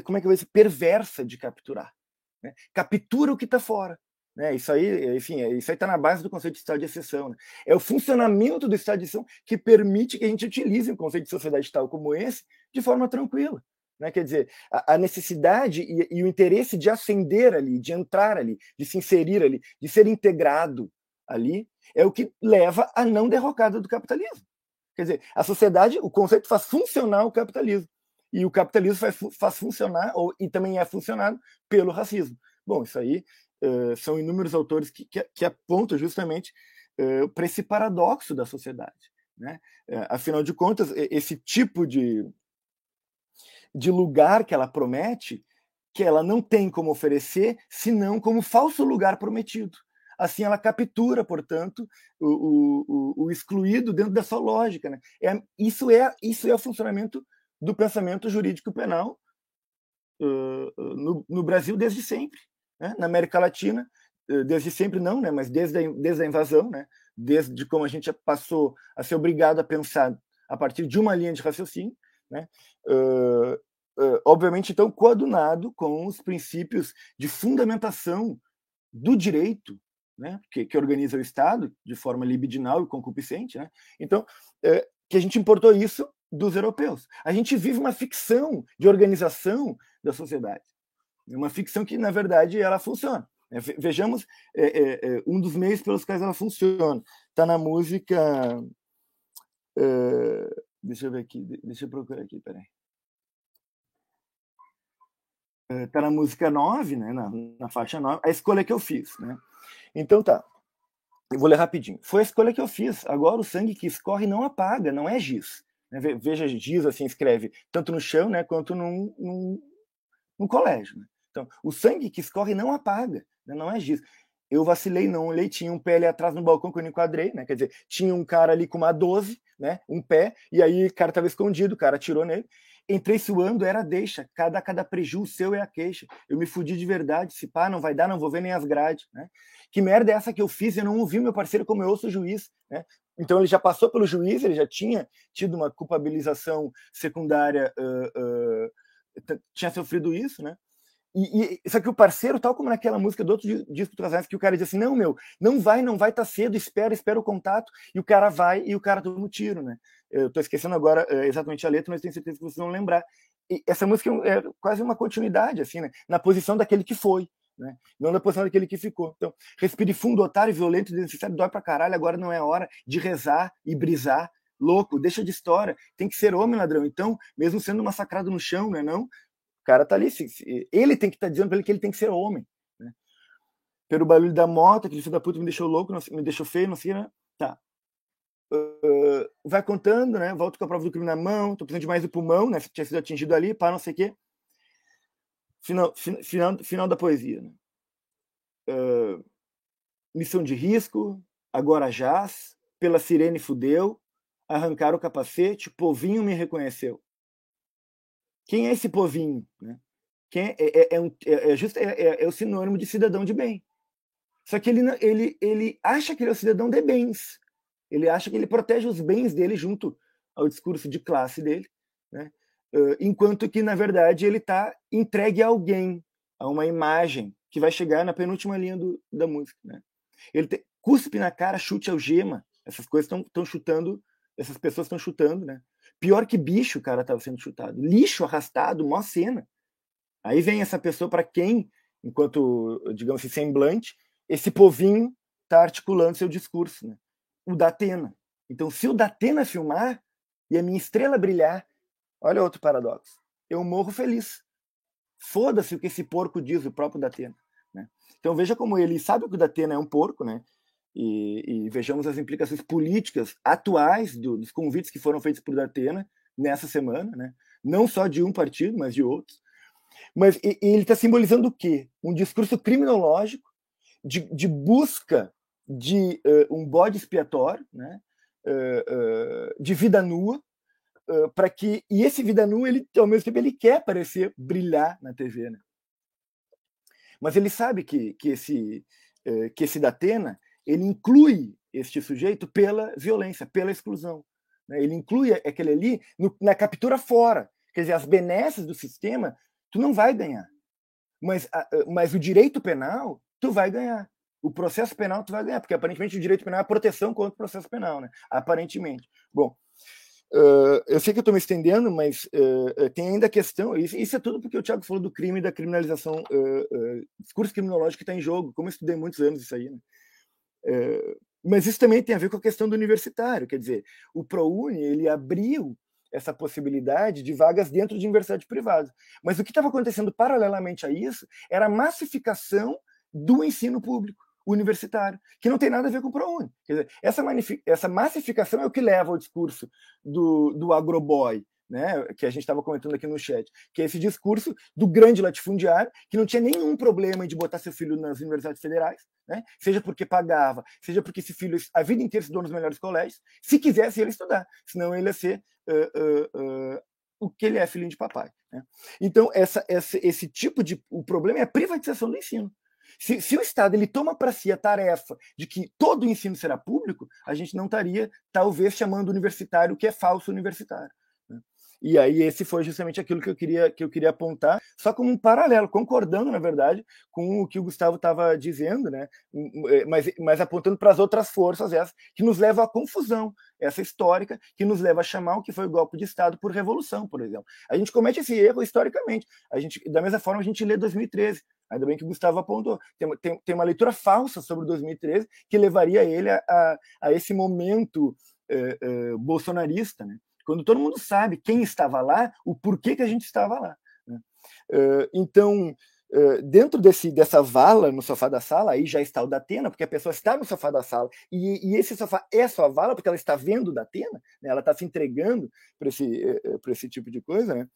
Speaker 3: como é que eu vou dizer, perversa de capturar. Né? Captura o que está fora. Né? Isso aí, enfim, isso aí está na base do conceito de estado de exceção. Né? É o funcionamento do estado de exceção que permite que a gente utilize um conceito de sociedade tal como esse de forma tranquila. Né? Quer dizer, a, a necessidade e, e, o interesse de ascender ali, de entrar ali, de se inserir ali, de ser integrado ali, é o que leva à não derrocada do capitalismo. Quer dizer, a sociedade, o conceito faz funcionar o capitalismo. E o capitalismo faz, faz funcionar, ou, e também é funcionado pelo racismo. Bom, isso aí uh, são inúmeros autores que, que, que apontam justamente uh, para esse paradoxo da sociedade. Né? Uh, afinal de contas, esse tipo de, de lugar que ela promete, que ela não tem como oferecer, senão como falso lugar prometido. Assim, ela captura, portanto, o, o, o excluído dentro da sua lógica. Né? É, isso, é, isso é o funcionamento do pensamento jurídico penal uh, no, no, Brasil desde sempre. Né? Na América Latina, desde sempre não, né? mas desde a, desde a invasão, né? desde como a gente passou a ser obrigado a pensar a partir de uma linha de raciocínio, né? Uh, obviamente, então, coadunado com os princípios de fundamentação do direito, né? que, que organiza o Estado de forma libidinal e concupiscente. Né? Então, que a gente importou isso dos europeus. A gente vive uma ficção de organização da sociedade, uma ficção que, na verdade, ela funciona. Né? Vejamos é, é, é, um dos meios pelos quais ela funciona. Está na música. Uh, Deixa eu ver aqui, deixa eu procurar aqui, peraí. Está na música 9, né, na, na faixa 9, a escolha que eu fiz. Né? Então tá, eu vou ler rapidinho. Foi a escolha que eu fiz. Agora o sangue que escorre não apaga, não é giz. Né? Veja, giz assim escreve tanto no chão né, quanto num, num, num colégio. Né? Então, o sangue que escorre não apaga, né? não é giz. Eu vacilei, não olhei, tinha um pé ali atrás no balcão que eu não enquadrei, né? Quer dizer, tinha um cara ali com uma 12, né? Um pé, e aí o cara estava escondido, o cara atirou nele. Entrei suando, era deixa, cada, cada prejuízo seu é a queixa. Eu me fudi de verdade, se pá, não vai dar, não vou ver nem as grades, né? Que merda é essa que eu fiz? Eu não ouvi meu parceiro como eu ouço o juiz, né? Então ele já passou pelo juiz, ele já tinha tido uma culpabilização secundária, uh, uh, tinha sofrido isso, né? E, e, só que o parceiro, tal como naquela música do outro disco do que o cara diz assim: não, meu, não vai, não vai, tá cedo, espera, espera o contato, e o cara vai e o cara toma um tiro, né? Eu tô esquecendo agora é, exatamente a letra, mas tenho certeza que vocês vão lembrar. E essa música é, é quase uma continuidade, assim, né? Na posição daquele que foi, né? Não na posição daquele que ficou. Então, respire fundo, otário, violento, desnecessário, dói pra caralho, agora não é hora de rezar e brisar. Louco, deixa de história, tem que ser homem, ladrão. Então, mesmo sendo massacrado no chão, né? Não, o cara tá ali, ele tem que estar tá dizendo para ele que ele tem que ser homem. Né? Pelo barulho da moto, aquele filho da puta me deixou louco, me deixou feio, não sei, né? Tá. Uh, vai contando, né? Volto com a prova do crime na mão, tô precisando de mais do pulmão, né? Tinha sido atingido ali, para não sei o quê. Final, final, final da poesia. Né? Uh, missão de risco, agora jaz, pela sirene fudeu, arrancaram o capacete, povinho me reconheceu. Quem é esse povinho? Né? Quem é, é, é, um, é, é just, é, é, é, o sinônimo de cidadão de bem. Só que ele, ele, ele acha que ele é o cidadão de bens. Ele acha que ele protege os bens dele junto ao discurso de classe dele, né? Enquanto que, na verdade, ele está entregue a alguém, a uma imagem, que vai chegar na penúltima linha do, da música. Né? Ele te, cuspe na cara, chute algema. Essas coisas estão chutando, essas pessoas estão chutando, né? Pior que bicho o cara estava sendo chutado. Lixo arrastado, mó cena. Aí vem essa pessoa para quem, enquanto, digamos assim, semblante, esse povinho está articulando seu discurso. Né? O Datena. Então, se o Datena filmar e a minha estrela brilhar, olha outro paradoxo. Eu morro feliz. Foda-se o que esse porco diz, o próprio Datena. Né? Então veja como ele sabe que o Datena é um porco, né? E, e vejamos as implicações políticas atuais do, dos convites que foram feitos por Datena nessa semana, né? não só de um partido, mas de outros. Mas e, e ele está simbolizando o quê? Um discurso criminológico de, de busca de uh, um bode expiatório, né? Uh, uh, de vida nua, para que e esse vida nua ele ao mesmo tempo ele quer aparecer brilhar na TV, né? Mas ele sabe que que esse que esse Datena ele inclui este sujeito pela violência, pela exclusão. Né? Ele inclui aquele ali no, na captura fora. Quer dizer, as benesses do sistema, tu não vai ganhar. Mas, mas o direito penal, tu vai ganhar. O processo penal tu vai ganhar, porque aparentemente o direito penal é a proteção contra o processo penal, né? Aparentemente. Bom, uh, eu sei que eu estou me estendendo, mas uh, tem ainda a questão, isso, isso, é tudo porque o Tiago falou do crime e da criminalização, uh, discurso criminológico que está em jogo, como eu estudei muitos anos isso aí, né? Mas isso também tem a ver com a questão do universitário, quer dizer, o ProUni ele abriu essa possibilidade de vagas dentro de universidade privada. Mas o que estava acontecendo paralelamente a isso era a massificação do ensino público universitário, que não tem nada a ver com o ProUni. Quer dizer, essa, essa massificação é o que leva ao discurso do, do agroboy, né, que a gente estava comentando aqui no chat, que é esse discurso do grande latifundiário que não tinha nenhum problema de botar seu filho nas universidades federais, né, seja porque pagava, seja porque esse filho a vida inteira estudou nos melhores colégios, se quisesse ele estudar, senão ele ia ser uh, uh, uh, o que ele é filhinho de papai. Né? Então essa, essa, esse tipo de o problema é a privatização do ensino. Se, se, o Estado ele toma para si a tarefa de que todo o ensino será público, a gente não estaria, talvez, chamando universitário o que é falso universitário. E aí esse foi justamente aquilo que eu queria que eu queria apontar, só como um paralelo, concordando na verdade com o que o Gustavo estava dizendo, né? É, mas, mas apontando para as outras forças essas que nos levam à confusão, essa histórica que nos leva a chamar o que foi o golpe de Estado por revolução, por exemplo. A gente comete esse erro historicamente. A gente, da mesma forma, a gente lê 2013. Ainda bem que o Gustavo apontou. Tem, tem, tem uma leitura falsa sobre 2013 que levaria ele a, a, a esse momento eh, eh, bolsonarista, né? Quando todo mundo sabe quem estava lá, o porquê que a gente estava lá. Né? Uh, então, uh, dentro desse, dessa vala no sofá da sala, aí já está o da Atena, porque a pessoa está no sofá da sala, e, e esse sofá é sua vala, porque ela está vendo da Atena, né? ela está se entregando para esse, uh, esse tipo de coisa. Né?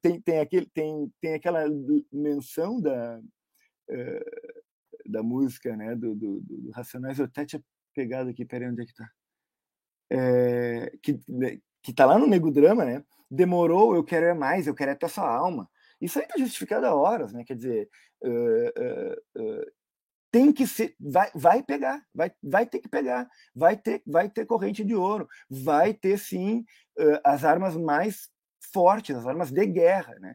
Speaker 3: tem, tem, aquele, tem, tem aquela menção da, da música né? do, do, do Racionais, eu até tinha pegado aqui, peraí, onde é que está? É, que né, que tá lá no Nego Drama, né? Demorou, eu quero é mais, eu quero é até sua alma. Isso aí tá justificado há horas, né? Quer dizer, uh, uh, uh, tem que ser, vai, vai pegar, vai, vai ter que pegar, vai ter, vai ter corrente de ouro, vai ter sim as armas mais fortes, as armas de guerra, né?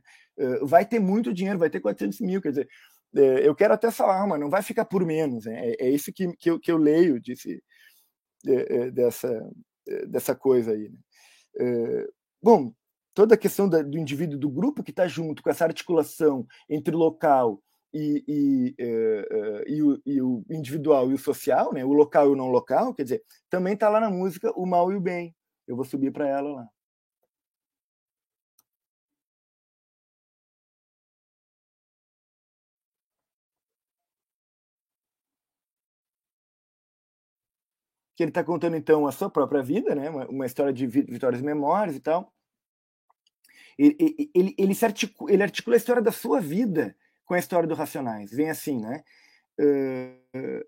Speaker 3: vai ter muito dinheiro, vai ter 400 mil, quer dizer, eu quero até essa arma, não vai ficar por menos, né? é, é isso que, que, eu, que eu leio desse, dessa, dessa coisa aí. Né? É, bom, toda a questão da, do indivíduo do grupo que está junto com essa articulação entre local e, e, é, e, o, e, o, individual e o social, né? o local e o não local, quer dizer, também está lá na música o mal e o bem. Eu vou subir para ela lá. Que ele está contando então a sua própria vida, né? Uma, uma história de vitórias e memórias e tal. Ele, ele, ele, articula, ele articula a história da sua vida com a história do Racionais. Vem assim, né? Uh,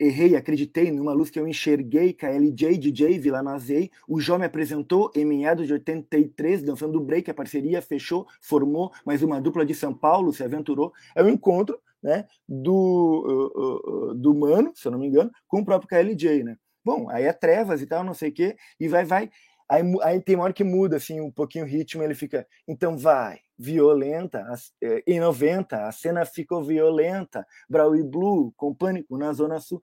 Speaker 3: errei, acreditei numa luz que eu enxerguei, KLJ, DJ, Vila Mazei, o Jó me apresentou em meados de 83, dançando break, a parceria fechou, formou mais uma dupla de São Paulo, se aventurou. É um encontro né, do, do Mano, se eu não me engano, com o próprio KLJ, né? Bom, aí é trevas e tal, não sei o quê, e vai, vai. Aí, aí tem uma hora que muda, assim, um pouquinho o ritmo, ele fica, então vai, violenta, eh, em 90, a cena ficou violenta, Brau e Blue, com pânico na Zona Sul.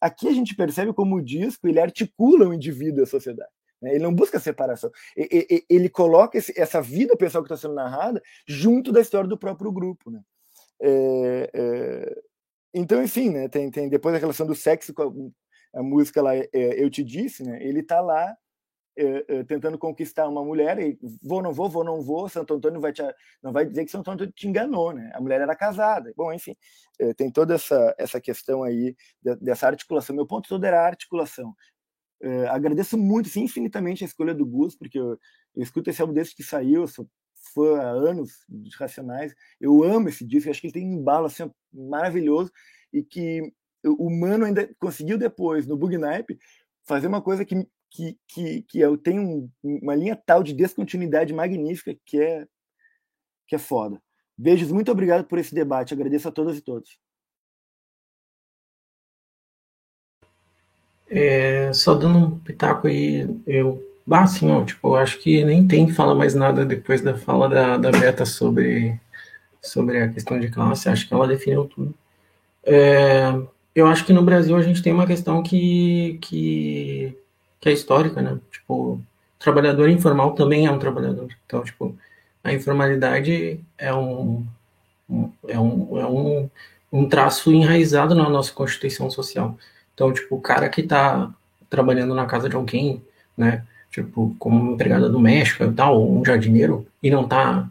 Speaker 3: Aqui a gente percebe como o disco, ele articula o indivíduo e a sociedade. Né? Ele não busca separação. Ele coloca essa vida pessoal que está sendo narrada junto da história do próprio grupo. Né? É, é, então, enfim, né, tem, tem depois a relação do sexo com a, a música lá, é, Eu Te Disse, né, ele está lá tentando conquistar uma mulher e vou, não vou, vou, não vou, Santo Antônio vai te, não vai dizer que Santo Antônio te enganou, né? A mulher era casada. Bom, enfim, tem toda essa, essa questão aí de, dessa articulação. Meu ponto todo era a articulação. agradeço muito, sim, infinitamente a escolha do Gus, porque eu, eu escuto esse álbum desde que saiu, sou fã há anos de Racionais, eu amo esse disco, acho que ele tem um embalo assim, maravilhoso e que o Mano ainda conseguiu depois, no Bugnipe, fazer uma coisa que, que, que, que eu tenho um, uma linha tal de descontinuidade magnífica que é, que é foda. Beijos, muito obrigado por esse debate, agradeço a todas e todos.
Speaker 1: É, só dando um pitaco aí, eu, bah, assim, ó, tipo, acho que nem tem que falar mais nada depois da fala da, da Beta sobre, sobre a questão de classe, acho que ela definiu tudo. É, eu acho que no Brasil a gente tem uma questão que, que, que é histórica, né? Tipo, trabalhador informal também é um trabalhador. Então, tipo, a informalidade é um, um é um, é um, um traço enraizado na nossa constituição social. Então, tipo, o cara que está trabalhando na casa de alguém, né? Tipo, como empregada doméstica e tal, um jardineiro, e não está uh,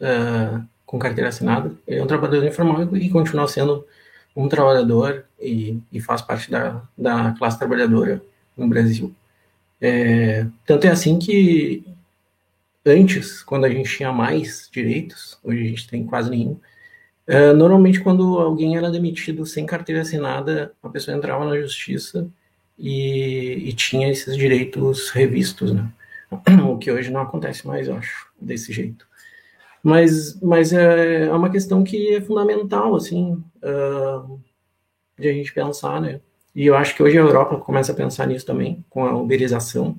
Speaker 1: eh, com carteira assinada, ele é um trabalhador informal e continua sendo um trabalhador e, e faz parte da, da classe trabalhadora no Brasil. É, tanto é assim que antes, quando a gente tinha mais direitos, hoje a gente tem quase nenhum, é, normalmente quando alguém era demitido sem carteira assinada, a pessoa entrava na justiça e, e tinha esses direitos revistos, né? O que hoje não acontece mais, eu acho, desse jeito. Mas, mas é, é uma questão que é fundamental, assim, uh, de a gente pensar, né? E eu acho que hoje a Europa começa a pensar nisso também, com a uberização,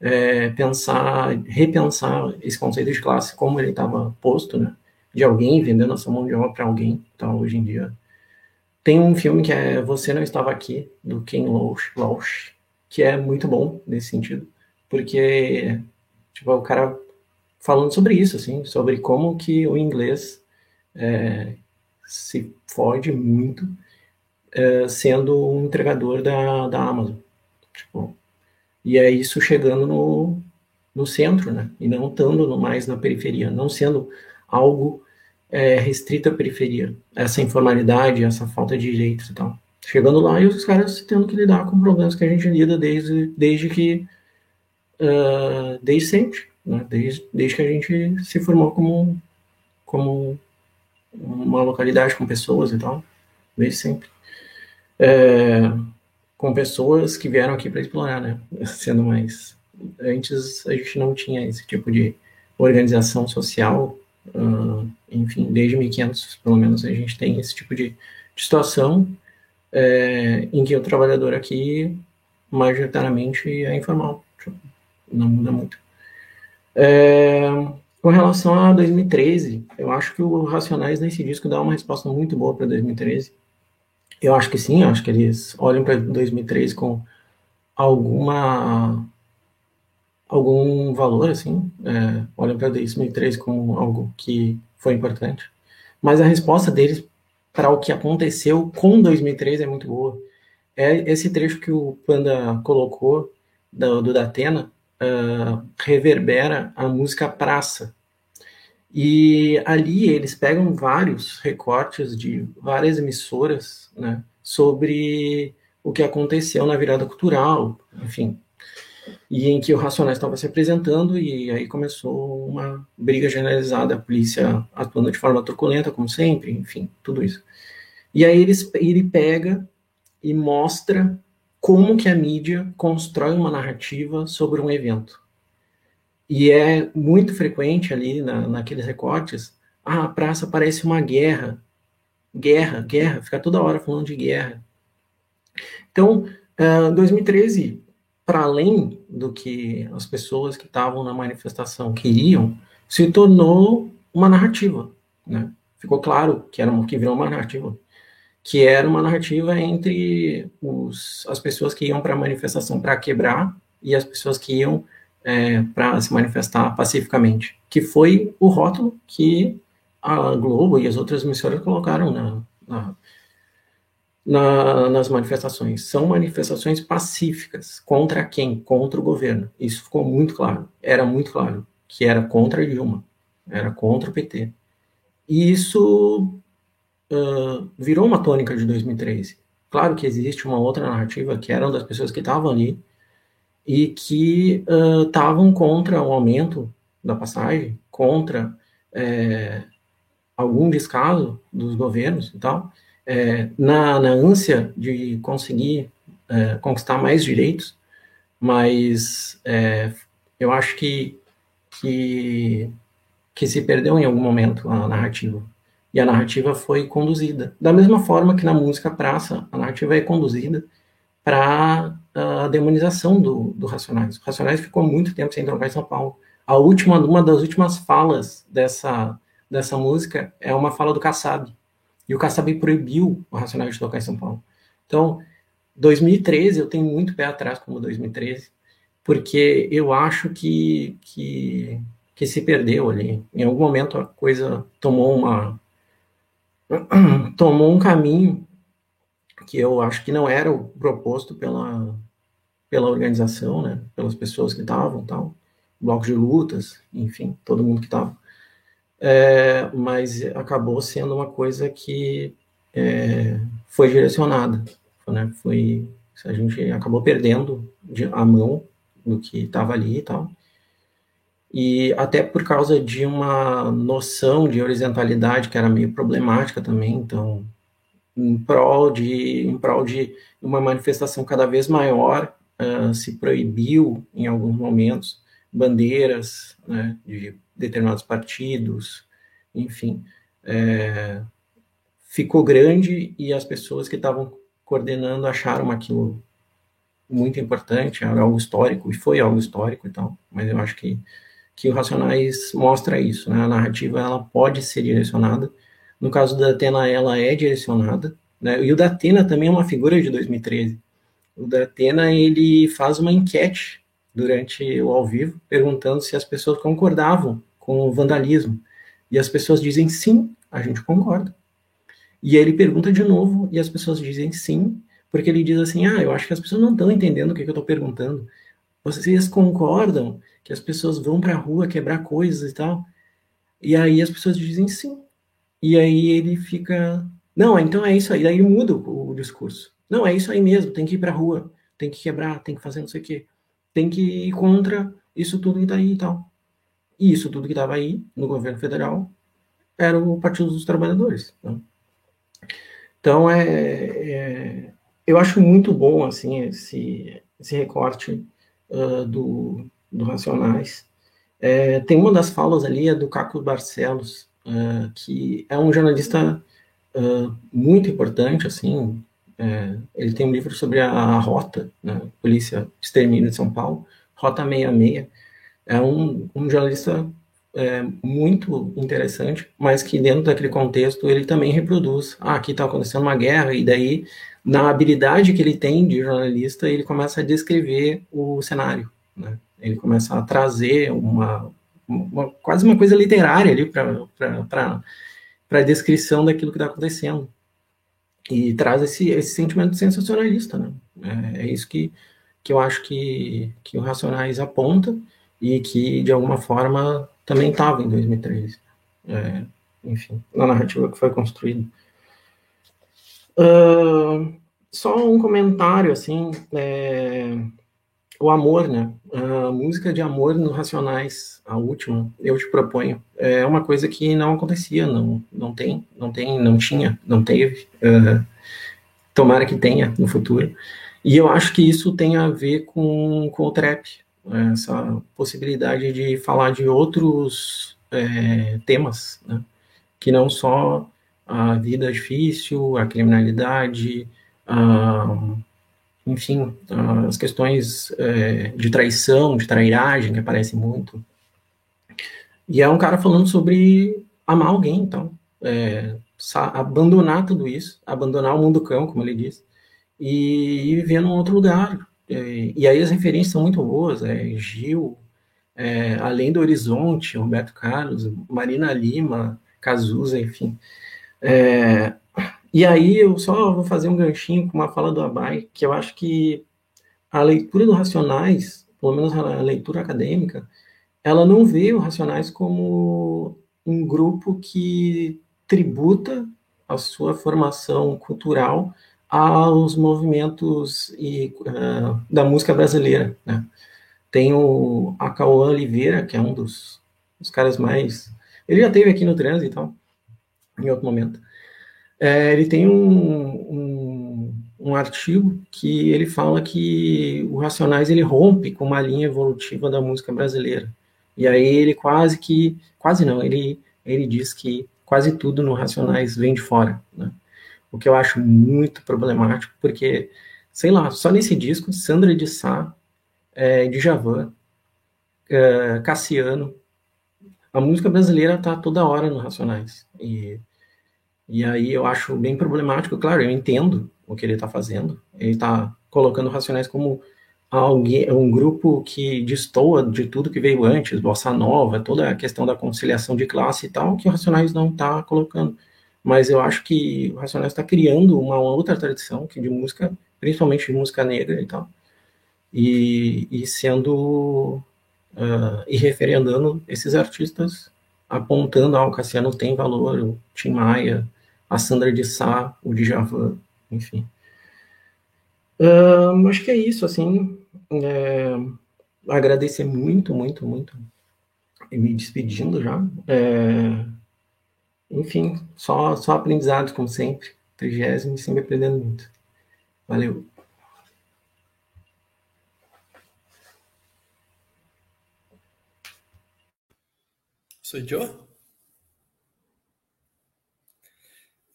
Speaker 1: é, pensar, repensar esse conceito de classe como ele estava posto, né? De alguém vendendo a sua mão de obra para alguém, então hoje em dia. Tem um filme que é Você Não Estava Aqui, do Ken Loach, Loach que é muito bom nesse sentido, porque tipo, o cara falando sobre isso, assim, sobre como que o inglês é, se fode muito é, sendo um entregador da, da Amazon. Tipo, e é isso chegando no, no centro, né? E não estando mais na periferia, não sendo algo é, restrito à periferia. Essa informalidade, essa falta de direitos e tal. Chegando lá e os caras tendo que lidar com problemas que a gente lida desde, desde que. Uh, desde sempre né? desde, desde que a gente se formou como, como uma localidade com pessoas e tal, desde sempre. É, com pessoas que vieram aqui para explorar, né? Sendo mais. Antes a gente não tinha esse tipo de organização social, uh, enfim, desde 1500, pelo menos, a gente tem esse tipo de, de situação é, em que o trabalhador aqui, majoritariamente, é informal. Tipo, não muda muito. É, com relação a 2013, eu acho que o Racionais nesse disco dá uma resposta muito boa para 2013. Eu acho que sim, eu acho que eles olham para 2013 com alguma algum valor, assim, é, olham para 2013 como algo que foi importante. Mas a resposta deles para o que aconteceu com 2013 é muito boa. É esse trecho que o Panda colocou do, do Datena, uh, reverbera a música Praça. E ali eles pegam vários recortes de várias emissoras né, sobre o que aconteceu na virada cultural, enfim, e em que o Racionais estava se apresentando, e aí começou uma briga generalizada, a polícia atuando de forma truculenta, como sempre, enfim, tudo isso. E aí eles, ele pega e mostra como que a mídia constrói uma narrativa sobre um evento. E é muito frequente ali na, naqueles recortes, ah, a praça parece uma guerra, guerra, guerra, fica toda hora falando de guerra. Então, uh, 2013, para além do que as pessoas que estavam na manifestação queriam, se tornou uma narrativa, né? Ficou claro que era uma, que virou uma narrativa que era uma narrativa entre os, as pessoas que iam para a manifestação para quebrar e as pessoas que iam é, para se manifestar pacificamente, que foi o rótulo que a Globo e as outras emissoras colocaram na, na, na, nas manifestações. São manifestações pacíficas. Contra quem? Contra o governo. Isso ficou muito claro. Era muito claro que era contra Dilma, era contra o PT. E isso uh, virou uma tônica de 2013. Claro que existe uma outra narrativa que eram das pessoas que estavam ali e que estavam uh, contra o aumento da passagem, contra é, algum descaso dos governos e tal, é, na, na ânsia de conseguir é, conquistar mais direitos, mas é, eu acho que, que, que se perdeu em algum momento a narrativa. E a narrativa foi conduzida. Da mesma forma que na música praça, a narrativa é conduzida para a demonização do, do Racionais. O Racionais ficou muito tempo sem trocar em São Paulo. A última, uma das últimas falas dessa, dessa música é uma fala do Kassab. E o Kassab proibiu o Racionais de tocar em São Paulo. Então, 2013, eu tenho muito pé atrás como 2013, porque eu acho que, que, que se perdeu ali. Em algum momento a coisa tomou uma tomou um caminho que eu acho que não era o proposto pela, pela organização, né, pelas pessoas que estavam, tal, bloco de lutas, enfim, todo mundo que estava. É, mas acabou sendo uma coisa que é, foi direcionada, né, foi, a gente acabou perdendo a mão do que estava ali e tal, e até por causa de uma noção de horizontalidade que era meio problemática também, então em prol de, em prol de uma manifestação cada vez maior, uh, se proibiu, em alguns momentos, bandeiras né, de determinados partidos, enfim. É, ficou grande e as pessoas que estavam coordenando acharam aquilo muito importante, era algo histórico, e foi algo histórico e tal, mas eu acho que, que o Racionais mostra isso, né? A narrativa, ela pode ser direcionada, no caso da Atena, ela é direcionada, né? E o da Atena também é uma figura de 2013. O da Atena, ele faz uma enquete durante o ao vivo, perguntando se as pessoas concordavam com o vandalismo. E as pessoas dizem sim, a gente concorda. E ele pergunta de novo e as pessoas dizem sim, porque ele diz assim: ah, eu acho que as pessoas não estão entendendo o que, que eu estou perguntando. Vocês concordam que as pessoas vão para a rua quebrar coisas e tal? E aí as pessoas dizem sim. E aí ele fica, não, então é isso aí. Daí muda o, o discurso. Não, é isso aí mesmo, tem que ir para a rua, tem que quebrar, tem que fazer não sei o quê. Tem que ir contra isso tudo que está aí e tal. E isso tudo que estava aí no governo federal era o Partido dos Trabalhadores. Né? Então, é, é, eu acho muito bom assim esse, esse recorte uh, do, do Racionais. É, tem uma das falas ali, é do Caco Barcelos, uh, que é um jornalista uh, muito importante, assim, é, ele tem um livro sobre a, a Rota, né, Polícia de Extermínio de São Paulo, Rota 66, é um, um jornalista é, muito interessante, mas que dentro daquele contexto ele também reproduz, ah, aqui está acontecendo uma guerra, e daí, na habilidade que ele tem de jornalista, ele começa a descrever o cenário, né, ele começa a trazer uma, uma, quase uma coisa literária ali para a descrição daquilo que está acontecendo. E traz esse, esse sentimento sensacionalista, né? É, é, isso que, que eu acho que, que o Racionais aponta e que, de alguma forma, também estava em 2013. É, enfim, na narrativa que foi construída. Uh, só um comentário, assim, é, o amor, né? A música de amor no Racionais, a última, eu te proponho, é uma coisa que não acontecia, não, não tem, não tem, não tinha, não teve. Uh, tomara que tenha no futuro. E eu acho que isso tem a ver com, com o trap, essa possibilidade de falar de outros é, temas, né? que não só a vida difícil, a criminalidade, a enfim, as questões é, de traição, de trairagem, que aparecem muito. E é um cara falando sobre amar alguém, então, é, abandonar tudo isso, abandonar o mundo cão, como ele diz, e, e viver num outro lugar. É, e aí as referências são muito boas, é Gil, Além do Horizonte, Roberto Carlos, Marina Lima, Cazuza, enfim. E aí eu só vou fazer um ganchinho com uma fala do Abai, que eu acho que a leitura do Racionais, pelo menos a leitura acadêmica, ela não vê o Racionais como um grupo que tributa a sua formação cultural aos movimentos e, uh, da música brasileira. Né? Tem o Acauã Oliveira, que é um dos, dos caras mais. Ele já teve aqui no trânsito e tal, em outro momento. É, ele tem um, um, um, artigo que ele fala que o Racionais ele rompe com uma linha evolutiva da música brasileira. E aí ele quase que, quase não, ele, ele diz que quase tudo no Racionais vem de fora, né? O que eu acho muito problemático, porque, sei lá, só nesse disco, Sandra de Sá, é, Djavan, é, Cassiano, a música brasileira tá toda hora no Racionais. E, e aí eu acho bem problemático, claro, eu entendo o que ele está fazendo, ele está colocando Racionais como alguém, um grupo que destoa de tudo que veio antes, bossa nova, toda a questão da conciliação de classe e tal, que o Racionais não está colocando. Mas eu acho que o Racionais está criando uma outra tradição que de música, principalmente de música negra e tal, e, e sendo uh, e referendando esses artistas, apontando ah, o Cassiano tem valor, o Tim Maia, a Sandra de Sá, o Djavan, enfim. Acho que é isso, assim, é, agradecer muito, muito, muito, e me despedindo já. É, enfim, só, só aprendizado, como sempre. Trigésimo sempre aprendendo muito. Valeu.
Speaker 2: Sou Joe?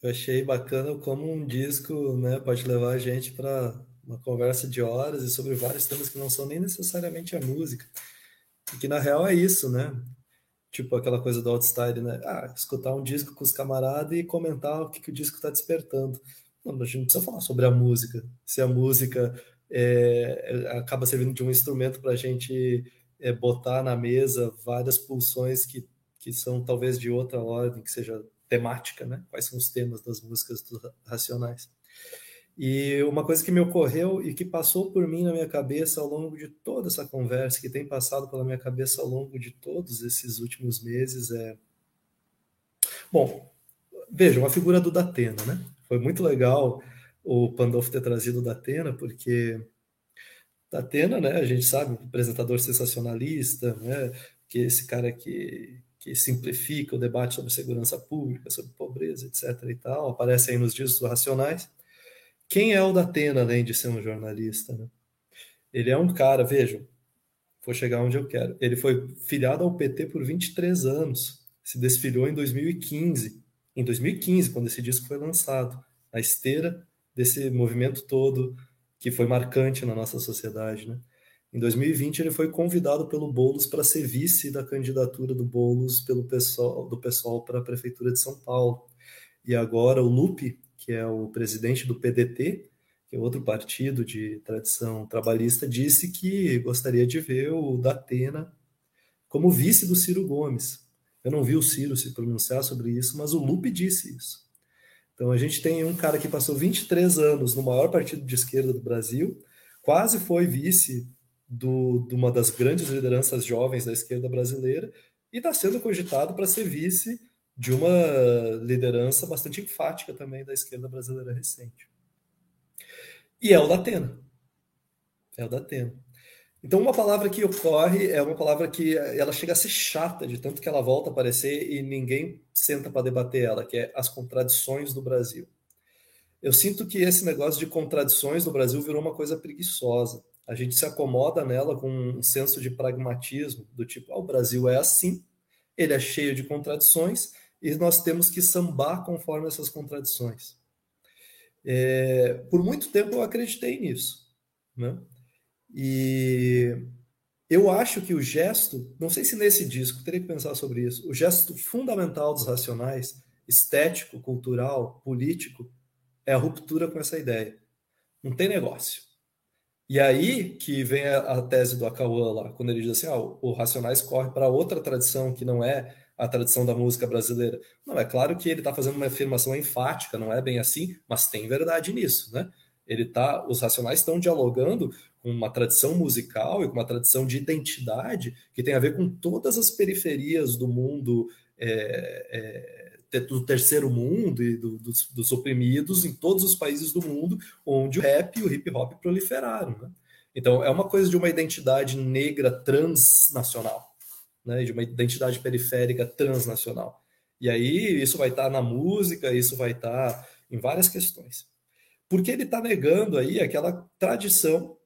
Speaker 2: Eu achei bacana como um disco né, pode levar a gente para uma conversa de horas e sobre vários temas que não são nem necessariamente a música. E que na real é isso, né? Tipo aquela coisa do outstyle, né? Ah, escutar um disco com os camaradas e comentar o que, que o disco está despertando. Não, a gente não precisa falar sobre a música. Se a música é, acaba servindo de um instrumento para a gente é, botar na mesa várias pulsões que, que são talvez de outra ordem, que seja temática, né? Quais são os temas das músicas dos racionais. E uma coisa que me ocorreu e que passou por mim na minha cabeça ao longo de toda essa conversa, que tem passado pela minha cabeça ao longo de todos esses últimos meses é. Bom, vejam, a figura do Datena, né? Foi muito legal o Pandolfo ter trazido o Datena, porque Datena, né, a gente sabe, um apresentador sensacionalista, né, que esse cara que, que simplifica o debate sobre segurança pública, sobre pobreza, etc. e tal, aparece aí nos dias racionais. Quem é o Datena, além de ser um jornalista? Né? Ele é um cara, vejam, vou chegar onde eu quero. Ele foi filiado ao PT por 23 anos, se desfiliou em 2015. Em 2015, quando esse disco foi lançado, na esteira desse movimento todo que foi marcante na nossa sociedade, né? Em 2020 ele foi convidado pelo Bolos para ser vice da candidatura do Bolos pelo pessoal do pessoal para a prefeitura de São Paulo. E agora o Lupe, que é o presidente do PDT, que é outro partido de tradição trabalhista, disse que gostaria de ver o Datena como vice do Ciro Gomes. Eu não vi o Ciro se pronunciar sobre isso, mas o Lupe disse isso. Então a gente tem um cara que passou 23 anos no maior partido de esquerda do Brasil, quase foi vice do, de uma das grandes lideranças jovens da esquerda brasileira e está sendo cogitado para ser vice de uma liderança bastante enfática também da esquerda brasileira recente. E é o da Atena. É o da Atena. Então, uma palavra que ocorre é uma palavra que ela chega a ser chata, de tanto que ela volta a aparecer e ninguém senta para debater ela, que é as contradições do Brasil. Eu sinto que esse negócio de contradições no Brasil virou uma coisa preguiçosa. A gente se acomoda nela com um senso de pragmatismo, do tipo, ah, o Brasil é assim, ele é cheio de contradições, e nós temos que sambar conforme essas contradições. É, por muito tempo eu acreditei nisso. Né? E eu acho que o gesto, não sei se nesse disco, teria que pensar sobre isso, o gesto fundamental dos racionais, estético, cultural, político, é a ruptura com essa ideia. Não tem negócio. E aí que vem a, a tese do Acauã lá, quando ele diz assim, ah, o, o Racionais corre para outra tradição que não é a tradição da música brasileira. Não, é claro que ele está fazendo uma afirmação enfática, não é bem assim, mas tem verdade nisso, né? Ele tá, os Racionais estão dialogando com uma tradição musical e com uma tradição de identidade que tem a ver com todas as periferias do mundo é, é, do terceiro mundo e do, dos, dos, oprimidos em todos os países do mundo onde o rap e o hip hop proliferaram. Né? Então é uma coisa de uma identidade negra transnacional né, de uma identidade periférica transnacional. E aí isso vai estar na música, isso vai estar em várias questões. Porque ele está negando aí aquela tradição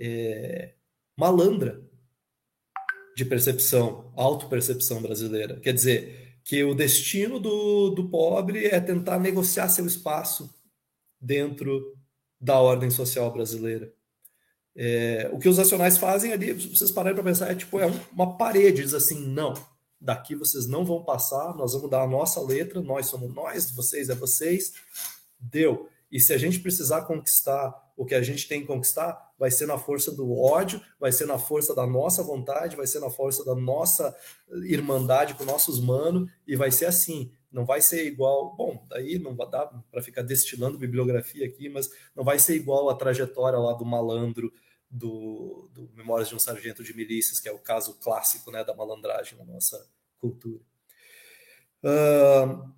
Speaker 2: é, malandra de percepção, autopercepção brasileira. Quer dizer, que o destino do, do pobre é tentar negociar seu espaço dentro da ordem social brasileira. É, o que os nacionais fazem ali, vocês pararem para pensar, é tipo é uma parede, diz assim, não, daqui vocês não vão passar, nós vamos dar a nossa letra, nós somos nós, vocês é vocês, deu. E se a gente precisar conquistar o que a gente tem que conquistar, vai ser na força do ódio, vai ser na força da nossa vontade, vai ser na força da nossa irmandade com nossos manos, e vai ser assim. Não vai ser igual. Bom, daí não vai dar para ficar destilando bibliografia aqui, mas não vai ser igual a trajetória lá do malandro do, do Memórias de um Sargento de Milícias, que é o caso clássico né, da malandragem na nossa cultura. Uh,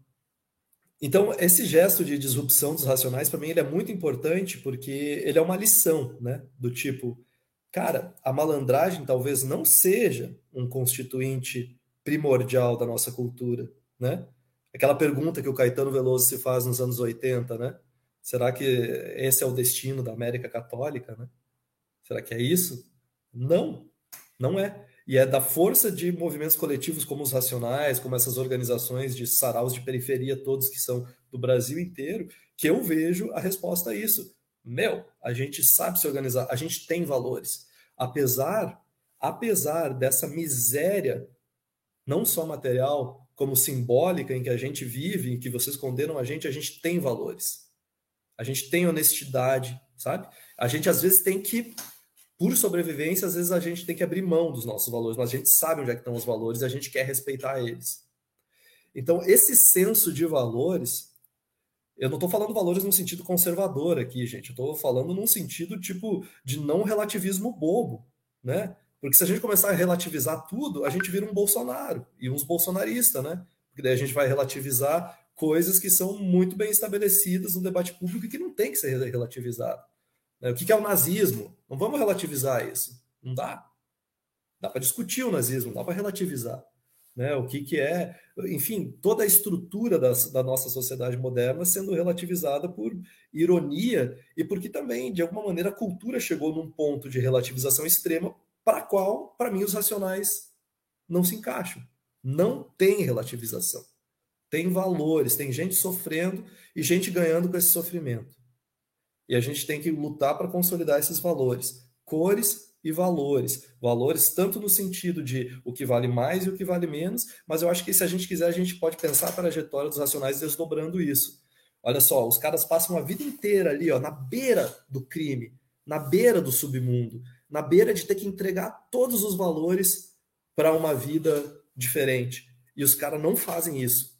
Speaker 2: então, esse gesto de disrupção dos racionais, para mim, ele é muito importante porque ele é uma lição, né? Do tipo, cara, a malandragem talvez não seja um constituinte primordial da nossa cultura, né? Aquela pergunta que o Caetano Veloso se faz nos anos 80, né? Será que esse é o destino da América Católica, né? Será que é isso? Não, não é. E é da força de movimentos coletivos como os Racionais, como essas organizações de saraus de periferia, todos que são do Brasil inteiro, que eu vejo a resposta a isso. Meu, a gente sabe se organizar, a gente tem valores. Apesar, apesar dessa miséria, não só material, como simbólica em que a gente vive, em que vocês condenam a gente, a gente tem valores. A gente tem honestidade, sabe? A gente às vezes tem que por sobrevivência, às vezes a gente tem que abrir mão dos nossos valores, mas a gente sabe onde é que estão os valores e a gente quer respeitar eles. Então, esse senso de valores, eu não estou falando valores no sentido conservador aqui, gente. Eu estou falando num sentido tipo de não relativismo bobo, né? Porque se a gente começar a relativizar tudo, a gente vira um Bolsonaro e uns bolsonaristas, né? Porque daí a gente vai relativizar coisas que são muito bem estabelecidas no debate público e que não tem que ser relativizado. Né? O que é o nazismo? Não vamos relativizar isso. Não dá. Dá para discutir o nazismo, dá para relativizar. Né? O que, que é, enfim, toda a estrutura das, da nossa sociedade moderna sendo relativizada por ironia e porque também, de alguma maneira, a cultura chegou num ponto de relativização extrema para qual, para mim, os racionais não se encaixam. Não tem relativização. Tem valores, tem gente sofrendo e gente ganhando com esse sofrimento. E a gente tem que lutar para consolidar esses valores, cores e valores. Valores tanto no sentido de o que vale mais e o que vale menos, mas eu acho que se a gente quiser, a gente pode pensar a trajetória dos racionais desdobrando isso. Olha só, os caras passam a vida inteira ali, ó, na beira do crime, na beira do submundo, na beira de ter que entregar todos os valores para uma vida diferente. E os caras não fazem isso,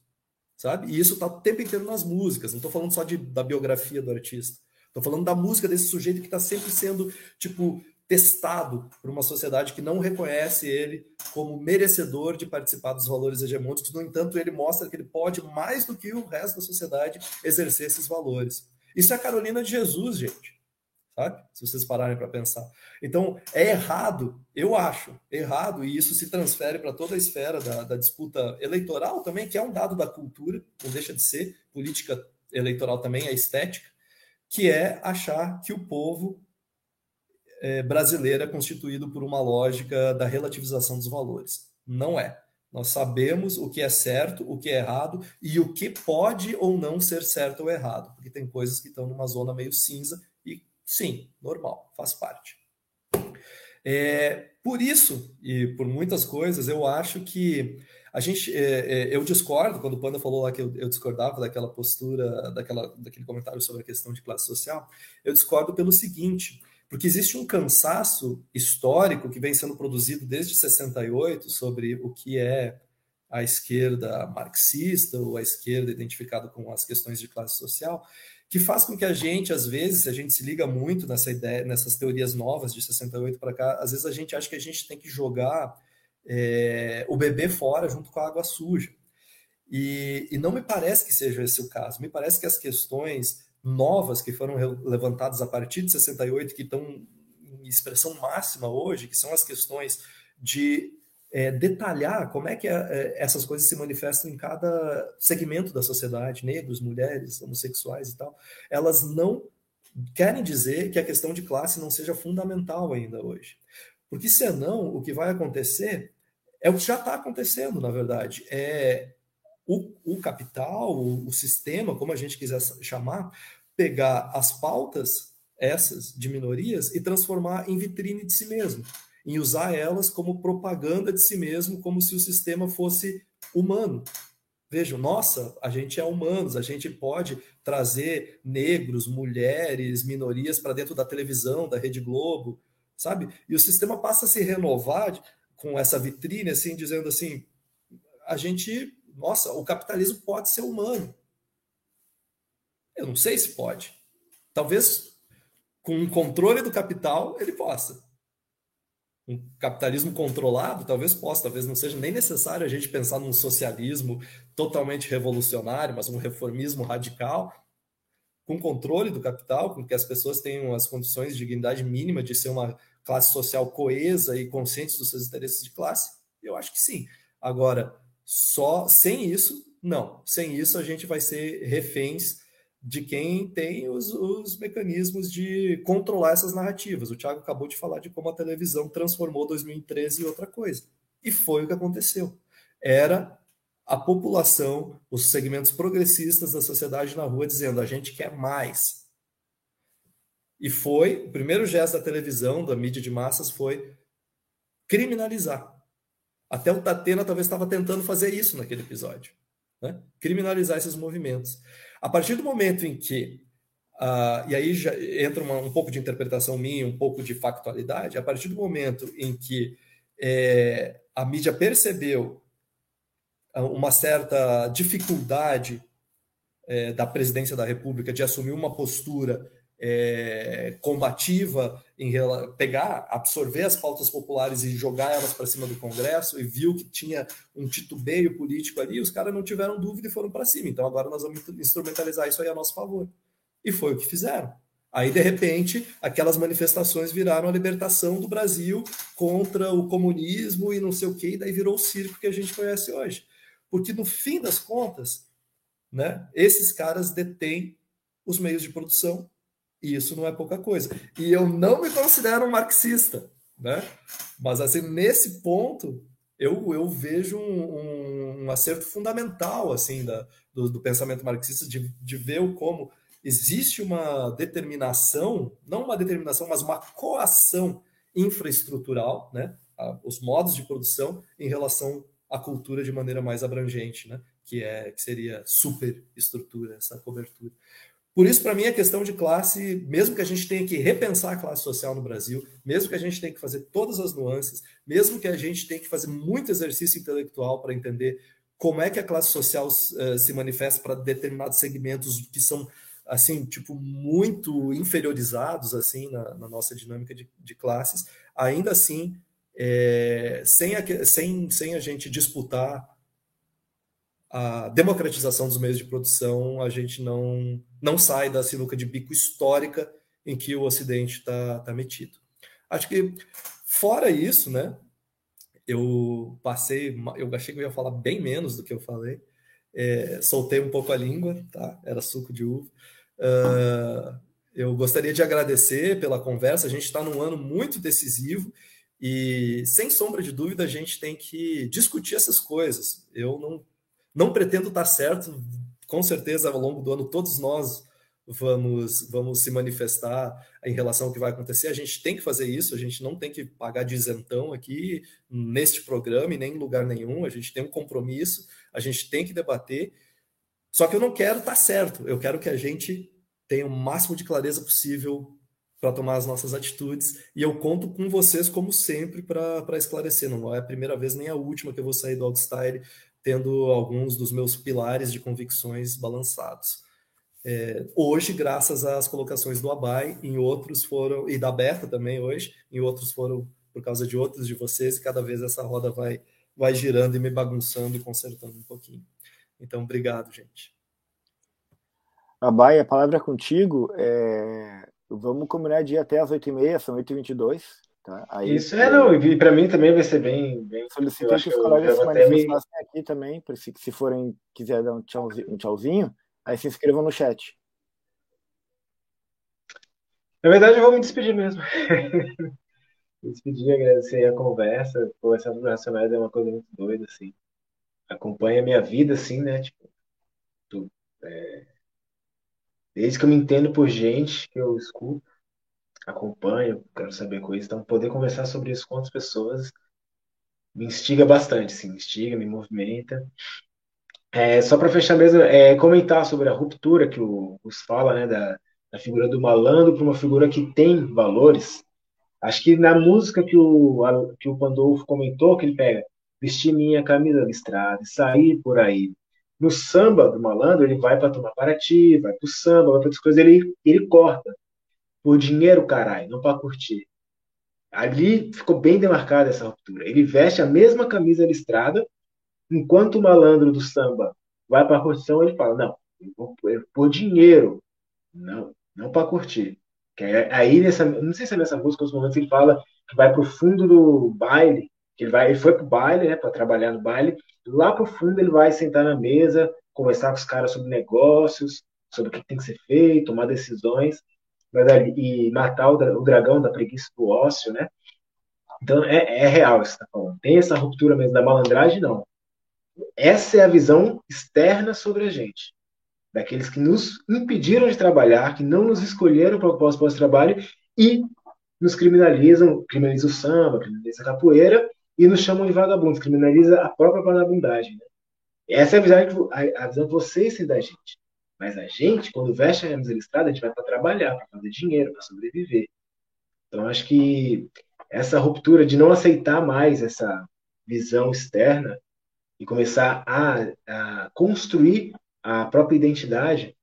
Speaker 2: sabe? E isso está o tempo inteiro nas músicas, não estou falando só de, da biografia do artista. Estou falando da música desse sujeito que está sempre sendo, tipo, testado por uma sociedade que não reconhece ele como merecedor de participar dos valores hegemônicos. No entanto, ele mostra que ele pode, mais do que o resto da sociedade, exercer esses valores. Isso é a Carolina de Jesus, gente. Sabe? Se vocês pararem para pensar. Então, é errado, eu acho, errado, e isso se transfere para toda a esfera da, da disputa eleitoral também, que é um dado da cultura, não deixa de ser, política eleitoral também é estética que é achar que o povo é, brasileiro é constituído por uma lógica da relativização dos valores. Não é. Nós sabemos o que é certo, o que é errado e o que pode ou não ser certo ou errado, porque tem coisas que estão numa zona meio cinza e sim, normal, faz parte. É, por isso e por muitas coisas, eu acho que a gente, é, é, eu discordo quando o Panda falou lá que eu, eu, discordava daquela postura, daquela, daquele comentário sobre a questão de classe social. Eu discordo pelo seguinte, Porque existe um cansaço histórico que vem sendo produzido desde 68 sobre o que é a esquerda marxista ou a esquerda identificada com as questões de classe social, que faz com que a gente, às vezes, a gente se liga muito nessa ideia, nessas teorias novas de 68 para cá, às vezes a gente acha que a gente tem que jogar é, o bebê fora junto com a água suja. E, e não me parece que seja esse o caso. Me parece que as questões novas que foram levantadas a partir de 68, que estão em expressão máxima hoje, que são as questões de é, detalhar como é que é, essas coisas se manifestam em cada segmento da sociedade, negros, mulheres, homossexuais e tal, elas não querem dizer que a questão de classe não seja fundamental ainda hoje. Porque senão o que vai acontecer é o que já está acontecendo, na verdade. É o, o capital, o, o sistema, como a gente quiser chamar, pegar as pautas, essas de minorias, e transformar em vitrine de si mesmo, em usar elas como propaganda de si mesmo, como se o sistema fosse humano. Vejam, nossa, a gente é humanos, a gente pode trazer negros, mulheres, minorias para dentro da televisão, da Rede Globo, sabe? E o sistema passa a se renovar com essa vitrine, assim, dizendo assim, a gente, nossa, o capitalismo pode ser humano. Eu não sei se pode. Talvez com um controle do capital ele possa. Um capitalismo controlado talvez possa, talvez não seja nem necessário a gente pensar num socialismo totalmente revolucionário, mas um reformismo radical com controle do capital, com que as pessoas tenham as condições de dignidade mínima de ser uma classe social coesa e consciente dos seus interesses de classe? Eu acho que sim. Agora, só sem isso, não. Sem isso, a gente vai ser reféns de quem tem os, os, mecanismos de controlar essas narrativas. O Thiago acabou de falar de como a televisão transformou 2013 em outra coisa. E foi o que aconteceu. Era a população, os segmentos progressistas da sociedade na rua dizendo: a gente quer mais. E foi, o primeiro gesto da televisão, da mídia de massas, foi criminalizar. Até o Tatena talvez estava tentando fazer isso naquele episódio. Né? Criminalizar esses movimentos. A partir do momento em que, uh, e aí já entra uma, um pouco de interpretação minha, um pouco de factualidade, a partir do momento em que é, a mídia percebeu uma certa dificuldade é, da presidência da República de assumir uma postura é, combativa em pegar, absorver as pautas populares e jogar elas para cima do Congresso e viu que tinha um titubeio político ali, os caras não tiveram dúvida e foram para cima. Então agora nós vamos instrumentalizar isso aí a nosso favor. E foi o que fizeram. Aí, de repente, aquelas manifestações viraram a libertação do Brasil contra o comunismo e não sei o quê, e daí virou o circo que a gente conhece hoje. Porque, no fim das contas, né, esses caras detêm os meios de produção, e isso não é pouca coisa. E eu não me considero um marxista, né? Mas assim, nesse ponto, eu, eu vejo um, um, um acerto fundamental assim da, do, do, pensamento marxista de, de ver como existe uma determinação, não uma determinação, mas uma coação infraestrutural, né? os modos de produção em relação à cultura de maneira mais abrangente, né? que é que seria superestrutura, essa cobertura. Por isso, para mim, a questão de classe, mesmo que a gente tenha que repensar a classe social no Brasil, mesmo que a gente tenha que fazer todas as nuances, mesmo que a gente tenha que fazer muito exercício intelectual para entender como é que a classe social uh, se manifesta para determinados segmentos que são assim tipo muito inferiorizados assim na, na nossa dinâmica de, de, classes, ainda assim é, sem, a, sem, sem a gente disputar a democratização dos meios de produção, a gente não, não sai da sinuca de bico histórica em que o Ocidente está tá metido. Acho que, fora isso, né, eu passei, eu achei que eu ia falar bem menos do que eu falei, é, soltei um pouco a língua, tá? era suco de uva. Uh, eu gostaria de agradecer pela conversa, a gente está num ano muito decisivo e, sem sombra de dúvida, a gente tem que discutir essas coisas. Eu não não pretendo estar certo, com certeza ao longo do ano todos nós vamos vamos se manifestar em relação ao que vai acontecer. A gente tem que fazer isso, a gente não tem que pagar de isentão aqui neste programa e nem em lugar nenhum. A gente tem um compromisso, a gente tem que debater. Só que eu não quero estar certo, eu quero que a gente tenha o máximo de clareza possível para tomar as nossas atitudes. E eu conto com vocês, como sempre, para esclarecer. Não é a primeira vez nem a última que eu vou sair do Outstyle tendo alguns dos meus pilares de convicções balançados. É, hoje, graças às colocações do Abai, em outros foram, e da Berta também hoje, em outros foram por causa de outros de vocês, e cada vez essa roda vai, vai girando e me bagunçando e consertando um pouquinho. Então, obrigado, gente.
Speaker 3: Abai, a palavra é contigo. É... Vamos combinar de ir até as 8h30, são 8h22. Tá?
Speaker 6: Aí, Isso é, não, e para mim também vai ser bem. bem
Speaker 3: Solicitei que os colegas se manifestassem me... aqui também, se, se forem quiser dar um tchauzinho, um tchauzinho, aí se inscrevam no chat.
Speaker 6: Na verdade, eu vou me despedir mesmo. me despedir, agradecer a conversa. Conversar sobre Racionais é uma coisa muito doida, assim. Acompanha a minha vida, assim, né? Tipo, tu, é... desde que eu me entendo por gente que eu escuto acompanho, quero saber coisas. Então, poder conversar sobre isso com outras pessoas me instiga bastante, sim, me instiga, me movimenta. É, só para fechar mesmo, é, comentar sobre a ruptura que o Gus fala, né, da, da figura do malandro para uma figura que tem valores. Acho que na música que o, a, que o Pandolfo comentou, que ele pega vestir minha camisa listrada e sair por aí. No samba do malandro, ele vai para tomar Paraty, vai para o samba, vai para outras coisas, ele, ele corta por dinheiro, caralho, não para curtir. Ali ficou bem demarcada essa ruptura. Ele veste a mesma camisa listrada, enquanto o malandro do samba vai para a curtição, ele fala: Não, eu vou por dinheiro, não, não para curtir. Que aí, nessa, não sei se é nessa música, os momentos ele fala que vai para o fundo do baile, que ele, vai, ele foi para o baile, né, para trabalhar no baile, lá para o fundo ele vai sentar na mesa, conversar com os caras sobre negócios, sobre o que tem que ser feito, tomar decisões mas ali, e matar o, dragão da preguiça do ócio, né? Então é, é real isso que está falando. Tem essa ruptura mesmo da malandragem, não. Essa é a visão externa sobre a gente. Daqueles que nos impediram de trabalhar, que não nos escolheram para o pós-pós-trabalho e nos criminalizam, criminaliza o samba, criminaliza a capoeira e nos chamam de vagabundos, criminaliza a própria vagabundagem. Né? Essa é a visão, a, a visão que vocês têm da gente. Mas a gente, quando veste a camisa listrada, a gente vai para trabalhar, para fazer dinheiro, para sobreviver. Então, acho que essa ruptura de não aceitar mais essa visão externa e começar a, a construir a própria identidade,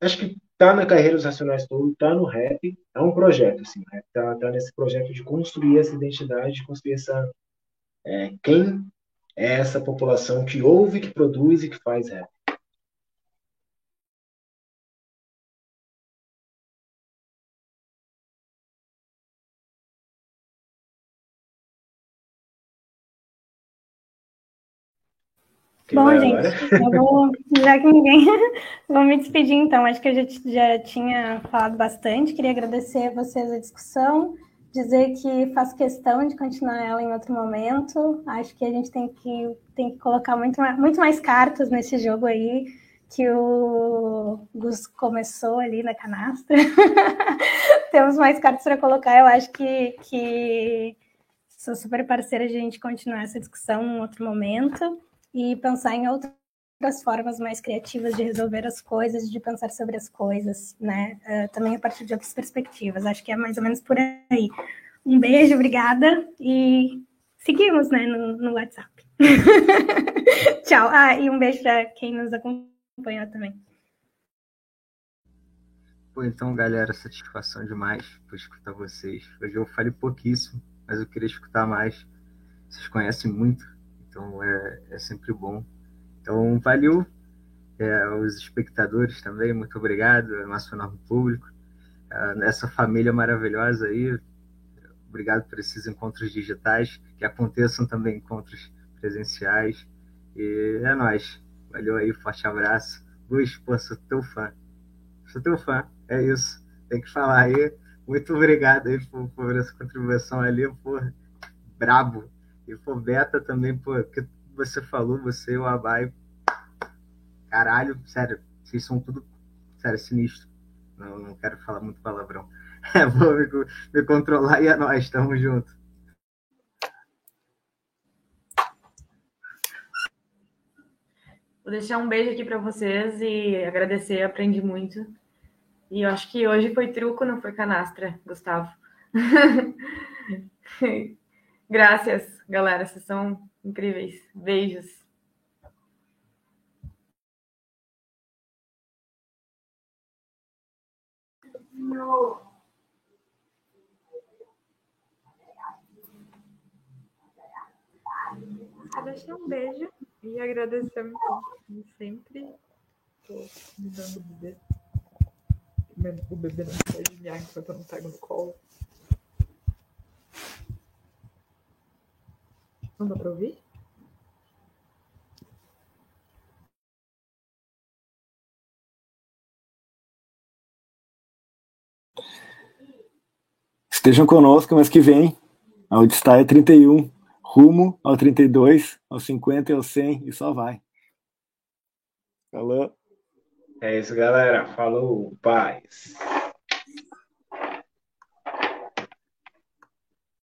Speaker 6: acho que tá na carreira dos Racionais todo, tá no rap, é um projeto, assim, né? tá, tá nesse projeto de construir essa identidade, de construir essa... É, quem é essa população que ouve, que produz e que faz rap.
Speaker 8: Bom, gente, vou, já que ninguém. vou me despedir então. Acho que eu já, já tinha falado bastante. Queria agradecer a vocês a discussão, dizer que faço questão de continuar ela em outro momento. Acho que a gente tem que, tem que colocar muito, muito mais cartas nesse jogo aí que o Gus começou ali na canastra. Temos mais cartas para colocar. Eu acho que, que sou super parceira de a gente continuar essa discussão em outro momento e pensar em outras formas mais criativas de resolver as coisas, de pensar sobre as coisas, né? Uh, também a partir de outras perspectivas. Acho que é mais ou menos por aí. Um beijo, obrigada e seguimos, né, no, no WhatsApp. Tchau. Ah, e um beijo para quem nos acompanhou também.
Speaker 5: Pô, então, galera, satisfação demais por escutar vocês. Hoje eu falei pouquíssimo, mas eu queria escutar mais. Vocês conhecem muito então é, é sempre bom. Então, valeu é, os espectadores também, muito obrigado, nosso enorme público, é, essa família maravilhosa aí. Obrigado por esses encontros digitais, que aconteçam também encontros presenciais. E é nóis. Valeu aí, forte abraço. Luiz, pô, sou teu fã. Sou teu fã, é isso. Tem que falar aí. Muito obrigado aí por, por essa contribuição ali, pô, brabo. E for beta também, pô, que você falou, você e o Abai. Caralho, sério, vocês são tudo, sério, sinistro. Não, não quero falar muito palavrão. É, vou me, me controlar e é nós, tamo junto.
Speaker 7: Vou deixar um beijo aqui para vocês e agradecer, aprendi muito. E eu acho que hoje foi truco, não foi canastra, Gustavo. Graças, galera. Vocês são incríveis. Beijos.
Speaker 4: Só deixar um beijo e agradecer sempre. Tô me dando bebê. O bebê não pode miar enquanto eu não pego no colo. Não dá pra ouvir?
Speaker 3: Estejam conosco mês que vem. A Odistai é 31, rumo ao 32, ao 50 e ao 100 e só vai. Falou.
Speaker 6: É isso, galera. Falou, paz.